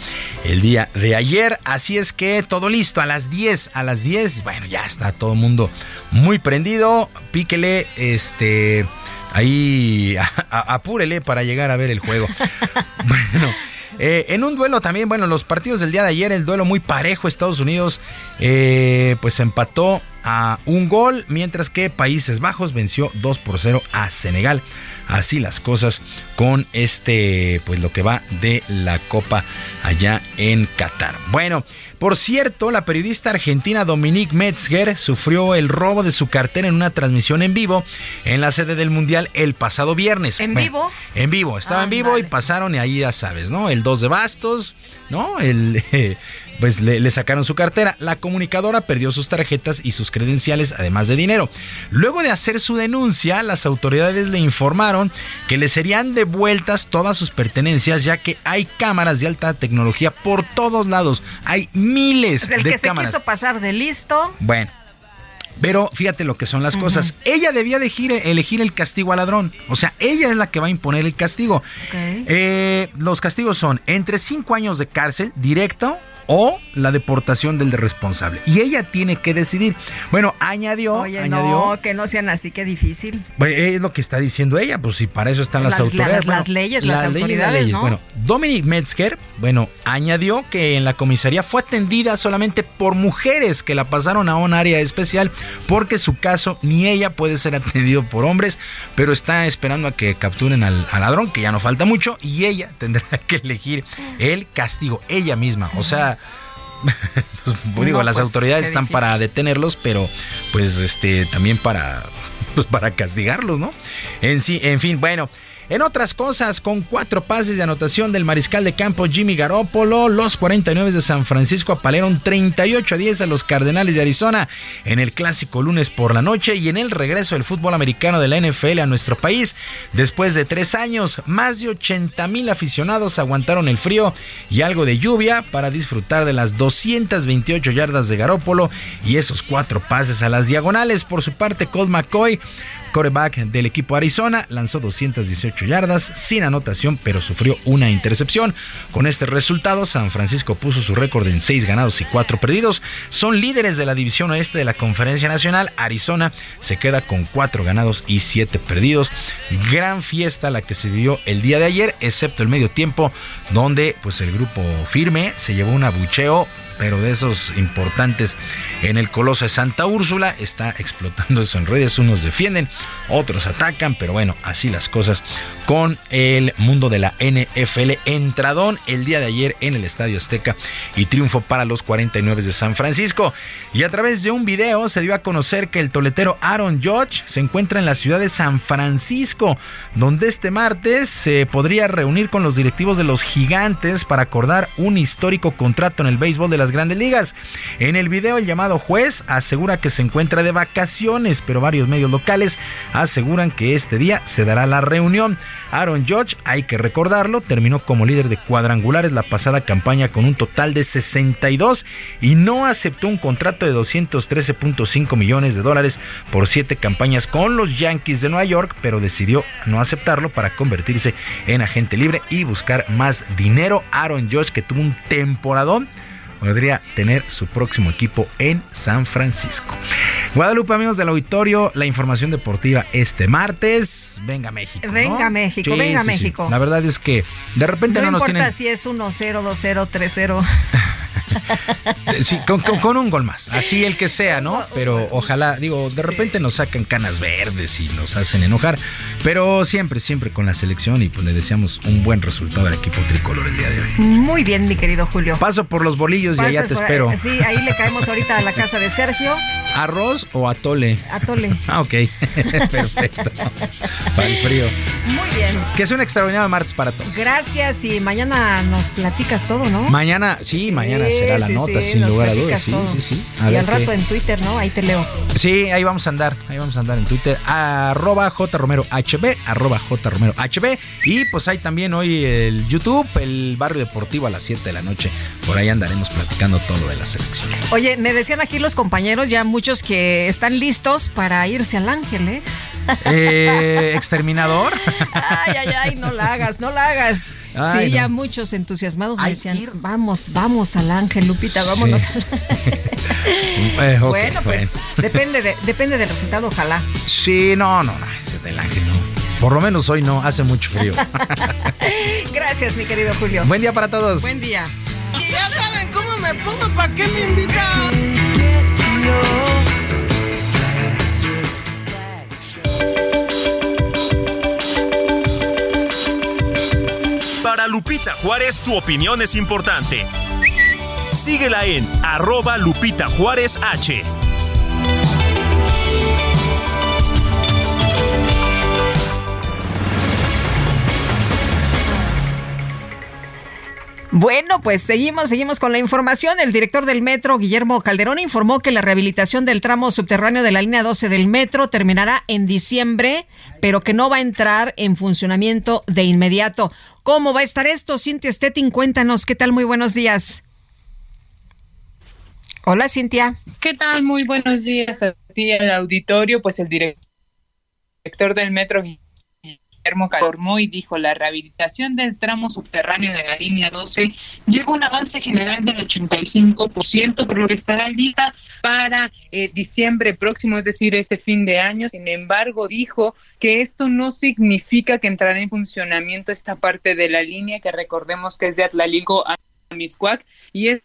el día de ayer. Así es que todo listo a las 10, a las 10, bueno, ya está todo el mundo muy prendido. Píquele, este, ahí apúrele para llegar a ver el juego. bueno. Eh, en un duelo también, bueno, los partidos del día de ayer, el duelo muy parejo, Estados Unidos eh, pues empató a un gol, mientras que Países Bajos venció 2 por 0 a Senegal así las cosas con este, pues lo que va de la Copa allá en Qatar. Bueno, por cierto, la periodista argentina Dominique Metzger sufrió el robo de su cartera en una transmisión en vivo en la sede del Mundial el pasado viernes. ¿En vivo? En vivo, estaba en vivo y pasaron y ahí ya sabes, ¿no? El 2 de bastos, ¿no? El, pues le, sacaron su cartera. La comunicadora perdió sus tarjetas y sus credenciales, además de dinero. Luego de hacer su denuncia, las autoridades le informaron que le serían devueltas todas sus pertenencias, ya que hay cámaras de alta tecnología por todos lados. Hay miles el de que cámaras. se quiso pasar de listo. Bueno. Pero fíjate lo que son las cosas. Ella debía elegir, elegir, el castigo al ladrón. O sea, ella es la que va a imponer el castigo. Eh, los castigos son entre 5 años de cárcel directo o la deportación del responsable. Y ella tiene que decidir. Bueno, añadió, Oye, añadió. No, que no sean así, que difícil. es lo que está diciendo ella, pues si para eso están las, autoridades. Las, leyes, las, autoridades, ¿no? Bueno, Dominic Metzger, bueno, añadió que en la comisaría fue atendida solamente por mujeres que la pasaron a un área especial porque su caso ni ella puede ser atendido por hombres, pero está esperando a que capturen al, al ladrón, que ya no falta mucho, y ella tendrá que elegir el castigo, ella misma. O sea, pues, digo, las pues, autoridades están para detenerlos, pero pues este también para pues, para castigarlos, ¿no? En sí, en fin, bueno, en otras cosas, con cuatro pases de anotación del mariscal de campo Jimmy Garoppolo, los 49 de San Francisco apalearon 38 a 10 a los Cardenales de Arizona en el clásico lunes por la noche y en el regreso del fútbol americano de la NFL a nuestro país. Después de tres años, más de 80 mil aficionados aguantaron el frío y algo de lluvia para disfrutar de las 228 yardas de Garoppolo y esos cuatro pases a las diagonales. Por su parte, Colt McCoy Coreback del equipo Arizona lanzó 218 yardas sin anotación, pero sufrió una intercepción. Con este resultado, San Francisco puso su récord en 6 ganados y 4 perdidos. Son líderes de la división oeste de la Conferencia Nacional. Arizona se queda con 4 ganados y 7 perdidos. Gran fiesta la que se dio el día de ayer, excepto el medio tiempo, donde pues el grupo firme se llevó un abucheo pero de esos importantes en el Coloso de Santa Úrsula. Está explotando eso en redes. Unos defienden, otros atacan, pero bueno, así las cosas con el mundo de la NFL. Entradón el día de ayer en el Estadio Azteca y triunfo para los 49 de San Francisco. Y a través de un video se dio a conocer que el toletero Aaron Judge se encuentra en la ciudad de San Francisco, donde este martes se podría reunir con los directivos de los gigantes para acordar un histórico contrato en el béisbol de las grandes ligas. En el video el llamado juez asegura que se encuentra de vacaciones, pero varios medios locales aseguran que este día se dará la reunión. Aaron Judge, hay que recordarlo, terminó como líder de cuadrangulares la pasada campaña con un total de 62 y no aceptó un contrato de 213.5 millones de dólares por siete campañas con los Yankees de Nueva York, pero decidió no aceptarlo para convertirse en agente libre y buscar más dinero. Aaron Judge que tuvo un temporadón podría tener su próximo equipo en San Francisco. Guadalupe, amigos del auditorio, la información deportiva este martes. Venga México. Venga México, venga México. La verdad es que de repente no, no nos importa si es 1-0, 2-0, 3-0. Sí, con, un gol más. Así el que sea, ¿no? Pero ojalá, digo, de repente nos sacan canas verdes y nos hacen enojar. Pero siempre, siempre con la selección y pues le deseamos un buen resultado al equipo tricolor el día de hoy. Muy bien, mi querido Julio. Paso por los bolillos y allá te espero. Sí, ahí le caemos ahorita a la casa de Sergio. ¿Arroz o atole? Atole. Ah, ok. Perfecto. Para el frío. Muy bien. Que es un extraordinario martes para todos. Gracias y mañana nos platicas todo, ¿no? Mañana, sí, mañana sí será la nota, sin lugar a dudas. Sí, sí, sí. y al rato en Twitter, ¿no? Ahí te leo. Sí, ahí vamos a andar, ahí vamos a andar en Twitter, arroba jromerohb, arroba jromerohb. Y pues hay también hoy el YouTube, el Barrio Deportivo a las 7 de la noche. Por ahí andaremos platicando todo de la selección. Oye, me decían aquí los compañeros, ya muchos que están listos para irse al Ángel, ¿eh? eh exterminador. Ay, ay, ay, no la hagas, no la hagas. Sí, ya muchos entusiasmados me decían, vamos, vamos al ángel, Lupita, vámonos. Eh, bueno, pues depende de, depende del resultado, ojalá. Sí, no, no, no, ese del ángel no. Por lo menos hoy no, hace mucho frío. Gracias, mi querido Julio. Buen día para todos. Buen día. Y ya saben cómo me pongo, ¿para qué me invitan? Para Lupita Juárez, tu opinión es importante. Síguela en arroba Lupita Juárez H. Bueno, pues seguimos, seguimos con la información. El director del metro, Guillermo Calderón, informó que la rehabilitación del tramo subterráneo de la línea 12 del metro terminará en diciembre, pero que no va a entrar en funcionamiento de inmediato. ¿Cómo va a estar esto? Cintia Stettin, cuéntanos. ¿Qué tal? Muy buenos días. Hola, Cintia. ¿Qué tal? Muy buenos días a ti, al auditorio. Pues el director del metro, Guillermo informó y dijo la rehabilitación del tramo subterráneo de la línea 12 lleva un avance general del 85%, por lo que estará lista para eh, diciembre próximo, es decir, este fin de año. Sin embargo, dijo que esto no significa que entrará en funcionamiento esta parte de la línea, que recordemos que es de Atlalico a Miscuac y es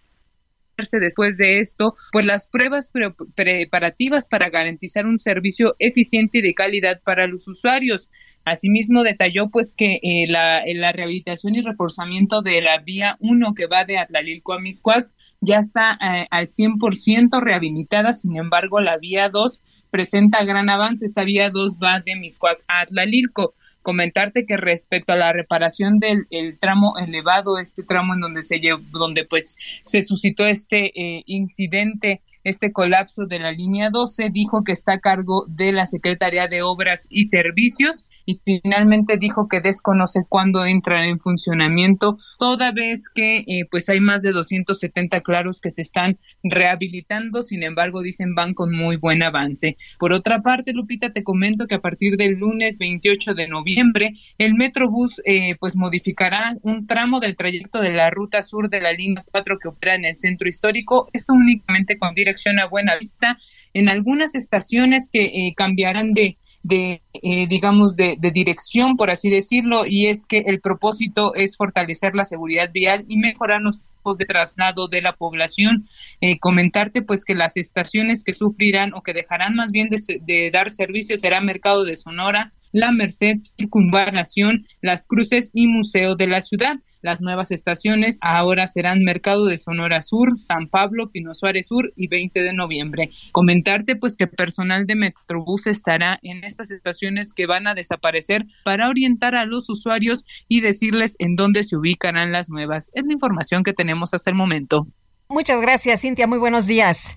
después de esto, pues las pruebas preparativas para garantizar un servicio eficiente y de calidad para los usuarios. Asimismo, detalló pues que eh, la, la, rehabilitación y reforzamiento de la vía 1 que va de Atlalilco a Miscuac ya está eh, al 100% rehabilitada, sin embargo, la vía 2 presenta gran avance. Esta vía 2 va de Miscuac a Atlalilco comentarte que respecto a la reparación del tramo elevado, este tramo en donde se donde pues se suscitó este eh, incidente este colapso de la línea 12, dijo que está a cargo de la Secretaría de Obras y Servicios y finalmente dijo que desconoce cuándo entra en funcionamiento, toda vez que eh, pues hay más de 270 claros que se están rehabilitando, sin embargo dicen van con muy buen avance. Por otra parte, Lupita, te comento que a partir del lunes 28 de noviembre, el Metrobús eh, pues modificará un tramo del trayecto de la ruta sur de la línea 4 que opera en el centro histórico, esto únicamente con dirección a Buena Vista, en algunas estaciones que eh, cambiarán de, de eh, digamos, de, dirección, por así decirlo, y es que el propósito es fortalecer la seguridad vial y mejorar los tiempos de traslado de la población. Eh, comentarte, pues, que las estaciones que sufrirán o que dejarán más bien de, de dar servicio será Mercado de Sonora, la Merced, Circunvalación, Las Cruces y Museo de la Ciudad. Las nuevas estaciones ahora serán Mercado de Sonora Sur, San Pablo, Pino Suárez Sur y 20 de noviembre. Comentarte pues que personal de Metrobús estará en estas estaciones que van a desaparecer para orientar a los usuarios y decirles en dónde se ubicarán las nuevas. Es la información que tenemos hasta el momento. Muchas gracias, Cintia. Muy buenos días.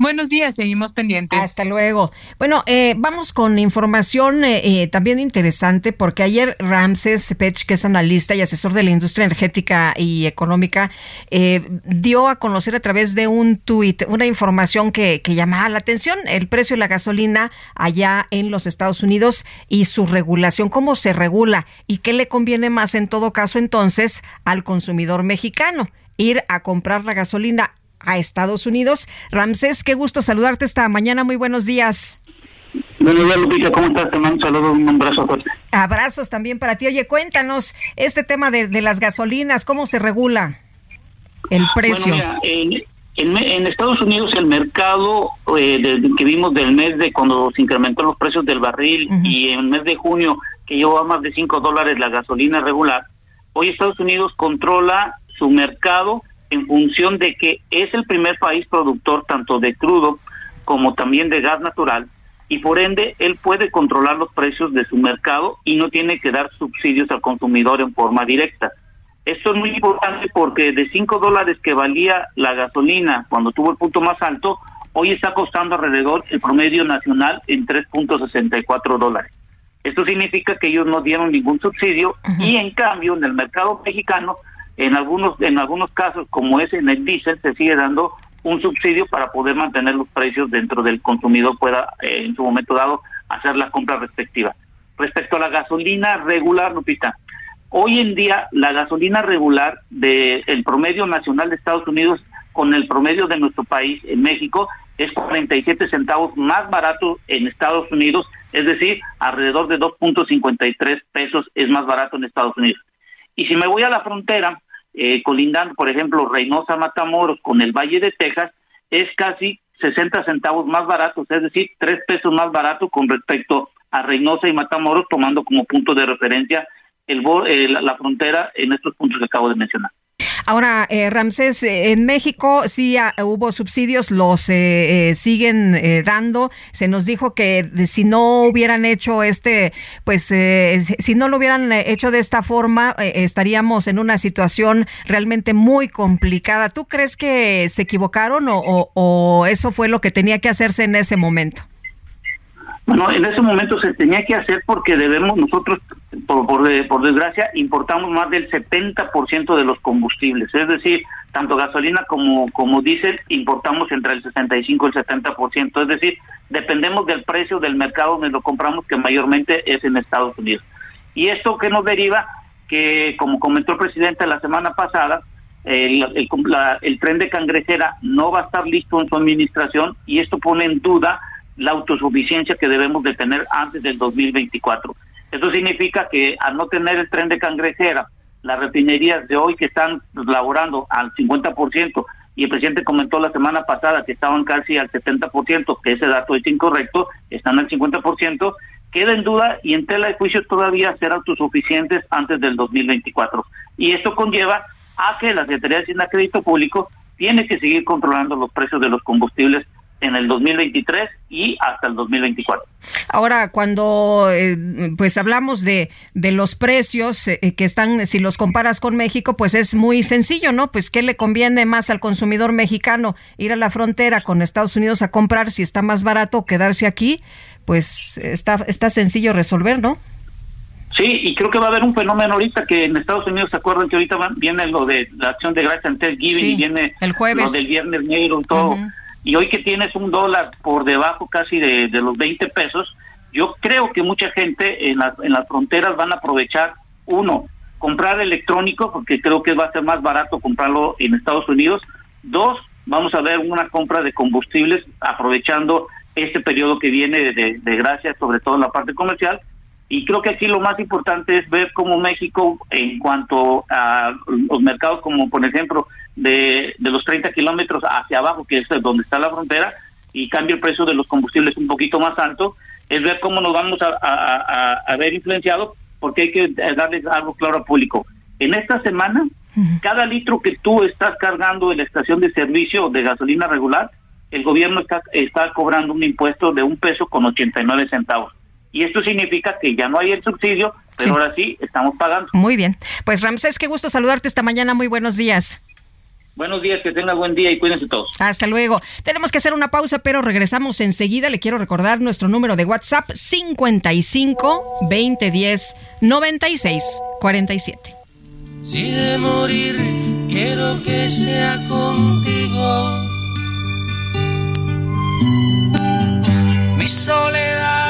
Buenos días, seguimos pendientes. Hasta luego. Bueno, eh, vamos con información eh, eh, también interesante porque ayer Ramses Pech, que es analista y asesor de la industria energética y económica, dio a conocer a través de un tuit una información que, que llamaba la atención, el precio de la gasolina allá en los Estados Unidos y su regulación, cómo se regula y qué le conviene más en todo caso entonces al consumidor mexicano ir a comprar la gasolina a Estados Unidos. Ramsés, qué gusto saludarte esta mañana. Muy buenos días. Buenos días, Lupita. ¿Cómo estás? Te mando un saludo, un abrazo fuerte. Abrazos también para ti. Oye, cuéntanos este tema de, las gasolinas, ¿cómo se regula el precio? en, Estados Unidos el mercado eh, que vimos del mes de cuando se incrementó los precios del barril y en el mes de junio que llevó a más de 5 dólares la gasolina regular, hoy Estados Unidos controla su mercado en función de que es el primer país productor tanto de crudo como también de gas natural y por ende él puede controlar los precios de su mercado y no tiene que dar subsidios al consumidor en forma directa. Esto es muy importante porque de 5 dólares que valía la gasolina cuando tuvo el punto más alto, hoy está costando alrededor el promedio nacional en 3.64 dólares. Esto significa que ellos no dieron ningún subsidio y en cambio en el mercado mexicano, en algunos en algunos casos como es en el diésel, se sigue dando un subsidio para poder mantener los precios dentro del consumidor pueda eh, en su momento dado hacer la compra respectiva. Respecto a la gasolina regular, Lupita, hoy en día la gasolina regular del el promedio nacional de Estados Unidos con el promedio de nuestro país en México es 47 centavos más barato en Estados Unidos, es decir, alrededor de 2.53 pesos es más barato en Estados Unidos. Y si me voy a la frontera, eh, colindando, por ejemplo, Reynosa Matamoros con el Valle de Texas, es casi 60 centavos más barato, es decir, 3 pesos más barato con respecto a Reynosa y Matamoros, tomando como punto de referencia el, la frontera en estos puntos que acabo de mencionar. Ahora, eh, Ramsés, eh, en México sí ah, hubo subsidios, los eh, siguen dando. Se nos dijo que si no hubieran hecho este, pues si no lo hubieran hecho de esta forma, estaríamos en una situación realmente muy complicada. ¿Tú crees que se equivocaron o eso fue lo que tenía que hacerse en ese momento? Bueno, en ese momento se tenía que hacer porque debemos nosotros, por, por, desgracia, importamos más del 70% de los combustibles, es decir, tanto gasolina como, como diésel importamos entre el 65 y el 70%, es decir, dependemos del precio del mercado donde lo compramos, que mayormente es en Estados Unidos. Y esto que nos deriva, que como comentó el presidente la semana pasada, el, el, el tren de cangrejera no va a estar listo en su administración y esto pone en duda la autosuficiencia que debemos de tener antes del 2024. Eso significa que al no tener el tren de cangrejera, las refinerías de hoy que están laborando al 50%, y el presidente comentó la semana pasada que estaban casi al 70%, que ese dato es incorrecto, están al 50%, queda en duda y en tela de juicio todavía ser autosuficientes antes del 2024. Y esto conlleva a que la Secretaría de Hacienda Crédito Público tiene que seguir controlando los precios de los combustibles en el 2023 y hasta el 2024. Ahora, cuando eh, pues hablamos de, de los precios eh, que están, si los comparas con México, pues es muy sencillo, ¿no? Pues ¿qué le conviene más al consumidor mexicano? Ir a la frontera con Estados Unidos a comprar si está más barato quedarse aquí, pues está, está sencillo resolver, ¿no? Sí, y creo que va a haber un fenómeno ahorita que en Estados Unidos se acuerdan que ahorita viene lo de la acción de gracia ante Giving y viene el jueves. lo del viernes negro, todo y hoy que tienes un dólar por debajo casi de, los 20 pesos, yo creo que mucha gente en, en las fronteras van a aprovechar, uno, comprar electrónico, porque creo que va a ser más barato comprarlo en Estados Unidos. Dos, vamos a ver una compra de combustibles aprovechando este periodo que viene de, de gracia, sobre todo en la parte comercial. Y creo que aquí lo más importante es ver cómo México, en cuanto a los mercados como por ejemplo de, de los 30 kilómetros hacia abajo, que es donde está la frontera, y cambia el precio de los combustibles un poquito más alto, es ver cómo nos vamos a, ver influenciados, porque hay que darles algo claro al público. En esta semana, cada litro que tú estás cargando en la estación de servicio de gasolina regular, el gobierno está, está cobrando un impuesto de un peso con 89 centavos. Y esto significa que ya no hay el subsidio, pero ahora sí estamos pagando. Muy bien. Pues Ramsés, qué gusto saludarte esta mañana. Muy buenos días. Buenos días, que tenga buen día y cuídense todos. Hasta luego. Tenemos que hacer una pausa, pero regresamos enseguida. Le quiero recordar nuestro número de WhatsApp 55 2010 96 47. Si de morir quiero que sea contigo. Mi soledad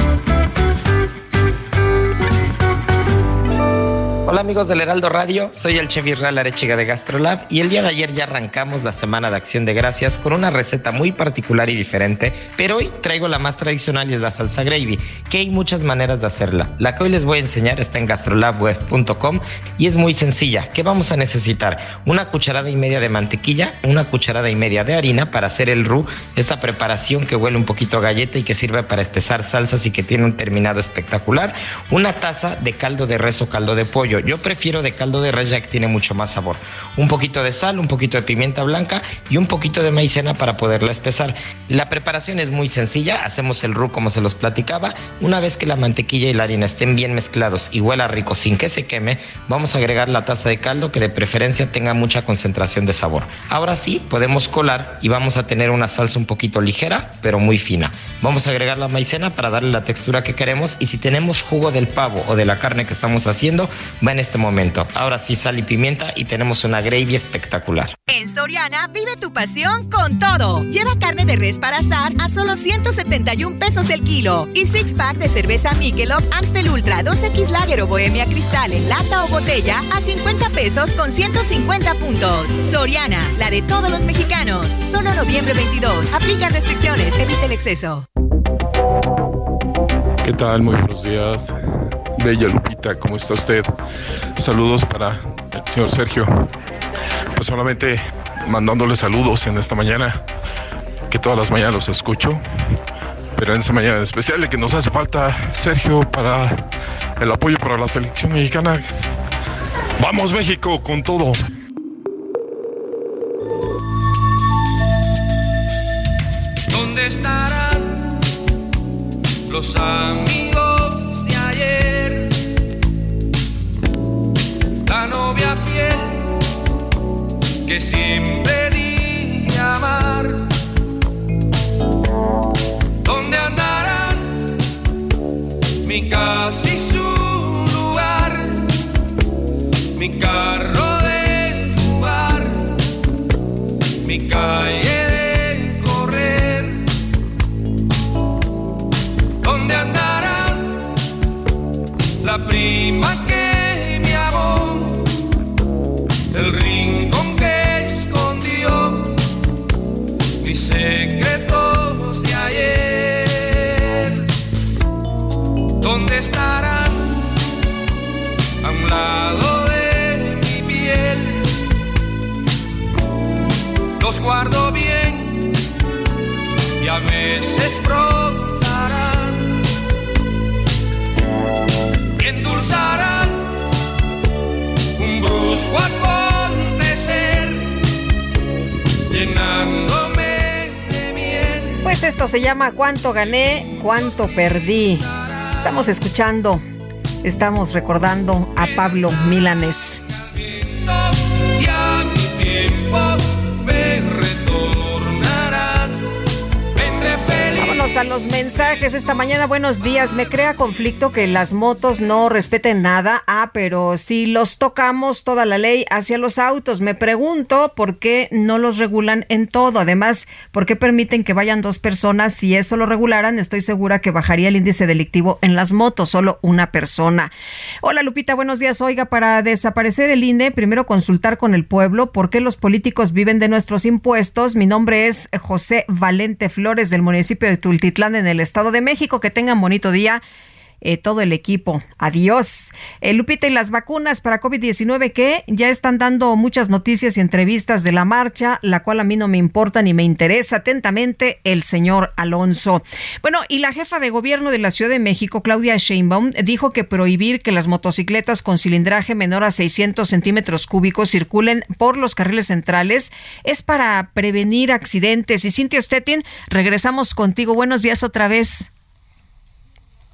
Hola amigos del Heraldo Radio, soy el chef Israel Arechiga de Gastrolab y el día de ayer ya arrancamos la semana de acción de gracias con una receta muy particular y diferente, pero hoy traigo la más tradicional y es la salsa gravy, que hay muchas maneras de hacerla. La que hoy les voy a enseñar está en gastrolabweb.com y es muy sencilla. ¿Qué vamos a necesitar? Una cucharada y media de mantequilla, una cucharada y media de harina para hacer el roux, esa preparación que huele un poquito a galleta y que sirve para espesar salsas y que tiene un terminado espectacular, una taza de caldo de res o caldo de pollo yo prefiero de caldo de res ya que tiene mucho más sabor. Un poquito de sal, un poquito de pimienta blanca y un poquito de maicena para poderla espesar. La preparación es muy sencilla, hacemos el roux como se los platicaba. Una vez que la mantequilla y la harina estén bien mezclados y huela rico sin que se queme, vamos a agregar la taza de caldo que de preferencia tenga mucha concentración de sabor. Ahora sí, podemos colar y vamos a tener una salsa un poquito ligera, pero muy fina. Vamos a agregar la maicena para darle la textura que queremos y si tenemos jugo del pavo o de la carne que estamos haciendo, en este momento. Ahora sí, sal y pimienta y tenemos una gravy espectacular. En Soriana vive tu pasión con todo. Lleva carne de res para asar a solo 171 pesos el kilo y six pack de cerveza Michelob Amstel Ultra 2X Lager o Bohemia Cristal en lata o botella a 50 pesos con 150 puntos. Soriana, la de todos los mexicanos. Solo noviembre 22. Aplica restricciones. Evite el exceso. ¿Qué tal? Muy buenos días. Bella Lupita, ¿cómo está usted? Saludos para el señor Sergio. Pues solamente mandándole saludos en esta mañana, que todas las mañanas los escucho, pero en esta mañana en especial que nos hace falta Sergio para el apoyo para la selección mexicana. Vamos México con todo. ¿Dónde estarán los amigos de ayer? La novia fiel que siempre di amar. ¿Dónde andarán mi casa y su lugar? Mi carro de jugar, mi calle ¿Dónde estarán a un lado de mi piel? Los guardo bien y a veces brotarán y endulzarán un brusco acontecer, llenándome de miel. Pues esto se llama ¿Cuánto gané? ¿Cuánto perdí? Estamos escuchando, estamos recordando a Pablo Milanes. A los mensajes esta mañana. Buenos días. Me crea conflicto que las motos no respeten nada. Ah, pero si los tocamos toda la ley hacia los autos. Me pregunto por qué no los regulan en todo. Además, ¿por qué permiten que vayan dos personas? Si eso lo regularan, estoy segura que bajaría el índice delictivo en las motos. Solo una persona. Hola Lupita, buenos días. Oiga, para desaparecer el INE, primero consultar con el pueblo por qué los políticos viven de nuestros impuestos. Mi nombre es José Valente Flores del municipio de Tultitlán en el Estado de México. Que tengan bonito día eh, todo el equipo. Adiós. Eh, Lupita, y las vacunas para COVID-19 que ya están dando muchas noticias y entrevistas de la marcha, la cual a mí no me importa ni me interesa. Atentamente, el señor Alonso. Bueno, y la jefa de gobierno de la Ciudad de México, Claudia Sheinbaum, dijo que prohibir que las motocicletas con cilindraje menor a 600 centímetros cúbicos circulen por los carriles centrales es para prevenir accidentes. Y Cintia Stettin, regresamos contigo. Buenos días otra vez.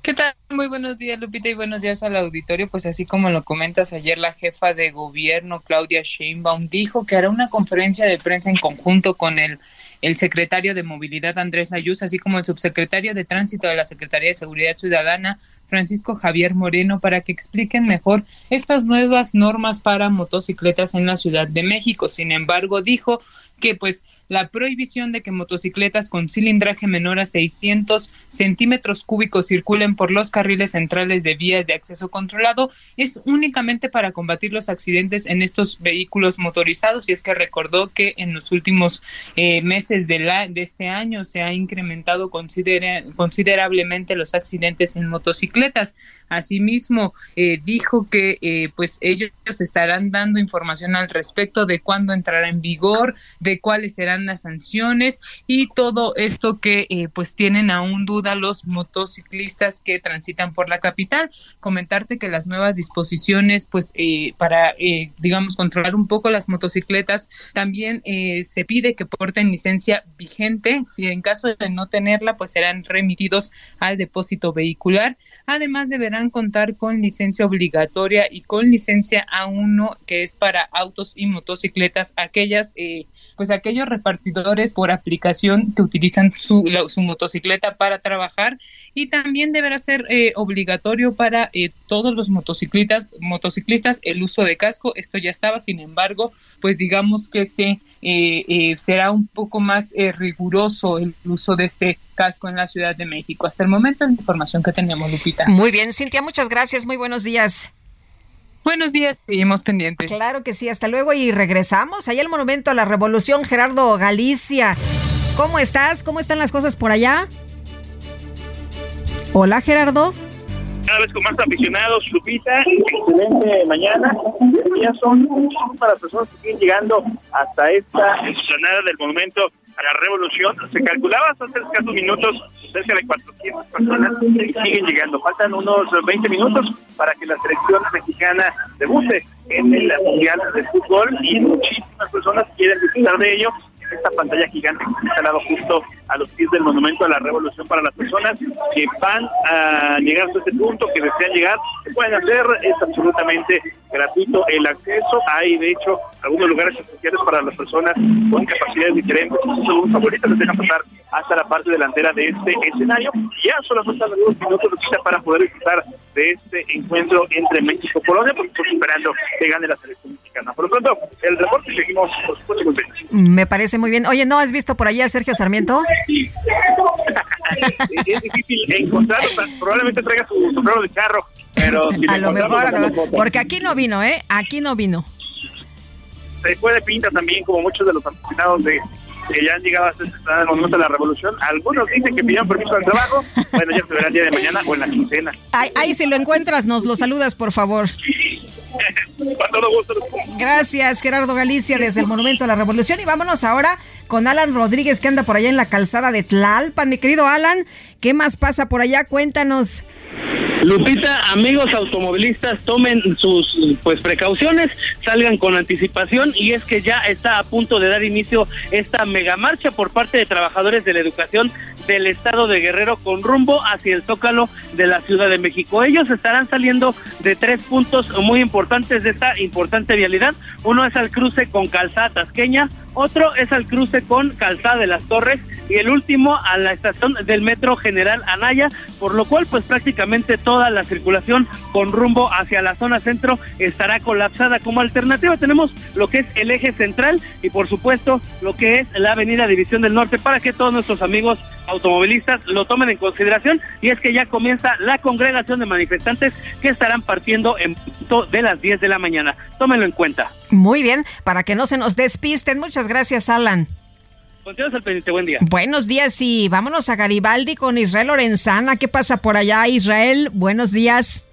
¿Qué tal? Muy buenos días, Lupita, y buenos días al auditorio. Pues así como lo comentas ayer, la jefa de gobierno, Claudia Sheinbaum, dijo que hará una conferencia de prensa en conjunto con el, el secretario de Movilidad, Andrés Nayuz, así como el subsecretario de Tránsito de la Secretaría de Seguridad Ciudadana, Francisco Javier Moreno, para que expliquen mejor estas nuevas normas para motocicletas en la Ciudad de México. Sin embargo, dijo que pues la prohibición de que motocicletas con cilindraje menor a 600 centímetros cúbicos circulen por los carriles centrales de vías de acceso controlado es únicamente para combatir los accidentes en estos vehículos motorizados y es que recordó que en los últimos eh, meses de, la, de este año se ha incrementado considerablemente los accidentes en motocicletas. Asimismo, eh, dijo que eh, pues ellos estarán dando información al respecto de cuándo entrará en vigor, de cuáles serán las sanciones y todo esto que eh, pues tienen aún duda los motociclistas que transitan por la capital. Comentarte que las nuevas disposiciones pues eh, para eh, digamos controlar un poco las motocicletas también se pide que porten licencia vigente. Si en caso de no tenerla pues serán remitidos al depósito vehicular. Además deberán contar con licencia obligatoria y con licencia A1 que es para autos y motocicletas aquellas pues aquellos repartidores por aplicación que utilizan su, su motocicleta para trabajar y también deberá ser eh, obligatorio para eh, todos los motociclistas, motociclistas el uso de casco. Esto ya estaba, sin embargo, pues digamos que se eh, será un poco más riguroso el uso de este casco en la Ciudad de México. Hasta el momento la información que tenemos, Lupita. Muy bien, Cintia, muchas gracias. Muy buenos días. Buenos días, seguimos pendientes. Claro que sí, hasta luego y regresamos allá al Monumento a la Revolución, Gerardo Galicia. ¿Cómo estás? ¿Cómo están las cosas por allá? Hola, Gerardo. Cada vez con más aficionados, Lupita, excelente mañana. Ya son para las personas que siguen llegando hasta esta explanada del monumento la revolución. Se calculaba hace escasos minutos cerca de 400 personas siguen llegando. Faltan unos 20 minutos para que la selección mexicana debute en el Mundial de Fútbol y muchísimas personas quieren disfrutar de ello esta pantalla gigante que está instalado justo a los pies del Monumento a la Revolución para las personas que van a llegar a este punto, que desean llegar, pueden hacer, es absolutamente gratuito el acceso, hay de hecho algunos lugares especiales para las personas con capacidades diferentes, sus favoritos les dejan pasar hasta la parte delantera de este escenario, ya solamente algunos minutos para poder disfrutar de este encuentro entre México y Polonia, porque estamos esperando que gane la selección mexicana. Por lo pronto, el reporte seguimos, por supuesto, Me parece muy bien. Oye, ¿no has visto por allá a Sergio Sarmiento? Es difícil encontrarlo, probablemente traiga su sombrero de charro, pero si a lo mejor, porque aquí no vino, ¿eh? Aquí no vino. Se puede pinta también, como muchos de los aficionados de que ya han llegado a el momento de la revolución. Algunos dicen que pidieron permiso al trabajo. Bueno, ya se verá el día de mañana o en la quincena. Ahí, si lo encuentras, nos lo saludas, por favor. Gracias, Gerardo Galicia, desde el Monumento a la Revolución. Y vámonos ahora con Alan Rodríguez, que anda por allá en la calzada de Tlalpan. Mi querido Alan, ¿qué más pasa por allá? Cuéntanos. Lupita, amigos automovilistas, tomen sus pues precauciones, salgan con anticipación y es que ya está a punto de dar inicio esta megamarcha por parte de trabajadores de la educación del estado de Guerrero con rumbo hacia el Zócalo de la Ciudad de México. Ellos estarán saliendo de tres puntos muy importantes de esta importante vialidad. Uno es al cruce con Calzada Tasqueña, otro es al cruce con Calzada de las Torres y el último a la estación del Metro General Anaya, por lo cual pues prácticamente toda la circulación con rumbo hacia la zona centro estará colapsada. Como alternativa tenemos lo que es el eje central y por supuesto lo que es la avenida División del Norte para que todos nuestros amigos automovilistas lo tomen en consideración y es que ya comienza la congregación de manifestantes que estarán partiendo en punto de las 10 de la mañana. Tómenlo en cuenta. Muy bien, para que no se nos despisten. Muchas gracias, Alan. Continuamos al pendiente, buen día. Buenos días y vámonos a Garibaldi con Israel Lorenzana. ¿Qué pasa por allá, Israel? Buenos días.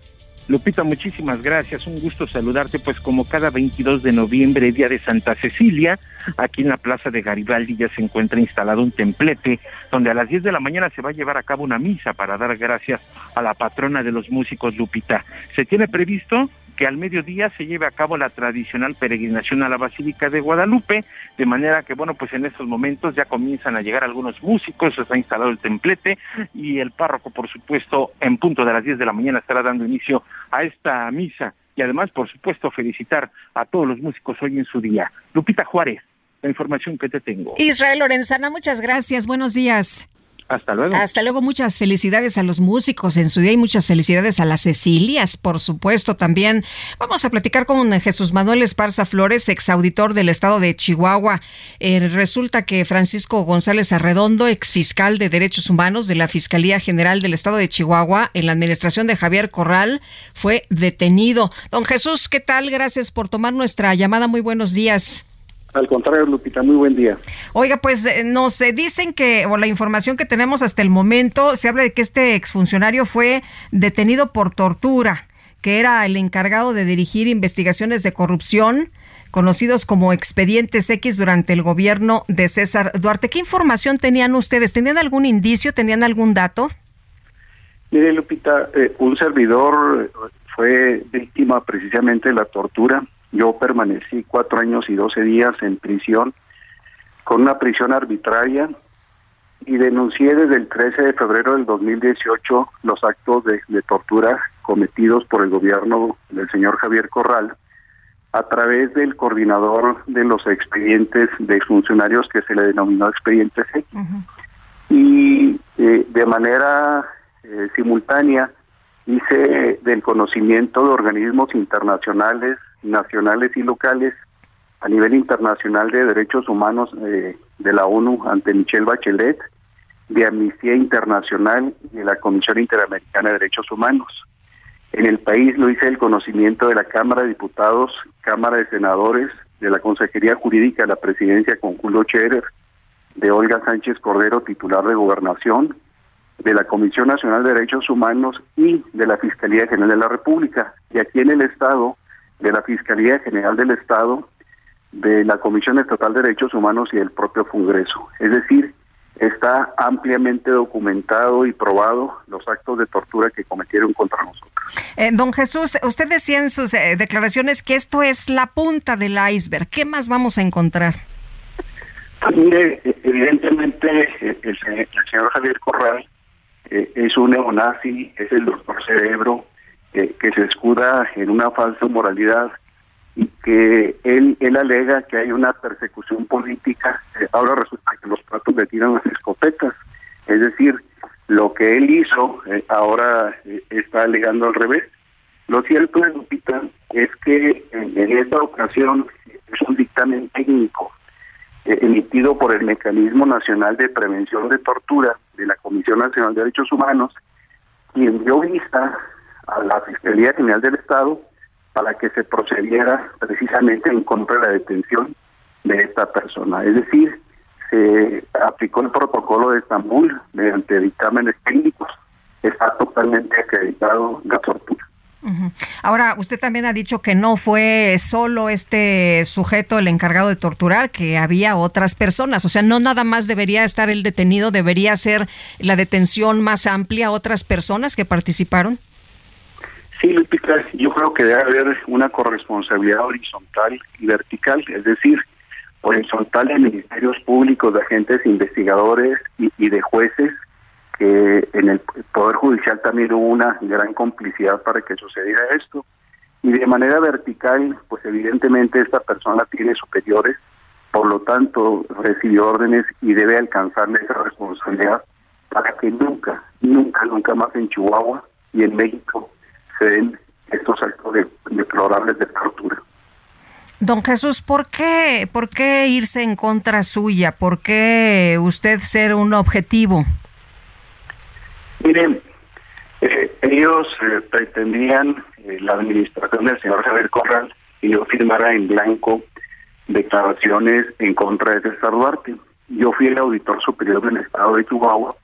Lupita, muchísimas gracias. Un gusto saludarte, pues como cada 22 de noviembre, día de Santa Cecilia, aquí en la Plaza de Garibaldi ya se encuentra instalado un templete donde a las 10 de la mañana se va a llevar a cabo una misa para dar gracias a la patrona de los músicos, Lupita. Se tiene previsto que al mediodía se lleve a cabo la tradicional peregrinación a la Basílica de Guadalupe, de manera que, bueno, pues en estos momentos ya comienzan a llegar algunos músicos, se ha instalado el templete y el párroco, por supuesto, en punto de las 10 de la mañana estará dando inicio a esta misa y además, por supuesto, felicitar a todos los músicos hoy en su día. Lupita Juárez, la información que te tengo. Israel Lorenzana, muchas gracias, buenos días. Hasta luego. Hasta luego. Muchas felicidades a los músicos en su día y muchas felicidades a las Cecilias, por supuesto, también. Vamos a platicar con Jesús Manuel Esparza Flores, exauditor del estado de Chihuahua. Eh, resulta que Francisco González Arredondo, exfiscal de Derechos Humanos de la Fiscalía General del estado de Chihuahua, en la administración de Javier Corral, fue detenido. Don Jesús, ¿qué tal? Gracias por tomar nuestra llamada. Muy buenos días. Al contrario, Lupita, muy buen día. Oiga, pues eh, nos dicen que, o la información que tenemos hasta el momento, se habla de que este exfuncionario fue detenido por tortura, que era el encargado de dirigir investigaciones de corrupción conocidos como expedientes X durante el gobierno de César Duarte. ¿Qué información tenían ustedes? ¿Tenían algún indicio? ¿Tenían algún dato? Mire, Lupita, eh, un servidor fue víctima precisamente de la tortura yo permanecí cuatro años y doce días en prisión con una prisión arbitraria y denuncié desde el 13 de febrero del 2018 los actos de, tortura cometidos por el gobierno del señor Javier Corral a través del coordinador de los expedientes de funcionarios que se le denominó expedientes X. Y eh, de manera eh, simultánea hice del conocimiento de organismos internacionales, nacionales y locales a nivel internacional de derechos humanos eh, de la ONU ante Michelle Bachelet, de Amnistía Internacional y de la Comisión Interamericana de Derechos Humanos. En el país lo hice el conocimiento de la Cámara de Diputados, Cámara de Senadores, de la Consejería Jurídica de la Presidencia con Julio Scherer, de Olga Sánchez Cordero, titular de Gobernación, de la Comisión Nacional de Derechos Humanos y de la Fiscalía General de la República. Y aquí en el Estado de la Fiscalía General del Estado, de la Comisión Estatal de Derechos Humanos y del propio Congreso. Es decir, está ampliamente documentado y probado los actos de tortura que cometieron contra nosotros. Eh, don Jesús, usted decía en sus eh, declaraciones que esto es la punta del iceberg. ¿Qué más vamos a encontrar? Pues mire, evidentemente el, el, señor Javier Corral eh, es un neonazi, es el doctor cerebro, que se escuda en una falsa moralidad y que él, él alega que hay una persecución política, eh, ahora resulta que los platos le tiran las escopetas, es decir, lo que él hizo eh, ahora eh, está alegando al revés. Lo cierto, Lupita, es que en, esta ocasión es un dictamen técnico emitido por el Mecanismo Nacional de Prevención de Tortura de la Comisión Nacional de Derechos Humanos, quien dio vista a la Fiscalía General del Estado para que se procediera precisamente en contra de la detención de esta persona. Es decir, se aplicó el protocolo de Estambul mediante dictámenes técnicos. Está totalmente acreditado la tortura. Ahora, usted también ha dicho que no fue solo este sujeto el encargado de torturar, que había otras personas. O sea, no nada más debería estar el detenido, debería ser la detención más amplia, otras personas que participaron. Sí, Lupita, yo creo que debe haber una corresponsabilidad horizontal y vertical, es decir, horizontal de ministerios públicos, de agentes investigadores y, de jueces, que en el Poder Judicial también hubo una gran complicidad para que sucediera esto. Y de manera vertical, pues evidentemente esta persona tiene superiores, por lo tanto recibió órdenes y debe alcanzarle esa responsabilidad para que nunca, nunca, nunca más en Chihuahua y en México se den estos actos de, deplorables de tortura. Don Jesús, ¿por qué, ¿por qué irse en contra suya? ¿Por qué usted ser un objetivo? Miren, eh, ellos eh, pretendían, eh, la administración del señor Javier Corral, y yo firmara en blanco declaraciones en contra de César Duarte. yo fui el auditor superior del Estado de Chihuahua.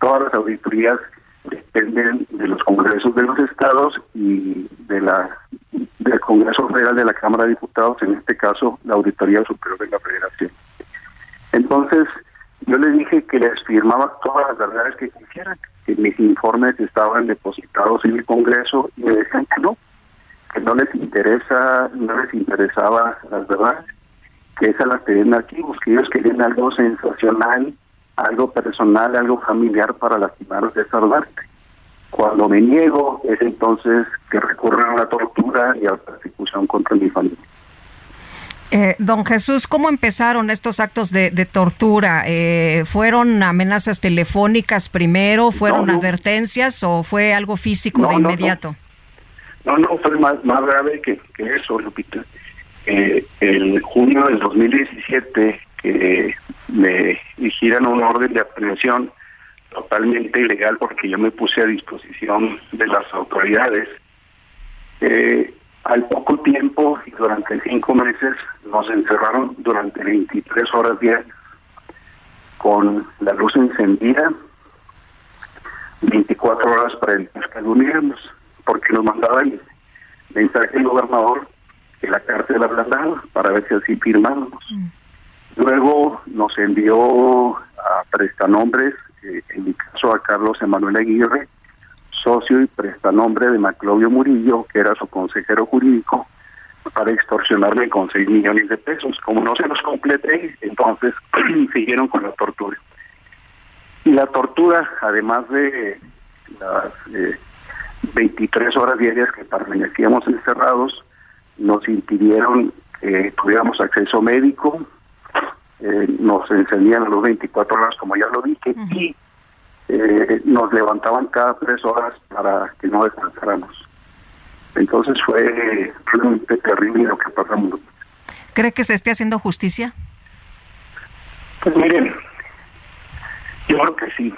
Todas las auditorías dependen de los congresos de los estados y de la del Congreso Federal de la Cámara de Diputados, en este caso la Auditoría Superior de la Federación. Entonces, yo les dije que les firmaba todas las verdades que quisieran, que mis informes estaban depositados en el Congreso y me decían que no, que no les interesa, no les interesaba las verdades, que esas las tenían archivos, que ellos querían algo sensacional, algo personal, algo familiar para lastimar de desarmarte. Cuando me niego es entonces que recurren a la tortura y a la persecución contra mi familia. Eh, don Jesús, ¿cómo empezaron estos actos de, tortura? Eh, ¿Fueron amenazas telefónicas primero? ¿Fueron advertencias o fue algo físico de inmediato? No, no, fue más, más grave que, eso, Lupita. Eh, el junio del 2017, que me hicieron un orden de aprehensión totalmente ilegal porque yo me puse a disposición de las autoridades. Eh, al poco tiempo, y durante cinco meses, nos encerraron durante 23 horas diarias con la luz encendida, 24 horas para el que porque nos mandaba el mensaje del gobernador que la cárcel ablandaba para ver si así firmábamos. Mm. Luego nos envió a prestanombres, eh, en mi caso a Carlos Emanuel Aguirre, socio y prestanombre de Maclovio Murillo, que era su consejero jurídico, para extorsionarme con 6 millones de pesos. Como no se los completé, entonces siguieron con la tortura. Y la tortura, además de las 23 eh, horas diarias que permanecíamos encerrados, nos impidieron que tuviéramos acceso médico, eh, nos encendían a los 24 horas, como ya lo dije, y eh, nos levantaban cada tres horas para que no descansáramos. Entonces fue realmente terrible lo que pasamos. ¿Cree que se esté haciendo justicia? Pues miren, yo creo que sí.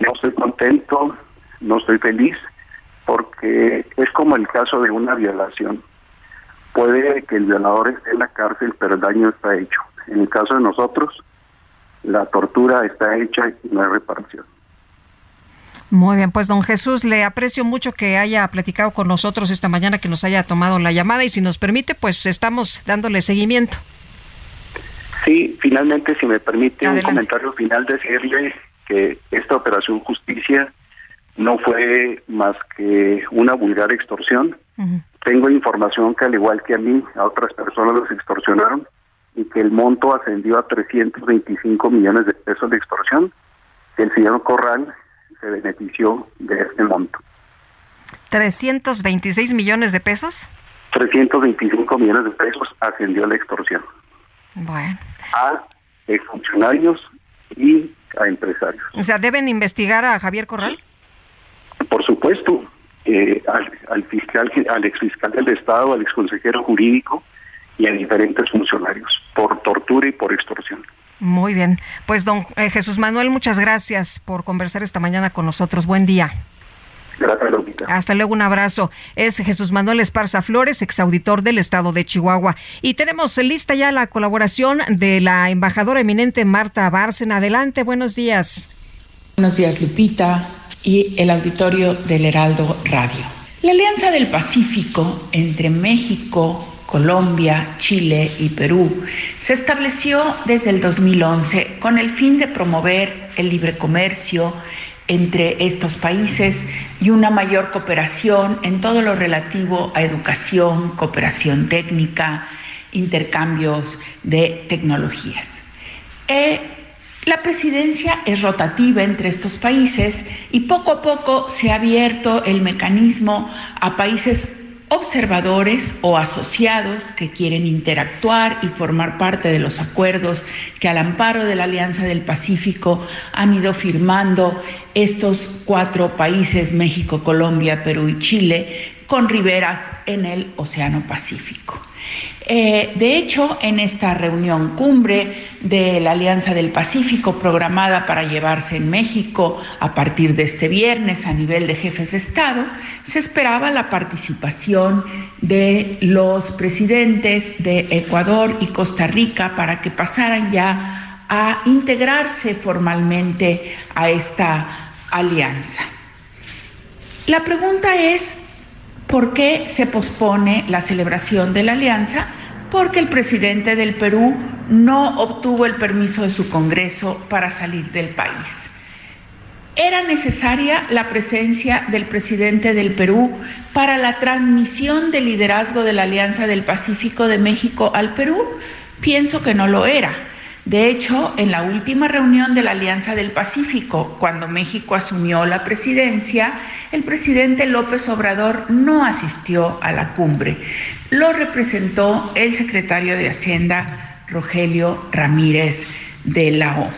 No estoy contento, no estoy feliz, porque es como el caso de una violación. Puede que el violador esté en la cárcel, pero el daño está hecho. En el caso de nosotros, la tortura está hecha y no hay reparación. Muy bien, pues don Jesús, le aprecio mucho que haya platicado con nosotros esta mañana, que nos haya tomado la llamada y si nos permite, pues estamos dándole seguimiento. Sí, finalmente, si me permite un comentario final, decirle que esta operación justicia no fue más que una vulgar extorsión. Tengo información que al igual que a mí, a otras personas los extorsionaron y que el monto ascendió a 325 millones de pesos de extorsión. El señor Corral se benefició de este monto. ¿326 millones de pesos? 325 millones de pesos ascendió la extorsión. Bueno. A funcionarios y a empresarios. O sea, ¿deben investigar a Javier Corral? Por supuesto. Eh, al, al fiscal, al exfiscal del Estado, al exconsejero jurídico, y a diferentes funcionarios por tortura y por extorsión. Muy bien. Pues don eh, Jesús Manuel, muchas gracias por conversar esta mañana con nosotros. Buen día. Gracias, Lupita. Hasta luego, un abrazo. Es Jesús Manuel Esparza Flores, exauditor del Estado de Chihuahua. Y tenemos lista ya la colaboración de la embajadora eminente Marta Bárcena. Adelante, buenos días. Buenos días, Lupita y el auditorio del Heraldo Radio. La Alianza del Pacífico entre México, Colombia, Chile y Perú, se estableció desde el 2011 con el fin de promover el libre comercio entre estos países y una mayor cooperación en todo lo relativo a educación, cooperación técnica, intercambios de tecnologías. Eh, la presidencia es rotativa entre estos países y poco a poco se ha abierto el mecanismo a países observadores o asociados que quieren interactuar y formar parte de los acuerdos que al amparo de la Alianza del Pacífico han ido firmando estos cuatro países, México, Colombia, Perú y Chile, con riberas en el Océano Pacífico. Eh, de hecho, en esta reunión cumbre de la Alianza del Pacífico programada para llevarse en México a partir de este viernes a nivel de jefes de Estado, se esperaba la participación de los presidentes de Ecuador y Costa Rica para que pasaran ya a integrarse formalmente a esta alianza. La pregunta es, ¿por qué se pospone la celebración de la alianza? Porque el presidente del Perú no obtuvo el permiso de su Congreso para salir del país. ¿Era necesaria la presencia del presidente del Perú para la transmisión del liderazgo de la Alianza del Pacífico de México al Perú? Pienso que no lo era. De hecho, en la última reunión de la Alianza del Pacífico, cuando México asumió la presidencia, el presidente López Obrador no asistió a la cumbre. Lo representó el secretario de Hacienda, Rogelio Ramírez de la O.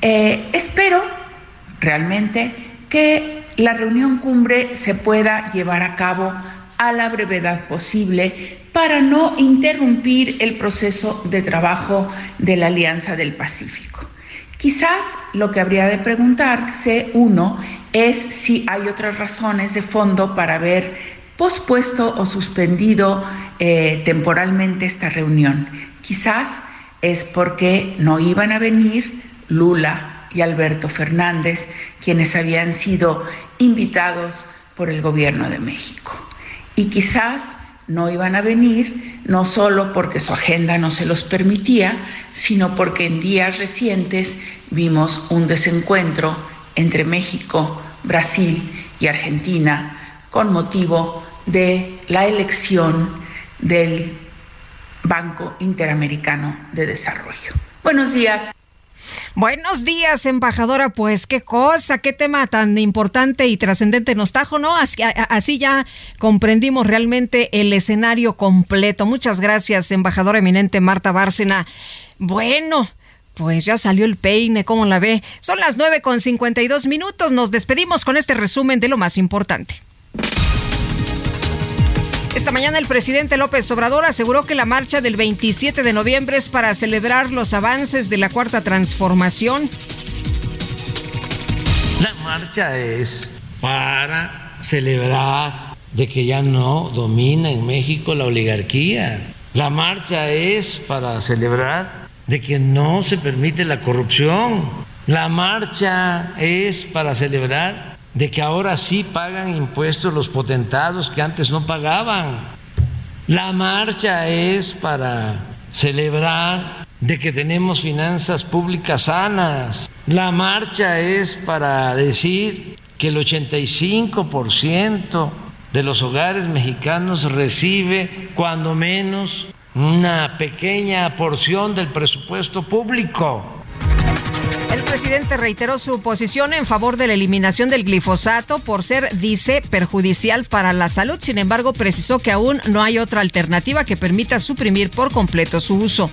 Eh, espero realmente que la reunión cumbre se pueda llevar a cabo a la brevedad posible para no interrumpir el proceso de trabajo de la Alianza del Pacífico. Quizás lo que habría de preguntarse uno es si hay otras razones de fondo para haber pospuesto o suspendido eh, temporalmente esta reunión. Quizás es porque no iban a venir Lula, y Alberto Fernández, quienes habían sido invitados por el gobierno de México. Y quizás no iban a venir no solo porque su agenda no se los permitía, sino porque en días recientes vimos un desencuentro entre México, Brasil y Argentina con motivo de la elección del Banco Interamericano de Desarrollo. Buenos días. Buenos días, embajadora. Pues qué cosa, qué tema tan importante y trascendente nos trajo, ¿no? Así, así, ya comprendimos realmente el escenario completo. Muchas gracias, embajadora eminente Marta Bárcena. Bueno. Pues ya salió el peine, ¿cómo la ve? Son las nueve con dos minutos. Nos despedimos con este resumen de lo más importante. Esta mañana el presidente López Obrador aseguró que la marcha del 27 de noviembre es para celebrar los avances de la cuarta transformación. La marcha es para celebrar de que ya no domina en México la oligarquía. La marcha es para celebrar de que no se permite la corrupción. La marcha es para celebrar de que ahora sí pagan impuestos los potentados que antes no pagaban. La marcha es para celebrar de que tenemos finanzas públicas sanas. La marcha es para decir que el 85% de los hogares mexicanos recibe cuando menos una pequeña porción del presupuesto público. El presidente reiteró su posición en favor de la eliminación del glifosato por ser, dice, perjudicial para la salud. Sin embargo, precisó que aún no hay otra alternativa que permita suprimir por completo su uso.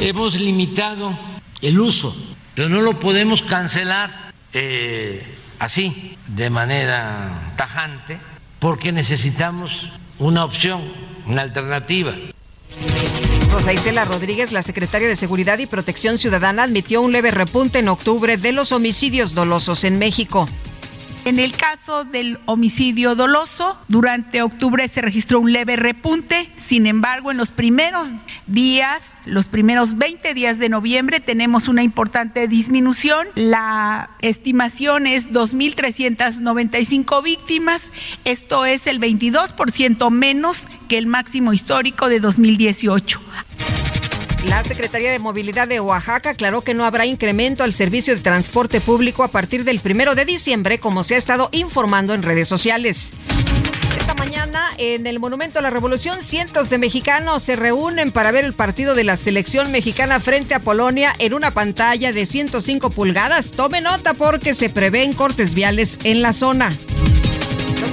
Hemos limitado el uso, pero no lo podemos cancelar eh, así, de manera tajante, porque necesitamos una opción, una alternativa. Rosa Rodríguez, la secretaria de Seguridad y Protección Ciudadana, admitió un leve repunte en octubre de los homicidios dolosos en México. En el caso del homicidio doloso, durante octubre se registró un leve repunte, sin embargo, en los primeros días, los primeros 20 días de noviembre, tenemos una importante disminución. La estimación es 2.395 víctimas, esto es el 22% menos que el máximo histórico de 2018. La Secretaría de Movilidad de Oaxaca aclaró que no habrá incremento al servicio de transporte público a partir del primero de diciembre, como se ha estado informando en redes sociales. Esta mañana, en el Monumento a la Revolución, cientos de mexicanos se reúnen para ver el partido de la selección mexicana frente a Polonia en una pantalla de 105 pulgadas. Tome nota porque se prevén cortes viales en la zona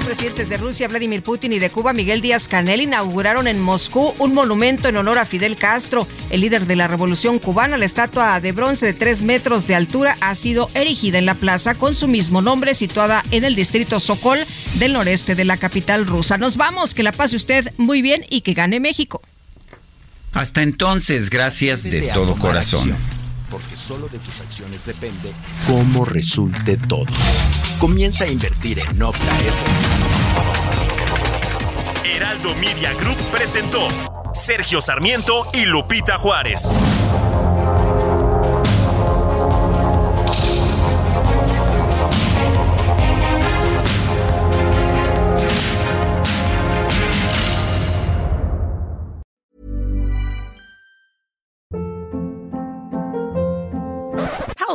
presidentes de Rusia, Vladimir Putin, y de Cuba, Miguel Díaz Canel, inauguraron en Moscú un monumento en honor a Fidel Castro, el líder de la revolución cubana. La estatua de bronce de tres metros de altura ha sido erigida en la plaza con su mismo nombre, situada en el distrito Sokol del noreste de la capital rusa. Nos vamos, que la pase usted muy bien y que gane México. Hasta entonces, gracias de todo corazón porque solo de tus acciones depende cómo resulte todo. Comienza a invertir en Nocta Heraldo Media Group presentó Sergio Sarmiento y Lupita Juárez.